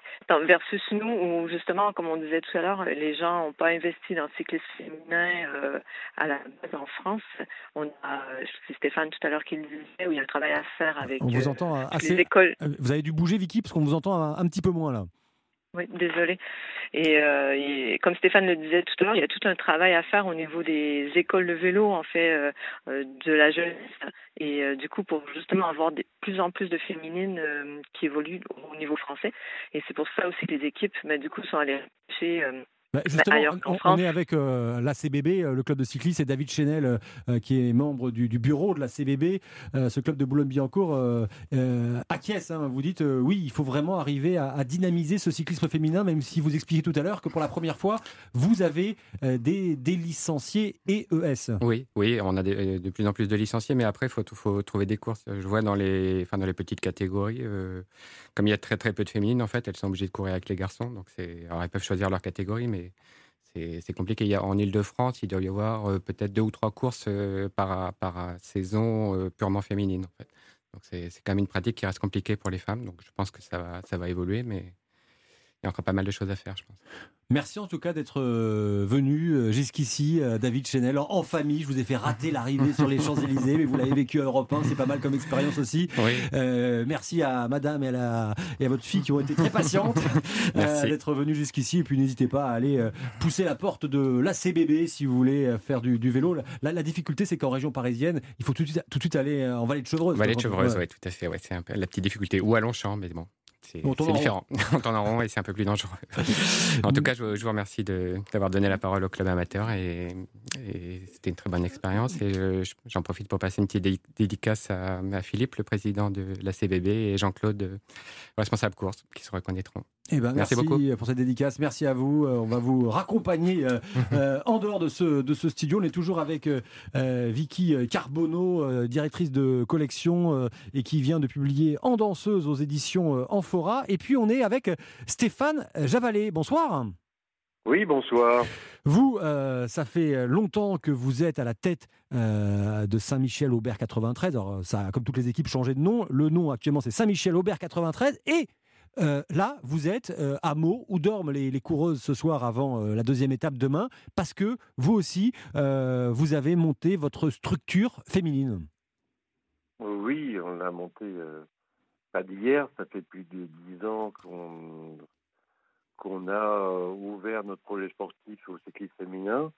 versus nous où justement comme on disait tout à l'heure les gens n'ont pas investi dans le cyclisme féminin euh, à la base en France. On a c'est Stéphane tout à l'heure qui le disait où il y a un travail à faire avec On vous euh, entend toutes assez. les écoles. euh, Vous avez dû bouger Vicky parce qu'on vous entend un, un petit peu moins là. Oui, désolé. Et, euh, et comme Stéphane le disait tout à l'heure, il y a tout un travail à faire au niveau des écoles de vélo, en fait, euh, euh, de la jeunesse. Et du coup, pour justement avoir de plus en plus de féminines qui évoluent au niveau français. Et c'est pour ça aussi que les équipes, bah, du coup, sont allées chez Bah, bah, justement, on, est avec euh, la CBB, euh, le club de cyclisme, et David Chenel, euh, euh, qui est membre du, du bureau de la CBB. Euh, ce club de Boulogne-Billancourt euh, euh, acquiesce. hein. vous dites, euh, oui, il faut vraiment arriver à, à dynamiser ce cyclisme féminin, même si vous expliquez tout à l'heure que pour la première fois, vous avez euh, des, des licenciés et E ES. Oui, oui, on a des- de plus en plus de licenciés, mais après, il faut, faut trouver des courses. Je vois dans les, enfin, dans les petites catégories, euh, comme il y a très très peu de féminines, en fait, elles sont obligées de courir avec les garçons. Donc c'est, alors elles peuvent choisir leur catégorie, mais c'est compliqué. Il y a, en Ile-de-France, il doit y avoir euh, peut-être deux ou trois courses euh, par, saison euh, purement féminines. Donc c'est quand même une pratique qui reste compliquée pour les femmes. Donc je pense que ça va, ça va évoluer, mais il y a encore pas mal de choses à faire, je pense. Merci en tout cas d'être euh, venu euh, jusqu'ici, euh, David Chenel, en, famille. Je vous ai fait rater l'arrivée sur les Champs-Élysées, mais vous l'avez vécu à Europe 1, c'est pas mal comme expérience aussi. Oui. Euh, merci à madame et à, la- et à votre fille qui ont été très patientes euh, d'être venues jusqu'ici. Et puis n'hésitez pas à aller pousser la porte de la CBB si vous voulez faire du, du vélo. La, la difficulté, c'est qu'en région parisienne, il faut tout de suite, tout de suite aller en vallée de Chevreuse. Vallée de Chevreuse, oui, tout à fait. Ouais, c'est la petite difficulté. Ou à Longchamp, mais bon, c'est différent. On tourne en rond et c'est un peu plus dangereux. en tout cas, je, je vous remercie d'avoir donné la parole au club amateur et, et c'était une très bonne expérience. Et je- je- j'en profite pour passer une petite dé- dédicace à, à Philippe, le président de la CBB, et Jean-Claude, euh, responsable course, qui se reconnaîtront. Eh ben, merci, merci beaucoup. pour cette dédicace. Merci à vous. Euh, on va vous raccompagner euh, en dehors de ce, de ce studio. On est toujours avec euh, Vicky Carbonneau, euh, directrice de collection et qui vient de publier En danseuse aux éditions Amphora. Et puis on est avec Stéphane Javalet. Bonsoir. Oui, bonsoir. Vous, euh, ça fait longtemps que vous êtes à la tête euh, de Saint-Michel-Aubert 93. Alors, ça a, comme toutes les équipes, changé de nom. Le nom actuellement, c'est Saint-Michel-Aubert 93. Et euh, là, vous êtes euh, à Meaux, où dorment les, les coureuses ce soir avant euh, la deuxième étape demain, parce que vous aussi, euh, vous avez monté votre structure féminine. Oui, on a monté, euh, pas d'hier, ça fait plus de dix ans qu'on a euh, ouvert notre projet sportif au cyclisme féminin.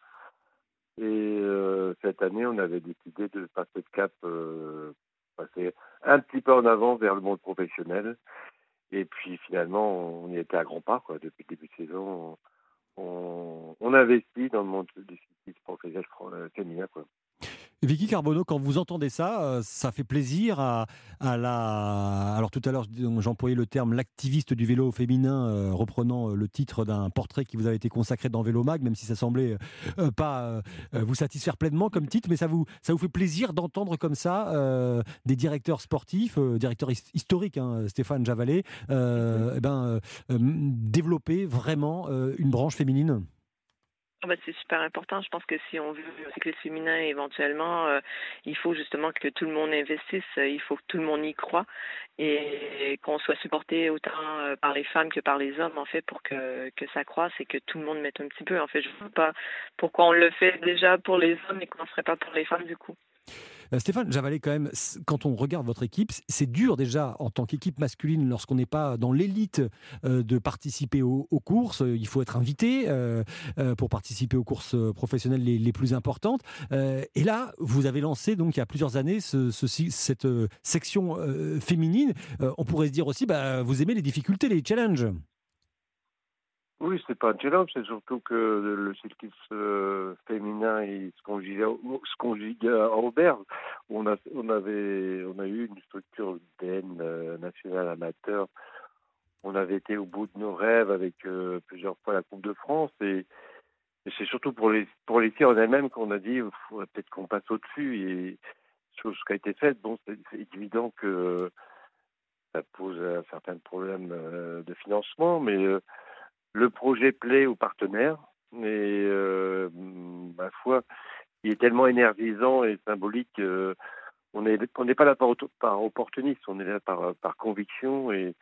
Et euh, cette année, on avait décidé de passer le cap, euh, passer un petit peu en avant vers le monde professionnel. Et puis finalement, on y était à grands pas. Quoi. Depuis le début de saison, on, on investit dans le monde du cyclisme professionnel féminin. Quoi. Vicky Carbonneau, quand vous entendez ça, euh, ça fait plaisir à, à la. Alors tout à l'heure, j'employais le terme l'activiste du vélo féminin, euh, reprenant euh, le titre d'un portrait qui vous avait été consacré dans Vélo Mag, même si ça semblait euh, pas euh, vous satisfaire pleinement comme titre, mais ça vous, ça vous fait plaisir d'entendre comme ça des directeurs sportifs, directeurs his- historiques, hein, Stéphane Javalet, eh ben, développer vraiment une branche féminine? Ah bah, c'est super important. Je pense que si on veut le cyclisme féminin éventuellement, euh, il faut justement que tout le monde investisse, euh, il faut que tout le monde y croit et qu'on soit supporté autant euh, par les femmes que par les hommes en fait pour que, que ça croisse et que tout le monde mette un petit peu. En fait, je ne vois pas pourquoi on le fait déjà pour les hommes et qu'on ne ferait pas pour les femmes du coup. Euh, Stéphane Javalet, quand même, quand on regarde votre équipe, c'est dur déjà en tant qu'équipe masculine, lorsqu'on n'est pas dans l'élite, euh, de participer aux, courses. Il faut être invité euh, pour participer aux courses professionnelles les, les plus importantes. Et là, vous avez lancé, donc, il y a plusieurs années, cette section féminine. On pourrait se dire aussi, bah, vous aimez les difficultés, les challenges. Oui, c'est pas un challenge, c'est surtout que le cyclisme euh, féminin il se conjugue, se conjugue à Aubert. On a, on a eu une structure d'N euh, nationale amateur. On avait été au bout de nos rêves avec euh, plusieurs fois la Coupe de France et, c'est surtout pour les pour les filles en elles-mêmes qu'on a dit peut-être qu'on passe au-dessus et chose qui a été faite. Bon, c'est évident que ça pose un certain problème de financement, mais le projet plaît aux partenaires, mais euh, ma foi, il est tellement énergisant et symbolique. euh, on n'est pas là par, par opportunisme, on est là par, conviction et,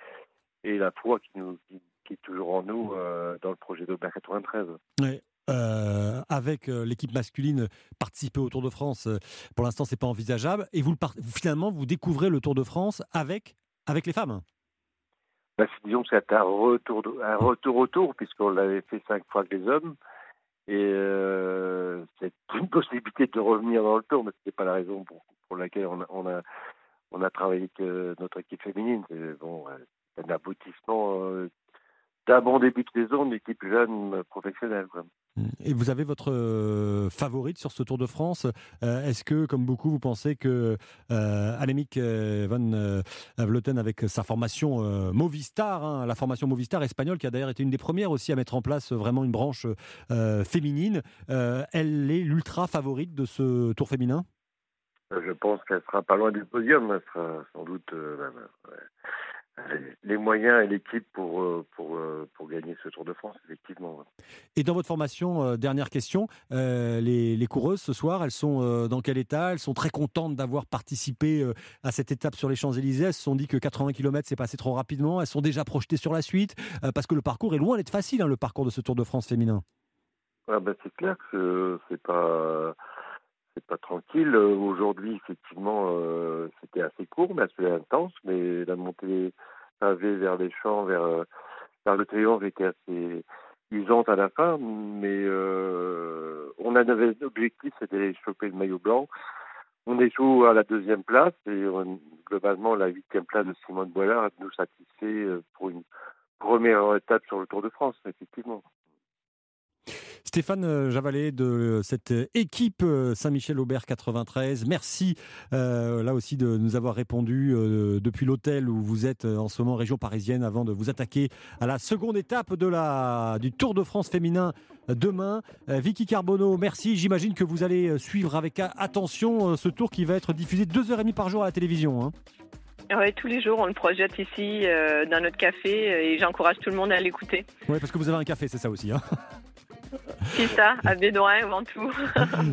et la foi qui, est toujours en nous euh, dans le projet d'Aubert 93. Ouais. Euh, avec l'équipe masculine participer au Tour de France, pour l'instant, c'est pas envisageable. Et finalement, vous découvrez le Tour de France avec, avec les femmes. Bah, c'est- disons que c'est un retour, un retour puisqu'on l'avait fait cinq fois avec les hommes. Et euh, c'est une possibilité de revenir dans le tour, mais ce n'était pas la raison pour, pour laquelle on a, on a, travaillé avec euh, notre équipe féminine. C'est euh, un aboutissement d'un bon début de saison d'une équipe jeune euh, professionnelle. Quoi. Et vous avez votre euh, favorite sur ce Tour de France. Euh, Est-ce que, comme beaucoup, vous pensez que euh, Annemiek van Vleuten, avec sa formation Movistar, hein, la formation Movistar espagnole, qui a d'ailleurs été une des premières aussi à mettre en place vraiment une branche féminine, elle est l'ultra favorite de ce Tour féminin? Je pense qu'elle sera pas loin du podium. Elle sera sans doute même, ouais, les- moyens et l'équipe pour, euh, pour, euh, pour gagner ce Tour de France, effectivement. Et dans votre formation, euh, dernière question, euh, les, les coureuses ce soir, elles sont dans quel état? Elles sont très contentes d'avoir participé à cette étape sur les Champs-Élysées. Elles se sont dit que 80 km c'est passé trop rapidement. Elles sont déjà projetées sur la suite parce que le parcours est loin d'être facile, hein, le parcours de ce Tour de France féminin. Ah ben, c'est clair que c'est pas pas tranquille. Euh, Aujourd'hui, effectivement, euh, c'était assez court, mais assez intense. Mais la montée pavée vers les champs, vers euh, vers le triomphe était assez usante à la fin. Mais on avait un objectif, c'était d'aller choper le maillot blanc. On échoue à la deuxième place et globalement la huitième place de Simone Boillard nous satisfait pour une première étape sur le Tour de France, effectivement. Stéphane euh, Javalet de cette équipe euh, Saint-Michel-Aubert 93, merci euh, là aussi de nous avoir répondu euh, depuis l'hôtel où vous êtes euh, en ce moment région parisienne avant de vous attaquer à la seconde étape de la, du Tour de France féminin euh, demain. Euh, Vicky Carbonneau, merci. J'imagine que vous allez euh, suivre avec attention euh, ce tour qui va être diffusé deux heures et demie par jour à la télévision. hein. Ouais, tous les jours, on le projette ici euh, dans notre café euh, et j'encourage tout le monde à l'écouter. Ouais, parce que vous avez un café, c'est ça aussi. hein. C'est ça, à Bédoin ou en tout.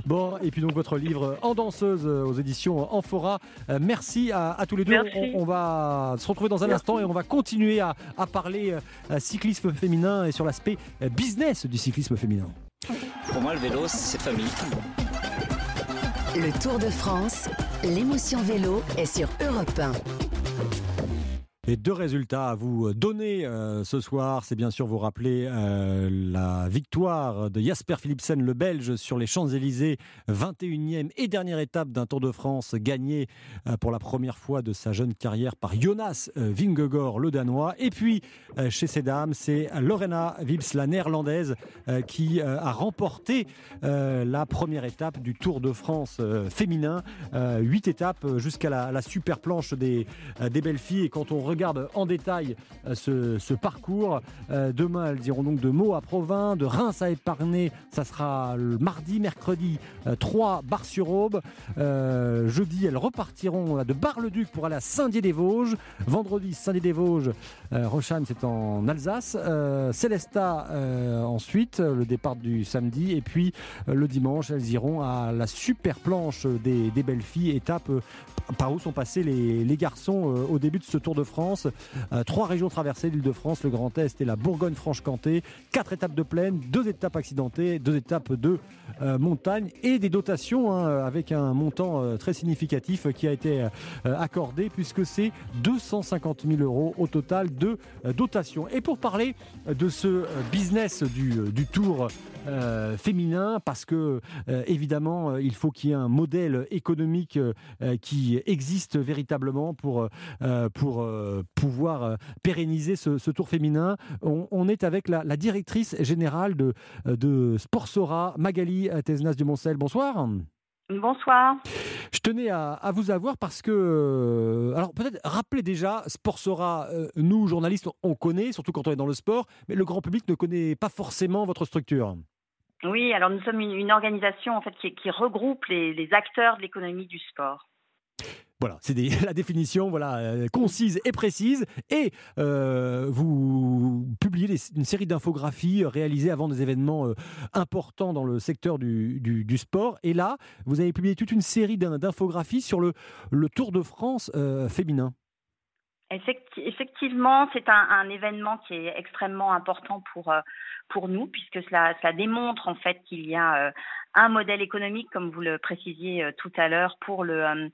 Bon, et puis donc votre livre En danseuse euh, aux éditions Amphora. Euh, merci à, à tous les deux. Merci. On, on va se retrouver dans un Merci. instant et on va continuer à, à parler euh, cyclisme féminin et sur l'aspect business du cyclisme féminin. Pour moi, le vélo, c'est famille. Le Tour de France, l'émotion vélo est sur Europe 1. Et deux résultats à vous donner euh, ce soir, c'est bien sûr vous rappeler euh, la victoire de Jasper Philipsen, le Belge, sur les Champs-Élysées, 21e et dernière étape d'un Tour de France gagné euh, pour la première fois de sa jeune carrière par Jonas euh, Vingegaard, le Danois. Et puis, euh, chez ces dames, c'est Lorena Wips, la néerlandaise, euh, qui euh, a remporté euh, la première étape du Tour de France euh, féminin. Euh, Huit étapes euh, jusqu'à la, la super planche des, euh, des belles filles. Et quand on regarde en détail euh, ce, parcours, euh, demain elles iront donc de Meaux à Provins, de Reims à Épargnay, ça sera le mardi, mercredi, euh, 3 Bar-sur-Aube. Euh, jeudi, elles repartiront de Bar-le-Duc pour aller à Saint-Dié-des-Vosges. Vendredi, Saint-Dié-des-Vosges, Rocham, c'est en Alsace. Célestat, euh, ensuite, le départ du samedi. Et puis le dimanche, elles iront à la super planche des, belles filles, étape par où sont passés les, garçons au début de ce Tour de France. Euh, trois régions traversées, l'Île-de-France, le Grand Est et la Bourgogne-Franche-Comté. Quatre étapes de plaine, deux étapes accidentées, deux étapes de euh, montagne et des dotations hein, avec un montant euh, très significatif qui a été euh, accordé puisque c'est 250 000 euros au total de euh, dotation. Et pour parler de ce euh, business euh, du Tour euh, féminin, parce que euh, évidemment, euh, il faut qu'il y ait un modèle économique euh, qui existe véritablement pour, pour pouvoir pérenniser ce, tour féminin. On, est avec la, directrice générale de, de Sportsora, Magali Tesnas du Moncel. Bonsoir. Bonsoir. Je tenais à, vous avoir parce que, alors peut-être rappeler déjà, Sportsora, nous journalistes, on connaît, surtout quand on est dans le sport, mais le grand public ne connaît pas forcément votre structure. Oui, alors nous sommes une, organisation en fait qui, regroupe les, acteurs de l'économie du sport. Voilà, c'est la définition voilà, euh, concise et précise. Et euh, vous publiez une série d'infographies réalisées avant des événements euh, importants dans le secteur du, sport. Et là, vous avez publié toute une série d'infographies sur le Tour de France féminin. Effectivement, c'est un, événement qui est extrêmement important pour, euh, pour nous, puisque cela, démontre en fait qu'il y a euh, un modèle économique, comme vous le précisiez euh, tout à l'heure, pour le,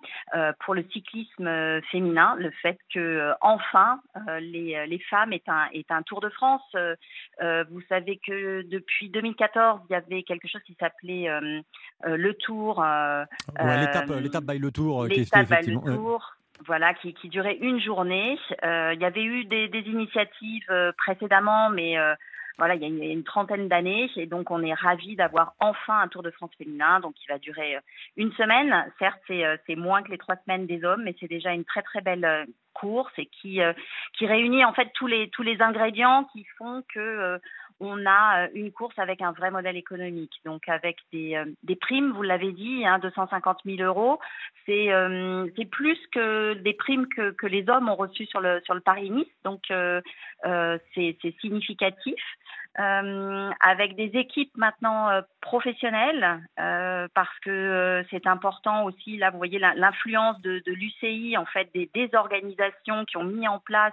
pour le cyclisme féminin, le fait que enfin les, les, femmes est un, est un Tour de France. vous savez que depuis 2014, il y avait quelque chose qui s'appelait le Tour. l'étape, by le Tour. L'étape by le Tour voilà, qui, durait une journée. Euh, il y avait eu des, initiatives euh, précédemment, mais euh, voilà, il y a une, trentaine d'années, et donc on est ravis d'avoir enfin un Tour de France féminin, donc qui va durer une semaine. Certes, c'est moins que les trois semaines des hommes, mais c'est déjà une très très belle course et qui qui réunit en fait tous les tous les ingrédients qui font que on a euh, une course avec un vrai modèle économique, donc avec des, euh, primes, vous l'avez dit, hein, 250 000 euros. C'est euh, c'est plus que des primes que, les hommes ont reçues sur le, Paris-Nice, donc c'est significatif. avec des équipes maintenant professionnelles, parce que c'est important aussi, là vous voyez l'influence de, de l'UCI, en fait, des, des organisations qui ont mis en place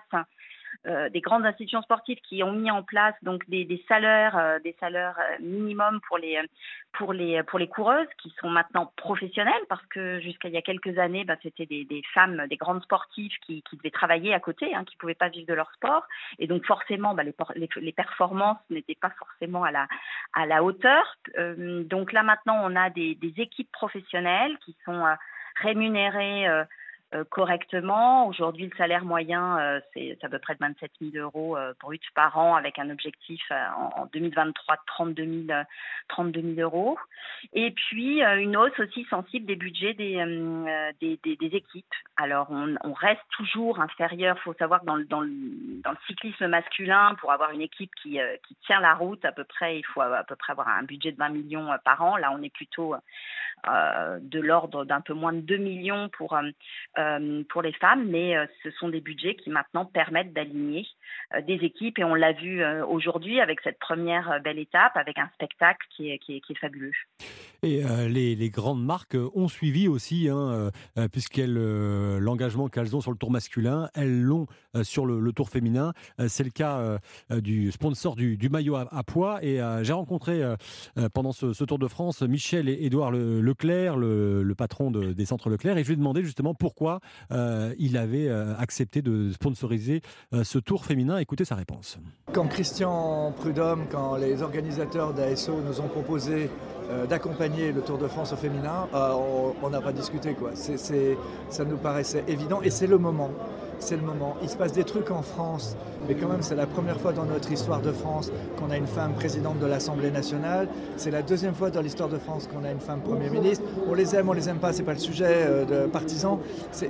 euh, des grandes institutions sportives qui ont mis en place donc des, salaires, euh, des salaires euh, minimums pour les pour les pour les coureuses qui sont maintenant professionnelles parce que jusqu'à il y a quelques années, bah, c'était des, femmes, des grandes sportives qui, devaient travailler à côté, hein, qui pouvaient pas vivre de leur sport et donc forcément bah, les, performances n'étaient pas forcément à la à la hauteur. donc là maintenant, on a des, équipes professionnelles qui sont rémunérées euh, correctement. Aujourd'hui, le salaire moyen, euh, c'est à peu près de 27 000 euros euh, bruts par an, avec un objectif en, 2023 de 32 000, 32 000 euros. Et puis, une hausse aussi sensible des budgets des, des, équipes. Alors, on, reste toujours inférieur. Il faut savoir que dans le, dans, le, cyclisme masculin, pour avoir une équipe qui, qui tient la route, à peu près, il faut à peu près avoir un budget de 20 millions par an. Là, on est plutôt de l'ordre d'un peu moins de 2 millions pour euh, pour les femmes, mais euh, ce sont des budgets qui maintenant permettent d'aligner euh, des équipes et on l'a vu aujourd'hui avec cette première belle étape, avec un spectacle qui est, fabuleux. Et les, grandes marques ont suivi aussi, hein, puisqu'elles l'engagement qu'elles ont sur le tour masculin, elles l'ont sur le, tour féminin. C'est le cas du sponsor du, maillot à, poids. Et j'ai rencontré pendant ce, Tour de France Michel et Édouard Leclerc, le, le patron des centres Leclerc, et je lui ai demandé justement pourquoi euh, il avait euh, accepté de sponsoriser euh, ce tour féminin. Écoutez sa réponse. Quand Christian Prudhomme, quand les organisateurs d'ASO nous ont proposé d'accompagner le Tour de France au féminin, on n'a pas discuté. Ça nous paraissait évident et c'est le moment c'est le moment. Il se passe des trucs en France, mais quand même c'est la première fois dans notre histoire de France qu'on a une femme présidente de l'Assemblée nationale. C'est la deuxième fois dans l'histoire de France qu'on a une femme Premier ministre. On les aime, on les aime pas, c'est pas le sujet euh, de partisans,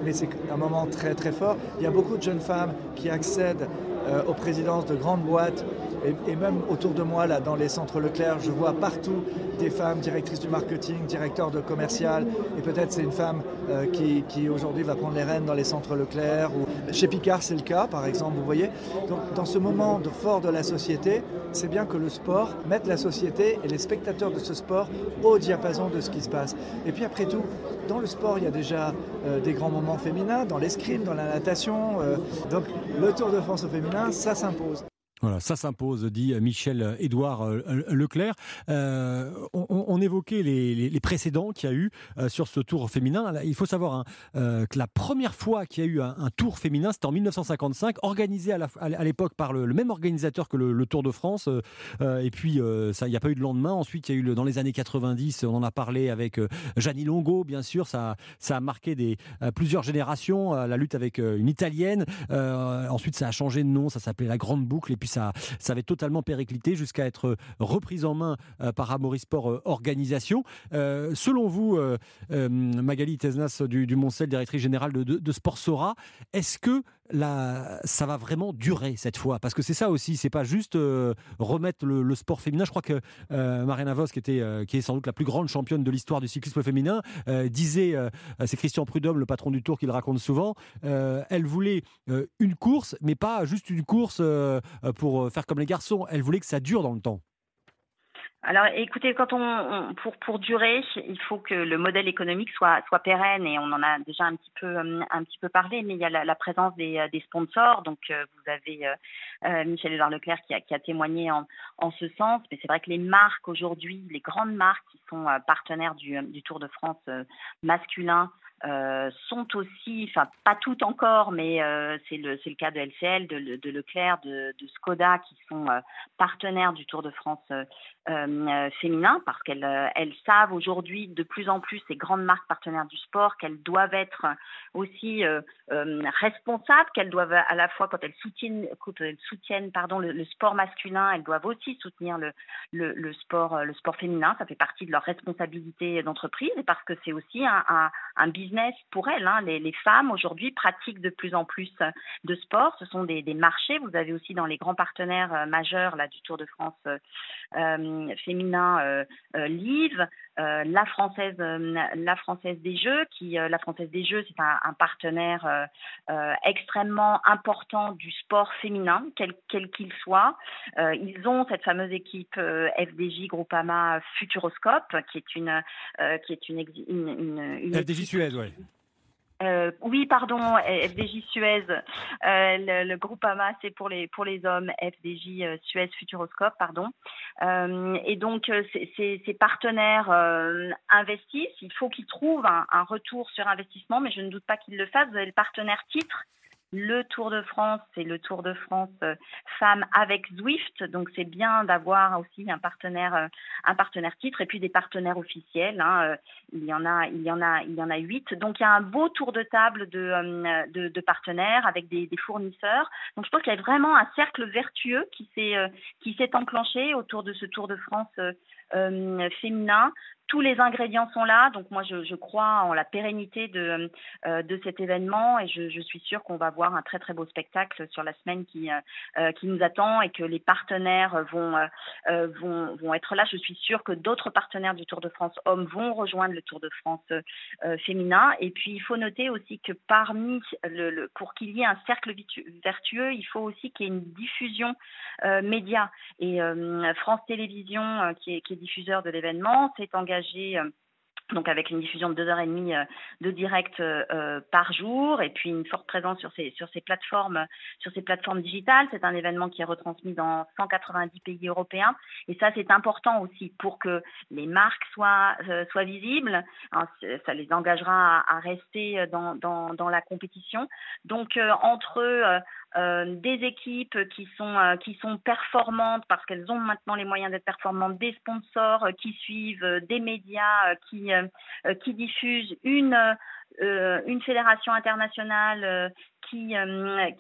mais c'est un moment très très fort. Il y a beaucoup de jeunes femmes qui accèdent euh, aux présidences de grandes boîtes et, même autour de moi, là, dans les centres Leclerc, je vois partout des femmes directrices du marketing, directeurs de commercial. Et peut-être c'est une femme euh, qui, qui aujourd'hui va prendre les rênes dans les centres Leclerc. Ou... Chez Picard, c'est le cas, par exemple, vous voyez. Donc, dans ce moment de fort de la société, c'est bien que le sport mette la société et les spectateurs de ce sport au diapason de ce qui se passe. Et puis après tout, dans le sport, il y a déjà euh, des grands moments féminins, dans l'escrime, dans la natation. Euh, donc le Tour de France au féminin, ça s'impose. Voilà, ça s'impose, dit Michel Édouard euh, Leclerc. Euh, on, évoquait les, précédents qu'il y a eu euh, sur ce tour féminin. Il faut savoir hein, que la première fois qu'il y a eu un, tour féminin, c'était en 1955, organisé à l'époque par le, même organisateur que le, Tour de France. Et puis, il n'y a pas eu de lendemain. Ensuite, il y a eu dans les années 90, on en a parlé avec Gianni Longo, bien sûr. Ça, ça a marqué plusieurs générations, la lutte avec une Italienne. ensuite, ça a changé de nom, ça s'appelait la Grande Boucle. Ça, ça avait totalement périclité jusqu'à être reprise en main euh, par Amaury Sport euh, Organisation. Euh, selon vous, Magali Tesnas du, Moncel, directrice générale de, de, de Sport Sora, est-ce que ça va vraiment durer cette fois Parce que c'est ça aussi, c'est pas juste euh, remettre le, sport féminin. Je crois que euh, Mariana Vos, qui, était, euh, qui est sans doute la plus grande championne de l'histoire du cyclisme féminin, disait, c'est Christian Prudhomme, le patron du Tour, qui le raconte souvent, elle voulait une course, mais pas juste une course pour faire comme les garçons. Elle voulait que ça dure dans le temps. Alors, écoutez, quand on, on, pour pour durer, il faut que le modèle économique soit soit pérenne et on en a déjà un petit peu un petit peu parlé, mais il y a la, la présence des, des sponsors. Donc, euh, vous avez euh, euh Michel Edouard Leclerc qui a, qui a témoigné en, en ce sens. Mais c'est vrai que les marques aujourd'hui, les grandes marques qui sont euh, partenaires du, du Tour de France masculin, euh, sont aussi, enfin pas toutes encore, mais euh, c'est le, le cas de LCL, de, Leclerc, de, Skoda qui sont euh, partenaires du Tour de France féminin parce qu'elles elles savent aujourd'hui de plus en plus ces grandes marques partenaires du sport qu'elles doivent être aussi responsables, qu'elles doivent à la fois quand elles soutiennent, le, sport masculin, elles doivent aussi soutenir le, le, sport le sport féminin. Ça fait partie de leur responsabilité d'entreprise parce que c'est aussi un business business pour elles. Hein. Les, femmes aujourd'hui pratiquent de plus en plus de sport. Ce sont des, marchés. Vous avez aussi dans les grands partenaires euh, majeurs là, du Tour de France euh, euh féminin euh, euh, Live, la française, la française des Jeux, qui la française des Jeux, c'est un, partenaire extrêmement important du sport féminin, quel qu'il qu soit. ils ont cette fameuse équipe FDJ Groupama Futuroscope, qui est une qui est une, une FDJ Suez, oui. Euh, oui, pardon, FDJ Suez, euh, le, le, groupe AMA, c'est pour les, pour les hommes, FDJ euh, Suez Futuroscope, pardon. Euh, et donc, euh, ces, partenaires investissent, il faut qu'ils trouvent un, un, retour sur investissement, mais je ne doute pas qu'ils le fassent. Vous avez le partenaire titre le Tour de France, c'est le Tour de France euh, femmes avec Zwift, donc c'est bien d'avoir aussi un partenaire, euh, un partenaire titre et puis des partenaires officiels. Hein, euh, il y en a, il y en a, il y en a huit. Donc il y a un beau tour de table de, de, de partenaires avec des, des, fournisseurs. Donc je pense qu'il y a vraiment un cercle vertueux qui s'est, qui s'est enclenché autour de ce Tour de France féminin. Tous les ingrédients sont là, donc moi je, je crois en la pérennité de, euh, de cet événement et je, je suis sûre qu'on va voir un très très beau spectacle sur la semaine qui, euh, qui nous attend et que les partenaires vont, euh, vont, vont être là. Je suis sûre que d'autres partenaires du Tour de France hommes vont rejoindre le Tour de France euh, féminin. Et puis il faut noter aussi que parmi le, le pour qu'il y ait un cercle vertueux, il faut aussi qu'il y ait une diffusion euh, média et France Télévisions qui est, qui est diffuseur de l'événement, s'est engagé euh, donc avec une diffusion de deux heures et demie euh, de direct euh, par jour et puis une forte présence sur ces sur ces plateformes sur ces plateformes digitales. C'est un événement qui est retransmis dans 190 pays européens. Et ça c'est important aussi pour que les marques soient soient visibles hein, ça les engagera à, à rester dans, dans, dans la compétition. Donc euh, entre euh, des équipes qui sont euh, qui sont performantes parce qu'elles ont maintenant les moyens d'être performantes, des sponsors euh, qui suivent, des médias qui qui diffusent une une fédération internationale qui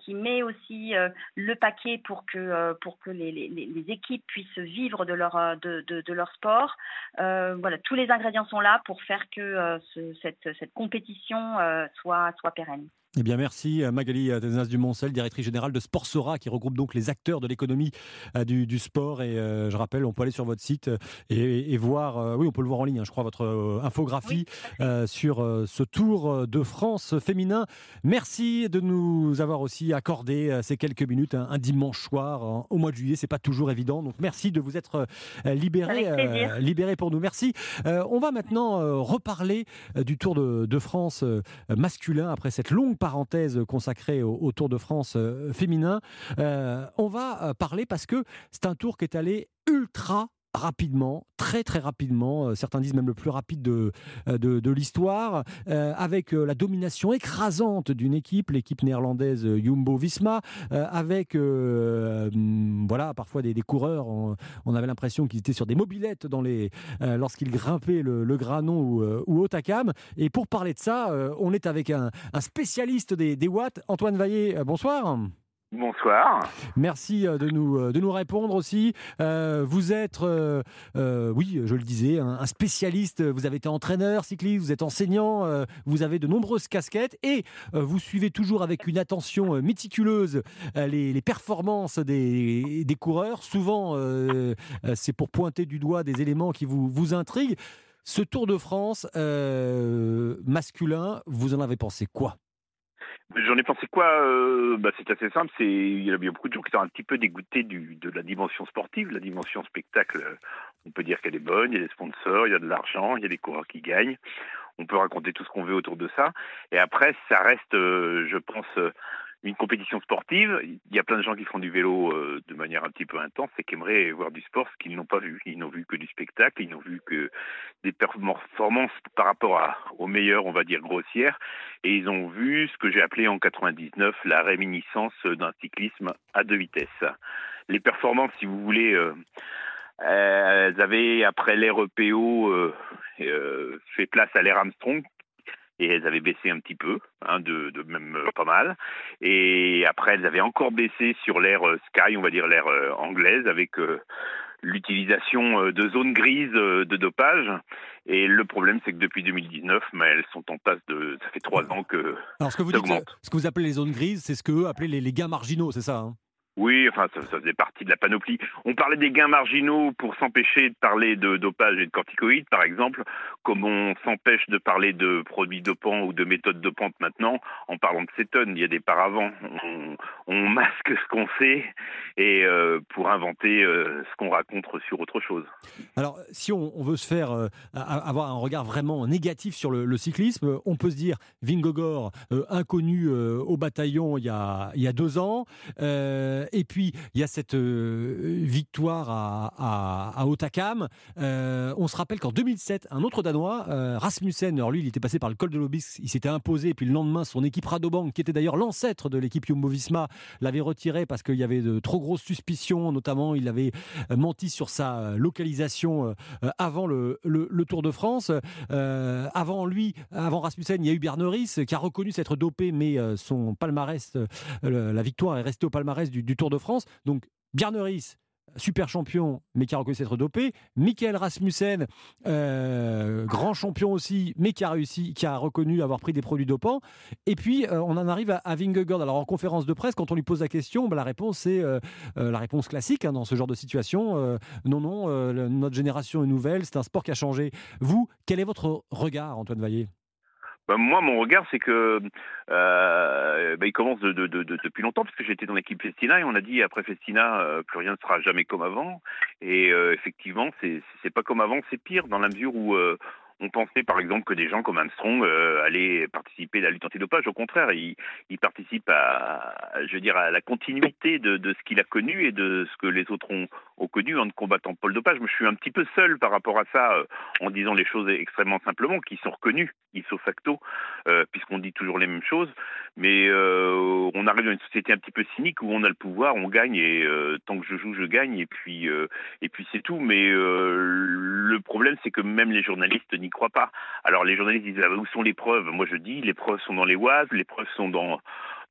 qui met aussi le paquet pour que pour que les, les, équipes puissent vivre de leur de, de, leur sport. voilà, tous les ingrédients sont là pour faire que ce, cette cette compétition soit soit pérenne. Eh bien, merci Magali Desnas du Moncel, directrice générale de Sportsora, qui regroupe donc les acteurs de l'économie euh, du, du, sport. Et euh, je rappelle, on peut aller sur votre site et, et voir, euh, oui, on peut le voir en ligne, hein, je crois, votre euh, infographie oui. Euh, sur ce Tour de France féminin. Merci de nous avoir aussi accordé ces quelques minutes un, un dimanche soir hein, au mois de juillet. C'est pas toujours évident, donc merci de vous être libéré, libéré pour nous. Merci. on va maintenant reparler du Tour de, de France masculin après cette longue parenthèse consacrée au, Tour de France euh, féminin. Euh, on va euh, parler parce que c'est un tour qui est allé ultra rapidement, très très rapidement, euh, certains disent même le plus rapide de, euh, de, l'histoire, euh, avec la domination écrasante d'une équipe, l'équipe néerlandaise Jumbo-Visma, euh, avec hum, voilà, parfois des, des coureurs, on, avait l'impression qu'ils étaient sur des mobilettes lorsqu'ils grimpaient le, Granon ou, ou Otakam. Et pour parler de ça, on est avec un, spécialiste des, des watts, Antoine Vaillé, bonsoir. Bonsoir. Merci euh, de nous, euh, de nous répondre aussi. Euh, vous êtes, oui, je le disais, un, spécialiste. Vous avez été entraîneur cycliste, vous êtes enseignant, vous avez de nombreuses casquettes et vous suivez toujours avec une attention méticuleuse les, performances des, coureurs. Souvent, c'est pour pointer du doigt des éléments qui vous, vous intriguent. Ce Tour de France masculin, vous en avez pensé quoi? J'en ai pensé quoi euh, bah, C'est assez simple. C'est il y a beaucoup de gens qui sont un petit peu dégoûtés du, de la dimension sportive, la dimension spectacle. euh, On peut dire qu'elle est bonne. Il y a des sponsors, il y a de l'argent, il y a des coureurs qui gagnent. On peut raconter tout ce qu'on veut autour de ça. Et après, ça reste, euh, je pense, euh, une compétition sportive. Il y a plein de gens qui font du vélo euh, de manière un petit peu intense et qui aimeraient voir du sport, ce qu'ils n'ont pas vu. Ils n'ont vu que du spectacle, ils n'ont vu que des performances par rapport à, aux meilleurs, on va dire, grossières. Et ils ont vu ce que j'ai appelé en 99 la réminiscence d'un cyclisme à deux vitesses. Les performances, si vous voulez, euh, elles avaient, après l'ère EPO, euh, euh, fait place à l'ère Armstrong, et elles avaient baissé un petit peu, hein, de, de même euh, pas mal. Et après, elles avaient encore baissé sur l'ère euh, Sky, on va dire l'ère euh, anglaise, avec euh, l'utilisation de zones grises de dopage. Et le problème, c'est que depuis 2019, mais elles sont en passe de. Ça fait trois ans que Alors, ce que vous dites, ce que vous appelez les zones grises, c'est ce que eux appelaient les, les gains marginaux, c'est ça hein? Oui, enfin, ça, faisait partie de la panoplie. On parlait des gains marginaux pour s'empêcher de parler de dopage et de corticoïdes, par exemple, comme on s'empêche de parler de produits dopants ou de méthodes dopantes maintenant en parlant de cétone. Il y a des paravents. On, masque ce qu'on sait et euh, pour inventer euh, ce qu'on raconte sur autre chose. Alors, si on, veut se faire euh, avoir un regard vraiment négatif sur le, cyclisme, on peut se dire Vingogor, inconnu au bataillon il y a, deux ans, et puis il y a cette euh, victoire à, à, Otakam. Euh, on se rappelle qu'en 2007, un autre Danois, euh, Rasmussen, alors lui, il était passé par le col de l'Obis, il s'était imposé, et puis le lendemain, son équipe Rabobank, qui était d'ailleurs l'ancêtre de l'équipe Jumbo-Visma, l'avait retiré parce qu'il y avait de trop grosses suspicions, notamment il avait menti sur sa localisation avant le, Tour de France. Avant lui, avant Rasmussen, il y a eu Berneris qui a reconnu s'être dopé, mais son palmarès, la victoire est restée au palmarès du, du Tour de France. Donc Berneris, super champion, mais qui a reconnu s'être dopé. Michael Rasmussen, euh, grand champion aussi, mais qui a réussi, qui a reconnu avoir pris des produits dopants. Et puis, euh, on en arrive à, à. Alors, en conférence de presse, quand on lui pose la question, bah, la réponse c'est euh, la réponse classique hein, dans ce genre de situation. non, non, notre génération est nouvelle, c'est un sport qui a changé. Vous, quel est votre regard, Antoine Vaillé Ben, moi, mon regard, c'est que euh, ben, il commence de, de- de- de- depuis longtemps, parce que j'étais dans l'équipe Festina et on a dit après Festina, euh, plus rien ne sera jamais comme avant. Et euh, effectivement, c'est c'est pas comme avant, c'est pire dans la mesure où euh, on pensait par exemple que des gens comme Armstrong euh, allaient participer à la lutte antidopage. Au contraire, il, il participe à, je veux dire, à la continuité de, ce qu'il a connu et de ce que les autres ont, connu en combattant pas le dopage. Je suis un petit peu seul par rapport à ça, euh, en disant les choses extrêmement simplement, qui sont reconnues, ipso facto, euh, puisqu'on dit toujours les mêmes choses. Mais on arrive dans une société un petit peu cynique où on a le pouvoir, on gagne et tant que je joue, je gagne et puis et puis c'est tout. Mais le problème, c'est que même les journalistes n'y croient pas. Alors les journalistes disent ah, où sont les preuves? Moi, je dis les preuves sont dans les Oise, les preuves sont dans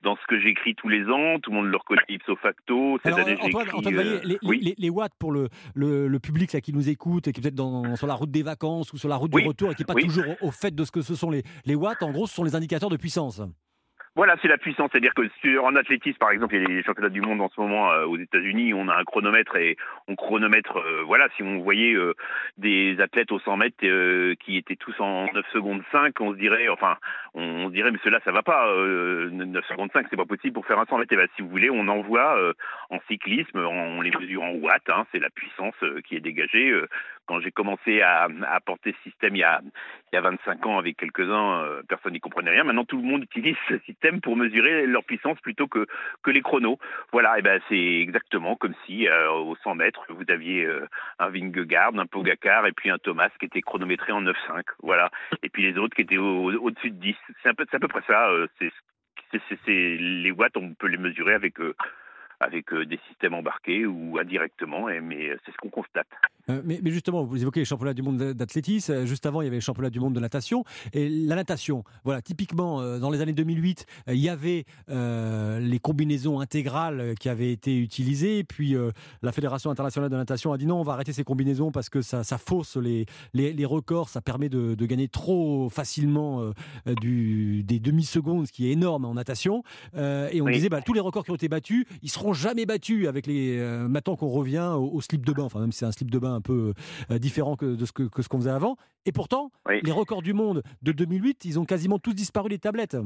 dans ce que j'écris tous les ans, tout le monde le reconnaît ipso facto. Cette Alors, année, Antoine, Antoine euh, les, oui. les- les watts pour le, le, le public là, qui nous écoute et qui est peut-être dans- sur la route des vacances ou sur la route Oui, du retour et qui n'est pas oui. toujours au, au fait de ce que ce sont les, les watts, en gros, ce sont les indicateurs de puissance. Voilà, c'est la puissance. C'est-à-dire que sur, en athlétisme, par exemple, il y a les championnats du monde en ce moment euh, aux États-Unis. On a un chronomètre et on chronomètre. euh, voilà, si on voyait euh, des athlètes au 100 mètres qui étaient tous en 9 secondes 5, on se dirait, enfin, on, se dirait mais cela ça va pas, euh, 9,55 c'est pas possible pour faire un 100 mètres. Et ben, si vous voulez, on envoie en cyclisme, on les mesure en watts, hein, c'est la puissance qui est dégagée. Quand j'ai commencé à, à porter ce système il y a, il y a 25 ans avec quelques-uns, euh, personne n'y comprenait rien. Maintenant, tout le monde utilise ce système pour mesurer leur puissance plutôt que, les chronos. Voilà, et ben c'est exactement comme si euh, au 100 mètres, vous aviez euh, un Vingegaard, un Pogacar et puis un Thomas qui était chronométré en 9,5. Voilà, et puis les autres qui étaient au- au-dessus de 10. C'est à peu près ça. euh, c'est les watts, on peut les mesurer avec avec euh, des systèmes embarqués ou indirectement, et, mais c'est ce qu'on constate. Euh, mais, mais justement, vous évoquez les championnats du monde d'athlétisme. Euh, Juste avant, il y avait les championnats du monde de natation. Et la natation, voilà, typiquement, euh, dans les années 2008, euh, il y avait euh, les combinaisons intégrales euh, qui avaient été utilisées. Puis euh, la Fédération internationale de natation a dit non, on va arrêter ces combinaisons parce que ça, ça fausse les, les, les records. Ça permet de, de gagner trop facilement euh, euh, du, des demi-secondes, ce qui est énorme en natation. Euh, et on Oui. disait, bah, tous les records qui ont été battus, ils seront jamais battus avec les. euh, maintenant qu'on revient au, au slip de bain, enfin même si c'est un slip de bain un peu euh, différent que de ce que, que ce qu'on faisait avant. Et pourtant, les records du monde de 2008, ils ont quasiment tous disparu des tablettes.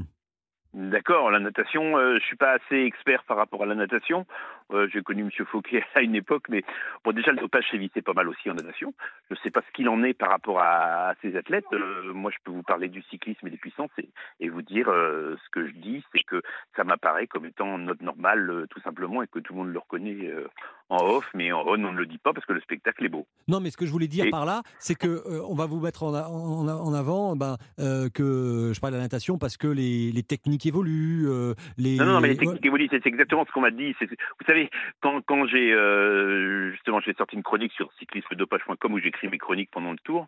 D'accord, la natation, euh, je suis pas assez expert par rapport à la natation. Euh, J'ai connu Monsieur Fauquet à une époque, mais bon, déjà le dopage sévissait pas mal aussi en natation. Je ne sais pas ce qu'il en est par rapport à, à ces athlètes. Euh, moi, je peux vous parler du cyclisme et des puissances et, et vous dire euh, ce que je dis, c'est que ça m'apparaît comme étant note normale, euh, tout simplement, et que tout le monde le reconnaît en off, mais en on, on ne le dit pas parce que le spectacle est beau. Non, mais ce que je voulais dire Et- par là, c'est que on va vous mettre en, avant ben, que je parle de la natation parce que les, les techniques évoluent. les, Non, non, mais les techniques évoluent, c'est exactement ce qu'on m'a dit. Vous savez, quand, quand j'ai euh, justement j'ai sorti une chronique sur cyclismedopage.com où j'écris mes chroniques pendant le tour,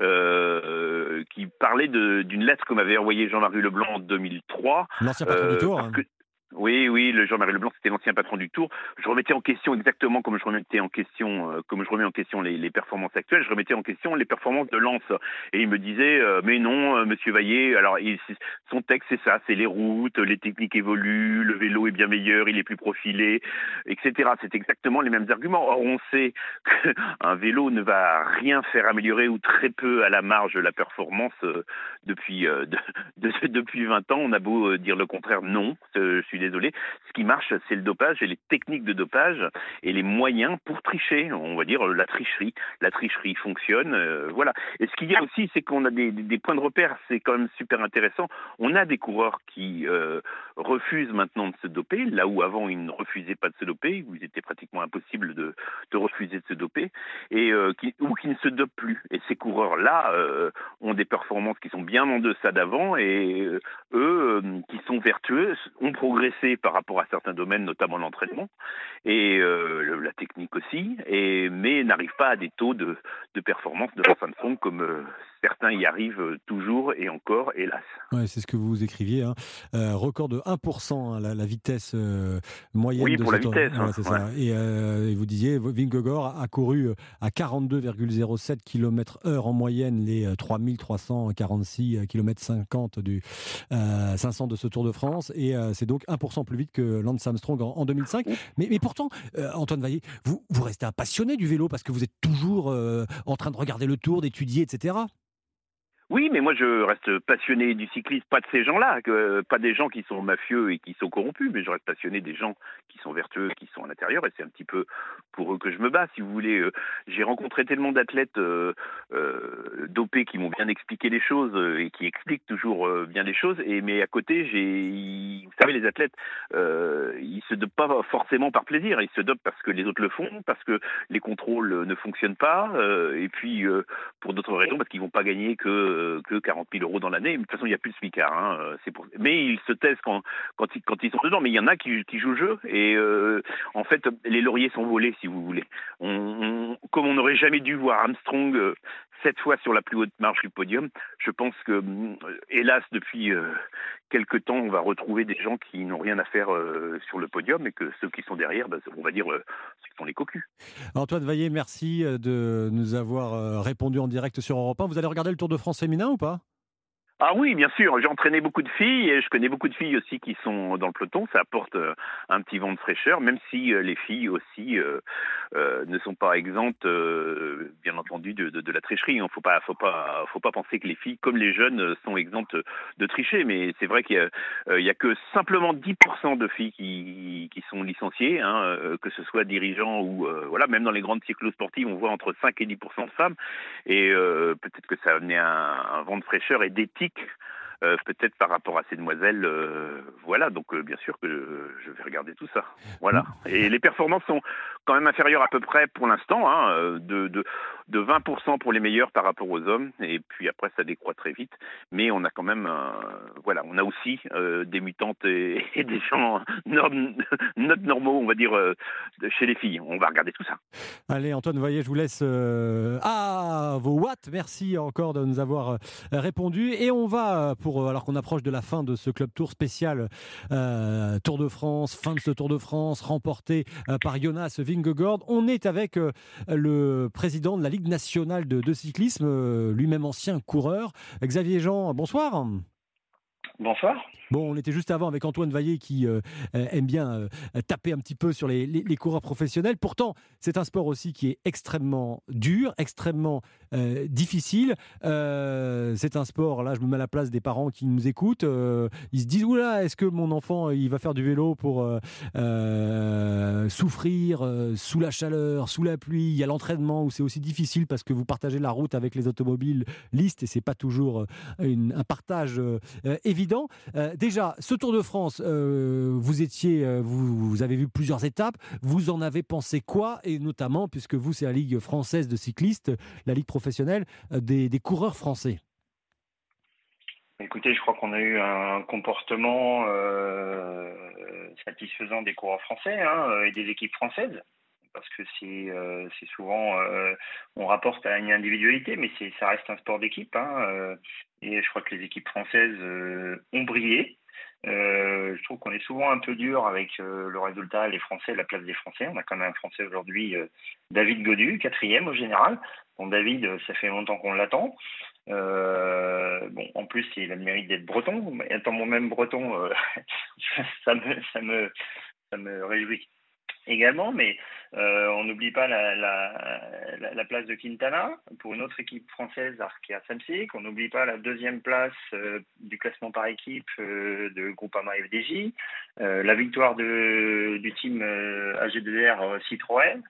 euh, qui parlait d'une lettre que m'avait envoyée Jean-Marie Leblanc en 2003. L'ancien patron du Tour, hein. que- oui, oui, le Jean-Marie Leblanc, c'était l'ancien patron du Tour. Je remettais en question exactement comme je remettais en question, euh, comme je remets en question les, performances actuelles, je remettais en question les performances de Lens. Et il me disait, euh, mais non, euh, Monsieur Vaillé. Alors, son texte, c'est ça, c'est les routes, les techniques évoluent, le vélo est bien meilleur, il est plus profilé, etc. C'est exactement les mêmes arguments. Or, on sait qu'un vélo ne va rien faire améliorer ou très peu à la marge la performance euh, depuis de- de- depuis 20 ans. On a beau dire le contraire, non. je suis désolé. Ce qui marche, c'est le dopage et les techniques de dopage et les moyens pour tricher. On va dire la tricherie. La tricherie fonctionne, euh, voilà. Et ce qu'il y a aussi, c'est qu'on a des, points de repère. C'est quand même super intéressant. On a des coureurs qui euh, refusent maintenant de se doper, là où avant ils ne refusaient pas de se doper, où il était pratiquement impossible de, de refuser de se doper, et euh, ou qui ne se dopent plus. Et ces coureurs-là ont des performances qui sont bien en deçà d'avant, et eux, qui sont vertueux, ont progressé par rapport à certains domaines, notamment l'entraînement et euh, la technique aussi, mais n'arrivent pas à des taux de, performance de Lance Armstrong comme euh, certains y arrivent euh, toujours et encore, hélas. Ouais, c'est ce que vous écriviez. hein. Euh, record de 1%, hein, la, la vitesse euh, moyenne. Oui, de pour la vitesse, hein, ça. Et, euh, et vous disiez, Vingegaard a couru à 42,07 km/h en moyenne les euh, 3346 km 50 du euh, 500 de ce Tour de France. Et c'est donc 1% plus vite que Lance Armstrong en, en 2005. Mais, mais pourtant, Antoine Vaillé, vous, vous restez un passionné du vélo parce que vous êtes toujours en train de regarder le Tour, d'étudier, etc. Oui, mais moi je reste passionné du cyclisme, pas de ces gens-là, que- pas des gens qui sont mafieux et qui sont corrompus, mais je reste passionné des gens qui sont vertueux, qui sont à l'intérieur, et c'est un petit peu pour eux que je me bats, si vous voulez. Euh, J'ai rencontré tellement d'athlètes euh, euh, dopés qui m'ont bien expliqué les choses euh, et qui expliquent toujours euh, bien les choses, mais à côté, j'ai, vous savez, les athlètes, euh, ils se dopent pas forcément par plaisir, ils se dopent parce que les autres le font, parce que les contrôles euh, ne fonctionnent pas, euh, et puis euh, pour d'autres raisons, parce qu'ils vont pas gagner que, euh, que 40 000 euros dans l'année. De toute façon, il n'y a plus de smicard. Hein, euh. Mais ils se taisent quand, ils, sont dedans. Mais il y en a qui, jouent le jeu. Et euh, en fait, les lauriers sont volés, si vous voulez. Comme on n'aurait jamais dû voir Armstrong sept fois sur la plus haute marche du podium, je pense que, hum, hélas, depuis euh, quelque temps, on va retrouver des gens qui n'ont rien à faire euh, sur le podium et que ceux qui sont derrière, bah, on va dire, euh, qui sont les cocus. Antoine Vaillé, merci de nous avoir répondu en direct sur Europe 1. Vous allez regarder le Tour de France féminin ou pas? Ah oui, bien sûr. J'ai entraîné beaucoup de filles et je connais beaucoup de filles aussi qui sont dans le peloton. Ça apporte euh, un petit vent de fraîcheur, même si euh, les filles aussi euh, ne sont pas exemptes, bien entendu, de, de, de la tricherie. Il ne faut pas, faut pas, faut pas penser que les filles, comme les jeunes, sont exemptes de tricher. Mais c'est vrai qu'il y, a que simplement 10% de filles qui, qui sont licenciées, hein, que ce soit dirigeants ou voilà, même dans les grandes cyclosportives, on voit entre 5 et 10% de femmes. Et peut-être que ça a amené un, un vent de fraîcheur et d'éthique euh, peut-être par rapport à ces demoiselles. Euh, voilà, donc euh, bien sûr que je, vais regarder tout ça. Voilà. Et les performances sont quand même inférieures à peu près pour l'instant, hein, de, de, de 20% pour les meilleurs par rapport aux hommes, et puis après ça décroît très vite. Mais on a quand même, voilà, on a aussi des mutantes et, des gens norm, normaux, on va dire, chez les filles. On va regarder tout ça. Allez, Antoine Voyez, je vous laisse ah vos watts. Merci encore de nous avoir répondu, et on va euh, alors qu'on approche de la fin de ce club tour spécial euh, Tour de France, fin de ce Tour de France remporté euh, par Jonas Vingegaard. On est avec le président de la Ligue nationale de, de cyclisme, lui-même ancien coureur, Xavier Jean. Bonsoir. Bonsoir. Bon, on était juste avant avec Antoine Vaillé qui euh, euh, aime bien euh, taper un petit peu sur les, coureurs professionnels. Pourtant, c'est un sport aussi qui est extrêmement dur, extrêmement difficile. c'est un sport, là, je me mets à la place des parents qui nous écoutent. ils se disent, oula, est-ce que mon enfant, il va faire du vélo pour souffrir sous la chaleur, sous la pluie? Il y a l'entraînement où c'est aussi difficile parce que vous partagez la route avec les automobiles listes et c'est pas toujours un partage évident déjà, ce Tour de France, euh, vous étiez, euh, vous, avez vu plusieurs étapes. Vous en avez pensé quoi? Et notamment, puisque vous, c'est la Ligue française de cyclistes, la Ligue professionnelle euh, des, coureurs français. Écoutez, je crois qu'on a eu un comportement satisfaisant des coureurs français hein, et des équipes françaises parce que c'est souvent on rapporte à une individualité, mais ça reste un sport d'équipe. Hein, et je crois que les équipes françaises euh, ont brillé. Euh, je trouve qu'on est souvent un peu dur avec euh, le résultat, les Français, la place des Français. On a quand même un Français aujourd'hui, David Godu, quatrième au général. Bon, David, ça fait longtemps qu'on l'attend. bon, en plus, il a le mérite d'être breton. Étant moi-même breton, ça me réjouit également, mais euh, on n'oublie pas la, la, la, place de Quintana pour une autre équipe française, Arkea Samsic. On n'oublie pas la deuxième place euh, du classement par équipe euh, de Groupama FDJ. la victoire de, du team AG2R Citroën.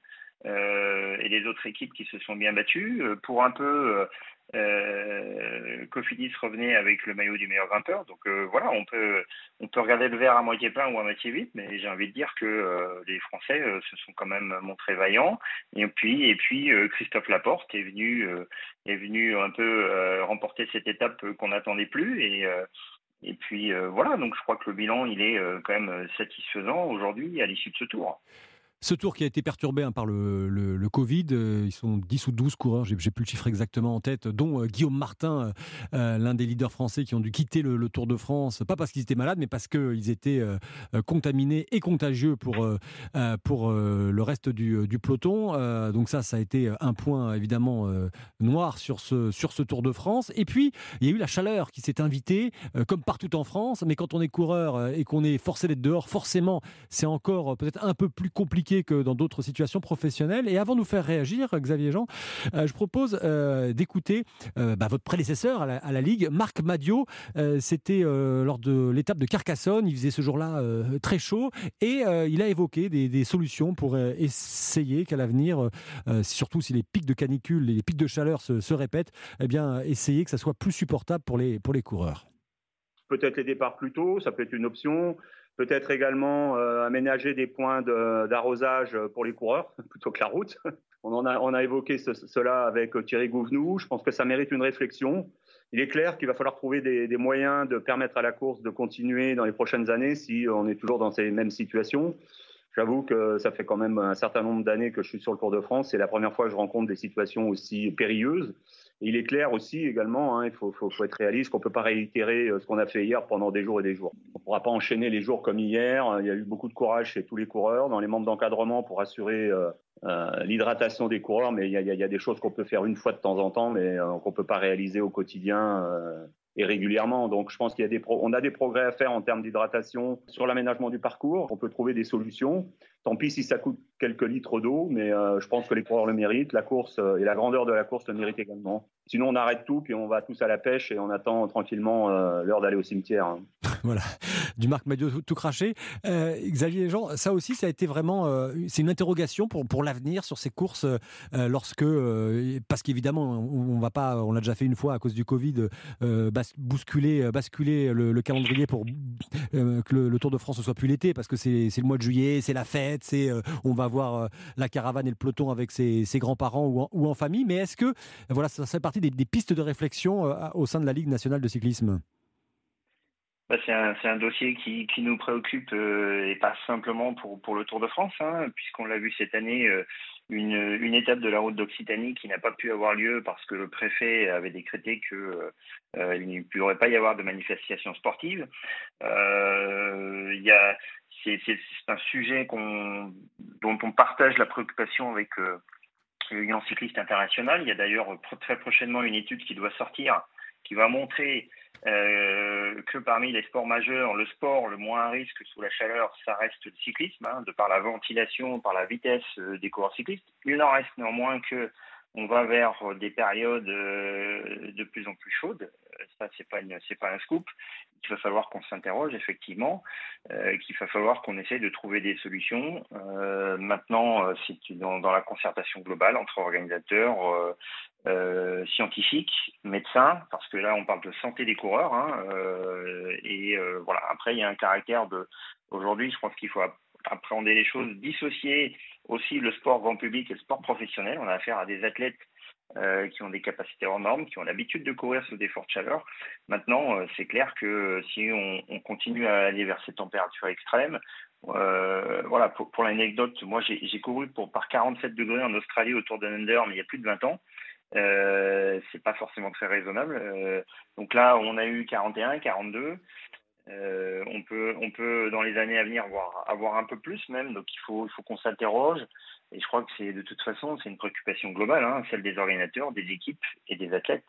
et les autres équipes qui se sont bien battues. pour un peu euh, Cofidis revenait avec le maillot du meilleur grimpeur. Donc euh, voilà, on peut, on peut regarder le verre à moitié plein ou à moitié vide, mais j'ai envie de dire que euh, les Français euh, se sont quand même montrés vaillants. Et puis, et puis Christophe Laporte est venu, est venu un peu remporter cette étape qu'on n'attendait plus. Et, et puis voilà, donc je crois que le bilan, il est quand même satisfaisant aujourd'hui à l'issue de ce tour. Ce tour qui a été perturbé hein, par le, Covid, euh, ils sont 10 ou 12 coureurs, j'ai plus le chiffre exactement en tête, dont euh, Guillaume Martin, euh, l'un des leaders français qui ont dû quitter le, Tour de France, pas parce qu'ils étaient malades, mais parce qu'ils étaient contaminés et contagieux pour, pour le reste du, du peloton. donc ça, ça a été un point évidemment noir sur ce, sur ce Tour de France. Et puis, il y a eu la chaleur qui s'est invitée, comme partout en France, mais quand on est coureur et qu'on est forcé d'être dehors, forcément, c'est encore peut-être un peu plus compliqué que dans d'autres situations professionnelles. Et avant de nous faire réagir, Xavier Jean, euh, je propose euh, d'écouter euh, bah, votre prédécesseur à la, Ligue, Marc Madio. C'était lors de l'étape de Carcassonne. Il faisait ce jour-là très chaud et il a évoqué des, solutions pour essayer qu'à l'avenir, surtout si les pics de canicule, les pics de chaleur se, répètent, eh bien, essayer que ça soit plus supportable pour les, pour les coureurs. Peut-être les départs plus tôt, ça peut être une option. Peut-être également euh, aménager des points d'arrosage pour les coureurs plutôt que la route. On, on a évoqué cela avec Thierry Gouvenou. Je pense que ça mérite une réflexion. Il est clair qu'il va falloir trouver des, des, moyens de permettre à la course de continuer dans les prochaines années si on est toujours dans ces mêmes situations. J'avoue que ça fait quand même un certain nombre d'années que je suis sur le Tour de France. C'est la première fois que je rencontre des situations aussi périlleuses il est clair aussi également, hein, il faut, être réaliste, qu'on ne peut pas réitérer euh, ce qu'on a fait hier pendant des jours et des jours. On ne pourra pas enchaîner les jours comme hier. Il y a eu beaucoup de courage chez tous les coureurs, dans les membres d'encadrement pour assurer euh, euh, l'hydratation des coureurs, mais il y, a, des choses qu'on peut faire une fois de temps en temps, mais euh, qu'on ne peut pas réaliser au quotidien euh, et régulièrement. Donc je pense qu'il y a a des progrès à faire en termes d'hydratation sur l'aménagement du parcours. On peut trouver des solutions. Tant pis si ça coûte quelques litres d'eau, mais euh, je pense que les coureurs le méritent. La course euh, et la grandeur de la course le méritent également. Sinon, on arrête tout, puis on va tous à la pêche et on attend tranquillement euh, l'heure d'aller au cimetière. hein. voilà, du Marc Madio tout, craché. Xavier Jean, ça aussi, ça a été vraiment, c'est une interrogation pour, l'avenir sur ces courses, parce qu'évidemment, on, on va pas, on l'a déjà fait une fois à cause du Covid, bousculer, basculer le, le calendrier pour que le, Tour de France ne soit plus l'été, parce que c'est le mois de juillet, c'est la fête, c'est, euh, on va voir euh, la caravane et le peloton avec ses, grands-parents ou, en- famille. Mais est-ce que, voilà, ça fait partie des, pistes de réflexion euh, au sein de la Ligue nationale de cyclisme? Bah, c'est un, dossier qui, nous préoccupe et pas simplement pour, le Tour de France, hein, puisqu'on l'a vu cette année, une, étape de la route d'Occitanie qui n'a pas pu avoir lieu parce que le préfet avait décrété que euh, il ne pourrait pas y avoir de manifestation sportive. Il y a, c'est, un sujet dont on partage la préoccupation avec euh, l'Union cycliste internationale. Il y a d'ailleurs très prochainement une étude qui doit sortir qui va montrer euh, que parmi les sports majeurs, le sport le moins à risque sous la chaleur, ça reste le cyclisme, hein, de par la ventilation, par la vitesse euh, des coureurs cyclistes. Il en reste néanmoins que on va vers des périodes euh, de plus en plus chaudes. Ça, c'est pas pas un scoop. Il va falloir qu'on s'interroge effectivement, euh, qu'il va falloir qu'on essaie de trouver des solutions. Euh, maintenant, euh, c'est dans, la concertation globale entre organisateurs, euh, scientifiques, médecins, parce que là, on parle de santé des coureurs. hein, et voilà. Après, il y a un caractère de. Aujourd'hui, je pense qu'il faut app- appréhender les choses, dissocier aussi le sport grand public et le sport professionnel. On a affaire à des athlètes euh, qui ont des capacités hors normes, qui ont l'habitude de courir sous des fortes chaleurs. Maintenant, euh, c'est clair que si on, on continue à aller vers ces températures extrêmes, euh, voilà, pour, l'anecdote, moi j'ai couru par 47 degrés en Australie autour de Under, mais il y a plus de 20 ans. Euh, c'est pas forcément très raisonnable. Donc là, on a eu 41, 42. Euh, on peut, on peut dans les années à venir voir, avoir un peu plus même. Donc il faut, faut qu'on s'interroge. Et je crois que c'est de toute façon, c'est une préoccupation globale, hein, celle des organisateurs, des équipes et des athlètes,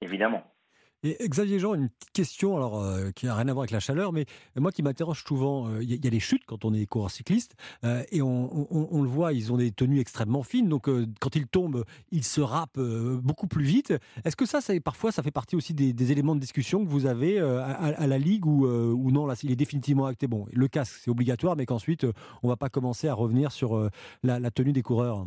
évidemment. Et Xavier Jean, une petite question alors euh, qui n'a rien à voir avec la chaleur, mais moi qui m'interroge souvent, euh, il y, a- les chutes quand on est coureur cycliste, euh, et on, le voit, ils ont des tenues extrêmement fines, donc quand ils tombent, ils se râpent beaucoup plus vite. Est-ce que ça, parfois, ça fait partie aussi des, éléments de discussion que vous avez à, la Ligue ou, non, là, il est définitivement acté Bon, le casque, c'est obligatoire, mais qu'ensuite, on va pas commencer à revenir sur la tenue des coureurs.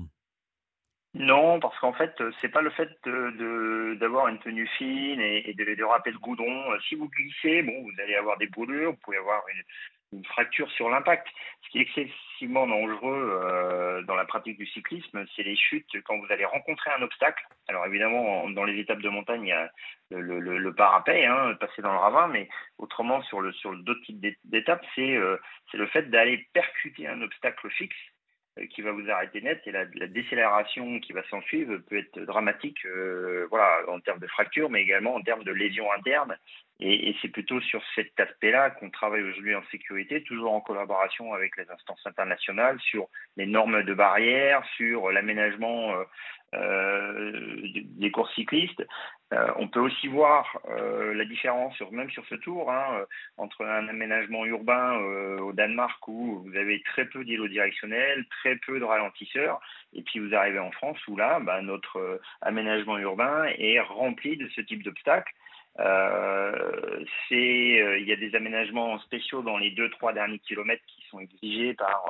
Non, parce qu'en fait, euh, c'est pas le fait de- de- d'avoir une tenue fine et, de, de le goudron. Euh, Si vous glissez, bon, vous allez avoir des brûlures, vous pouvez avoir une, fracture sur l'impact. Ce qui est excessivement dangereux euh, dans la pratique du cyclisme, c'est les chutes quand vous allez rencontrer un obstacle. Alors évidemment, en- dans les étapes de montagne, il y a le, parapet, hein, passer dans le ravin, mais autrement, sur le sur d'autres types d'é- d'étapes, c'est le fait d'aller percuter un obstacle fixe qui va vous arrêter net et la, la décélération qui va s'en suivre peut être dramatique euh, voilà, en termes de fracture, mais également en termes de lésions internes. Et, c'est plutôt sur cet aspect-là qu'on travaille aujourd'hui en sécurité, toujours en collaboration avec les instances internationales, sur les normes de barrière, sur l'aménagement euh, euh, des courses cyclistes. Euh, on peut aussi voir la différence, même sur ce tour, hein, entre un aménagement urbain au Danemark où vous avez très peu d'îlots directionnels, très peu de ralentisseurs, et puis vous arrivez en France où là, bah, notre aménagement urbain est rempli de ce type d'obstacles. Euh, euh, il y a des aménagements spéciaux dans les deux trois derniers kilomètres qui sont exigés par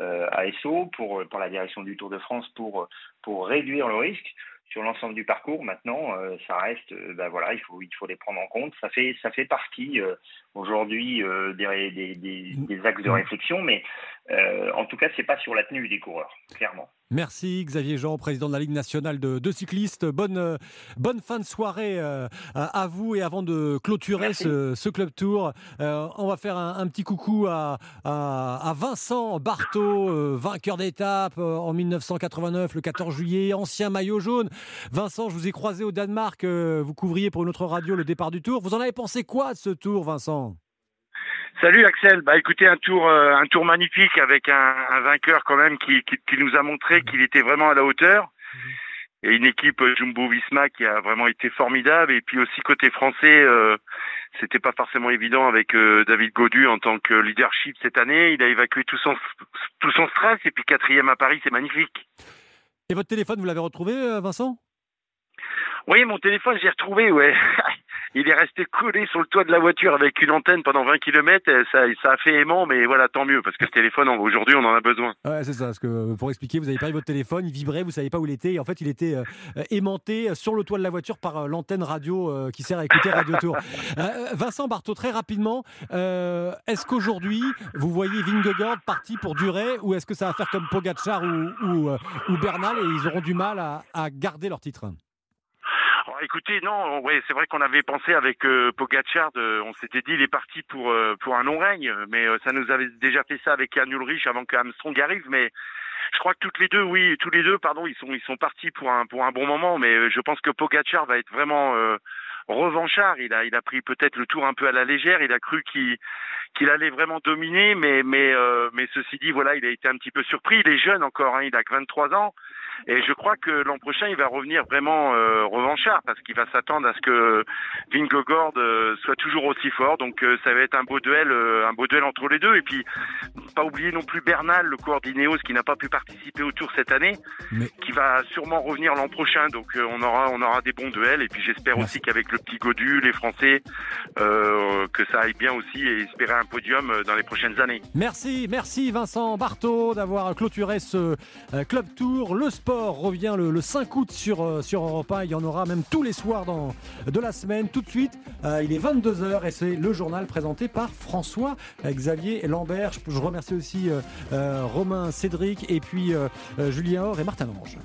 euh, ASO pour pour la direction du Tour de France pour pour réduire le risque sur l'ensemble du parcours. Maintenant, euh, ça reste, ben voilà, il faut il faut les prendre en compte. Ça fait ça fait partie euh, aujourd'hui euh, des, des, des, des axes de réflexion, mais euh, en tout cas, c'est pas sur la tenue des coureurs, clairement. Merci Xavier Jean, président de la Ligue nationale de, de cyclistes. Bonne, euh, bonne fin de soirée euh, à vous et avant de clôturer ce, ce club tour, euh, on va faire un, un petit coucou à, à, à Vincent Barthaud, euh, vainqueur d'étape en 1989, le 14 juillet, ancien maillot jaune. Vincent, je vous ai croisé au Danemark, vous couvriez pour une autre radio le départ du tour. Vous en avez pensé quoi de ce tour, Vincent? Salut Axel, bah écoutez un tour euh, un tour magnifique avec un, un vainqueur quand même qui, qui, qui nous a montré qu'il était vraiment à la hauteur. et une équipe Jumbo Visma qui a vraiment été formidable. Et puis aussi côté français, euh, c'était pas forcément évident avec euh, David Godu en tant que leadership cette année. Il a évacué tout son tout son stress et puis quatrième à Paris, c'est magnifique. Et votre téléphone, vous l'avez retrouvé, euh, Vincent? Oui, mon téléphone, j'ai retrouvé, ouais. il est resté collé sur le toit de la voiture avec une antenne pendant 20 km. Ça, ça a fait aimant, mais voilà, tant mieux, parce que ce téléphone, aujourd'hui, on en a besoin. Ouais, c'est ça. Parce que pour expliquer, vous avez perdu votre téléphone, il vibrait, vous ne saviez pas où il était. Et en fait, il était euh, aimanté sur le toit de la voiture par euh, l'antenne radio euh, qui sert à écouter Radio Tour. Euh, Vincent Barthaud, très rapidement, euh, est-ce qu'aujourd'hui, vous voyez Vingegaard parti pour durer ou est-ce que ça va faire comme Pogacar ou, ou, euh, ou Bernal et ils auront du mal à, à garder leur titre? Oh, écoutez, non, ouais, c'est vrai qu'on avait pensé avec euh, Pogacar, de- on s'était dit il est parti pour euh, pour un long règne, mais euh, ça nous avait déjà fait ça avec Jan Ulrich avant que Armstrong arrive, mais je crois que toutes les deux, oui, tous les deux, pardon, ils sont ils sont partis pour un pour un bon moment, mais euh, je pense que Pogacar va être vraiment euh, revanchard. Il a il a pris peut-être le tour un peu à la légère. Il a cru qu'il qu'il allait vraiment dominer, mais mais euh, mais ceci dit, voilà, il a été un petit peu surpris. Il est jeune encore, hein, il a que 23 ans. Et je crois que l'an prochain, il va revenir vraiment euh, revanchard parce qu'il va s'attendre à ce que Vingegaard euh, soit toujours aussi fort. Donc euh, ça va être un beau duel, un beau duel entre les deux. Et puis pas oublier non plus Bernal, le coordinéos, qui n'a pas pu participer au Tour cette année, qui va sûrement revenir l'an prochain. Donc on aura on aura des bons duels. Et puis j'espère aussi qu'avec le petit Godu, les Français, que ça aille bien aussi et espérer un podium dans les prochaines années. Merci, merci Vincent Barthaud d'avoir clôturé ce Club Tour. Le sport revient le, le 5 août sur, euh, sur Europe 1. Il y en aura même tous les soirs dans, de la semaine. Tout de suite, euh, il est 22h et c'est le journal présenté par François Xavier Lambert. Je, remercie aussi euh, Romain Cédric et puis Julien Or et Martin Lange.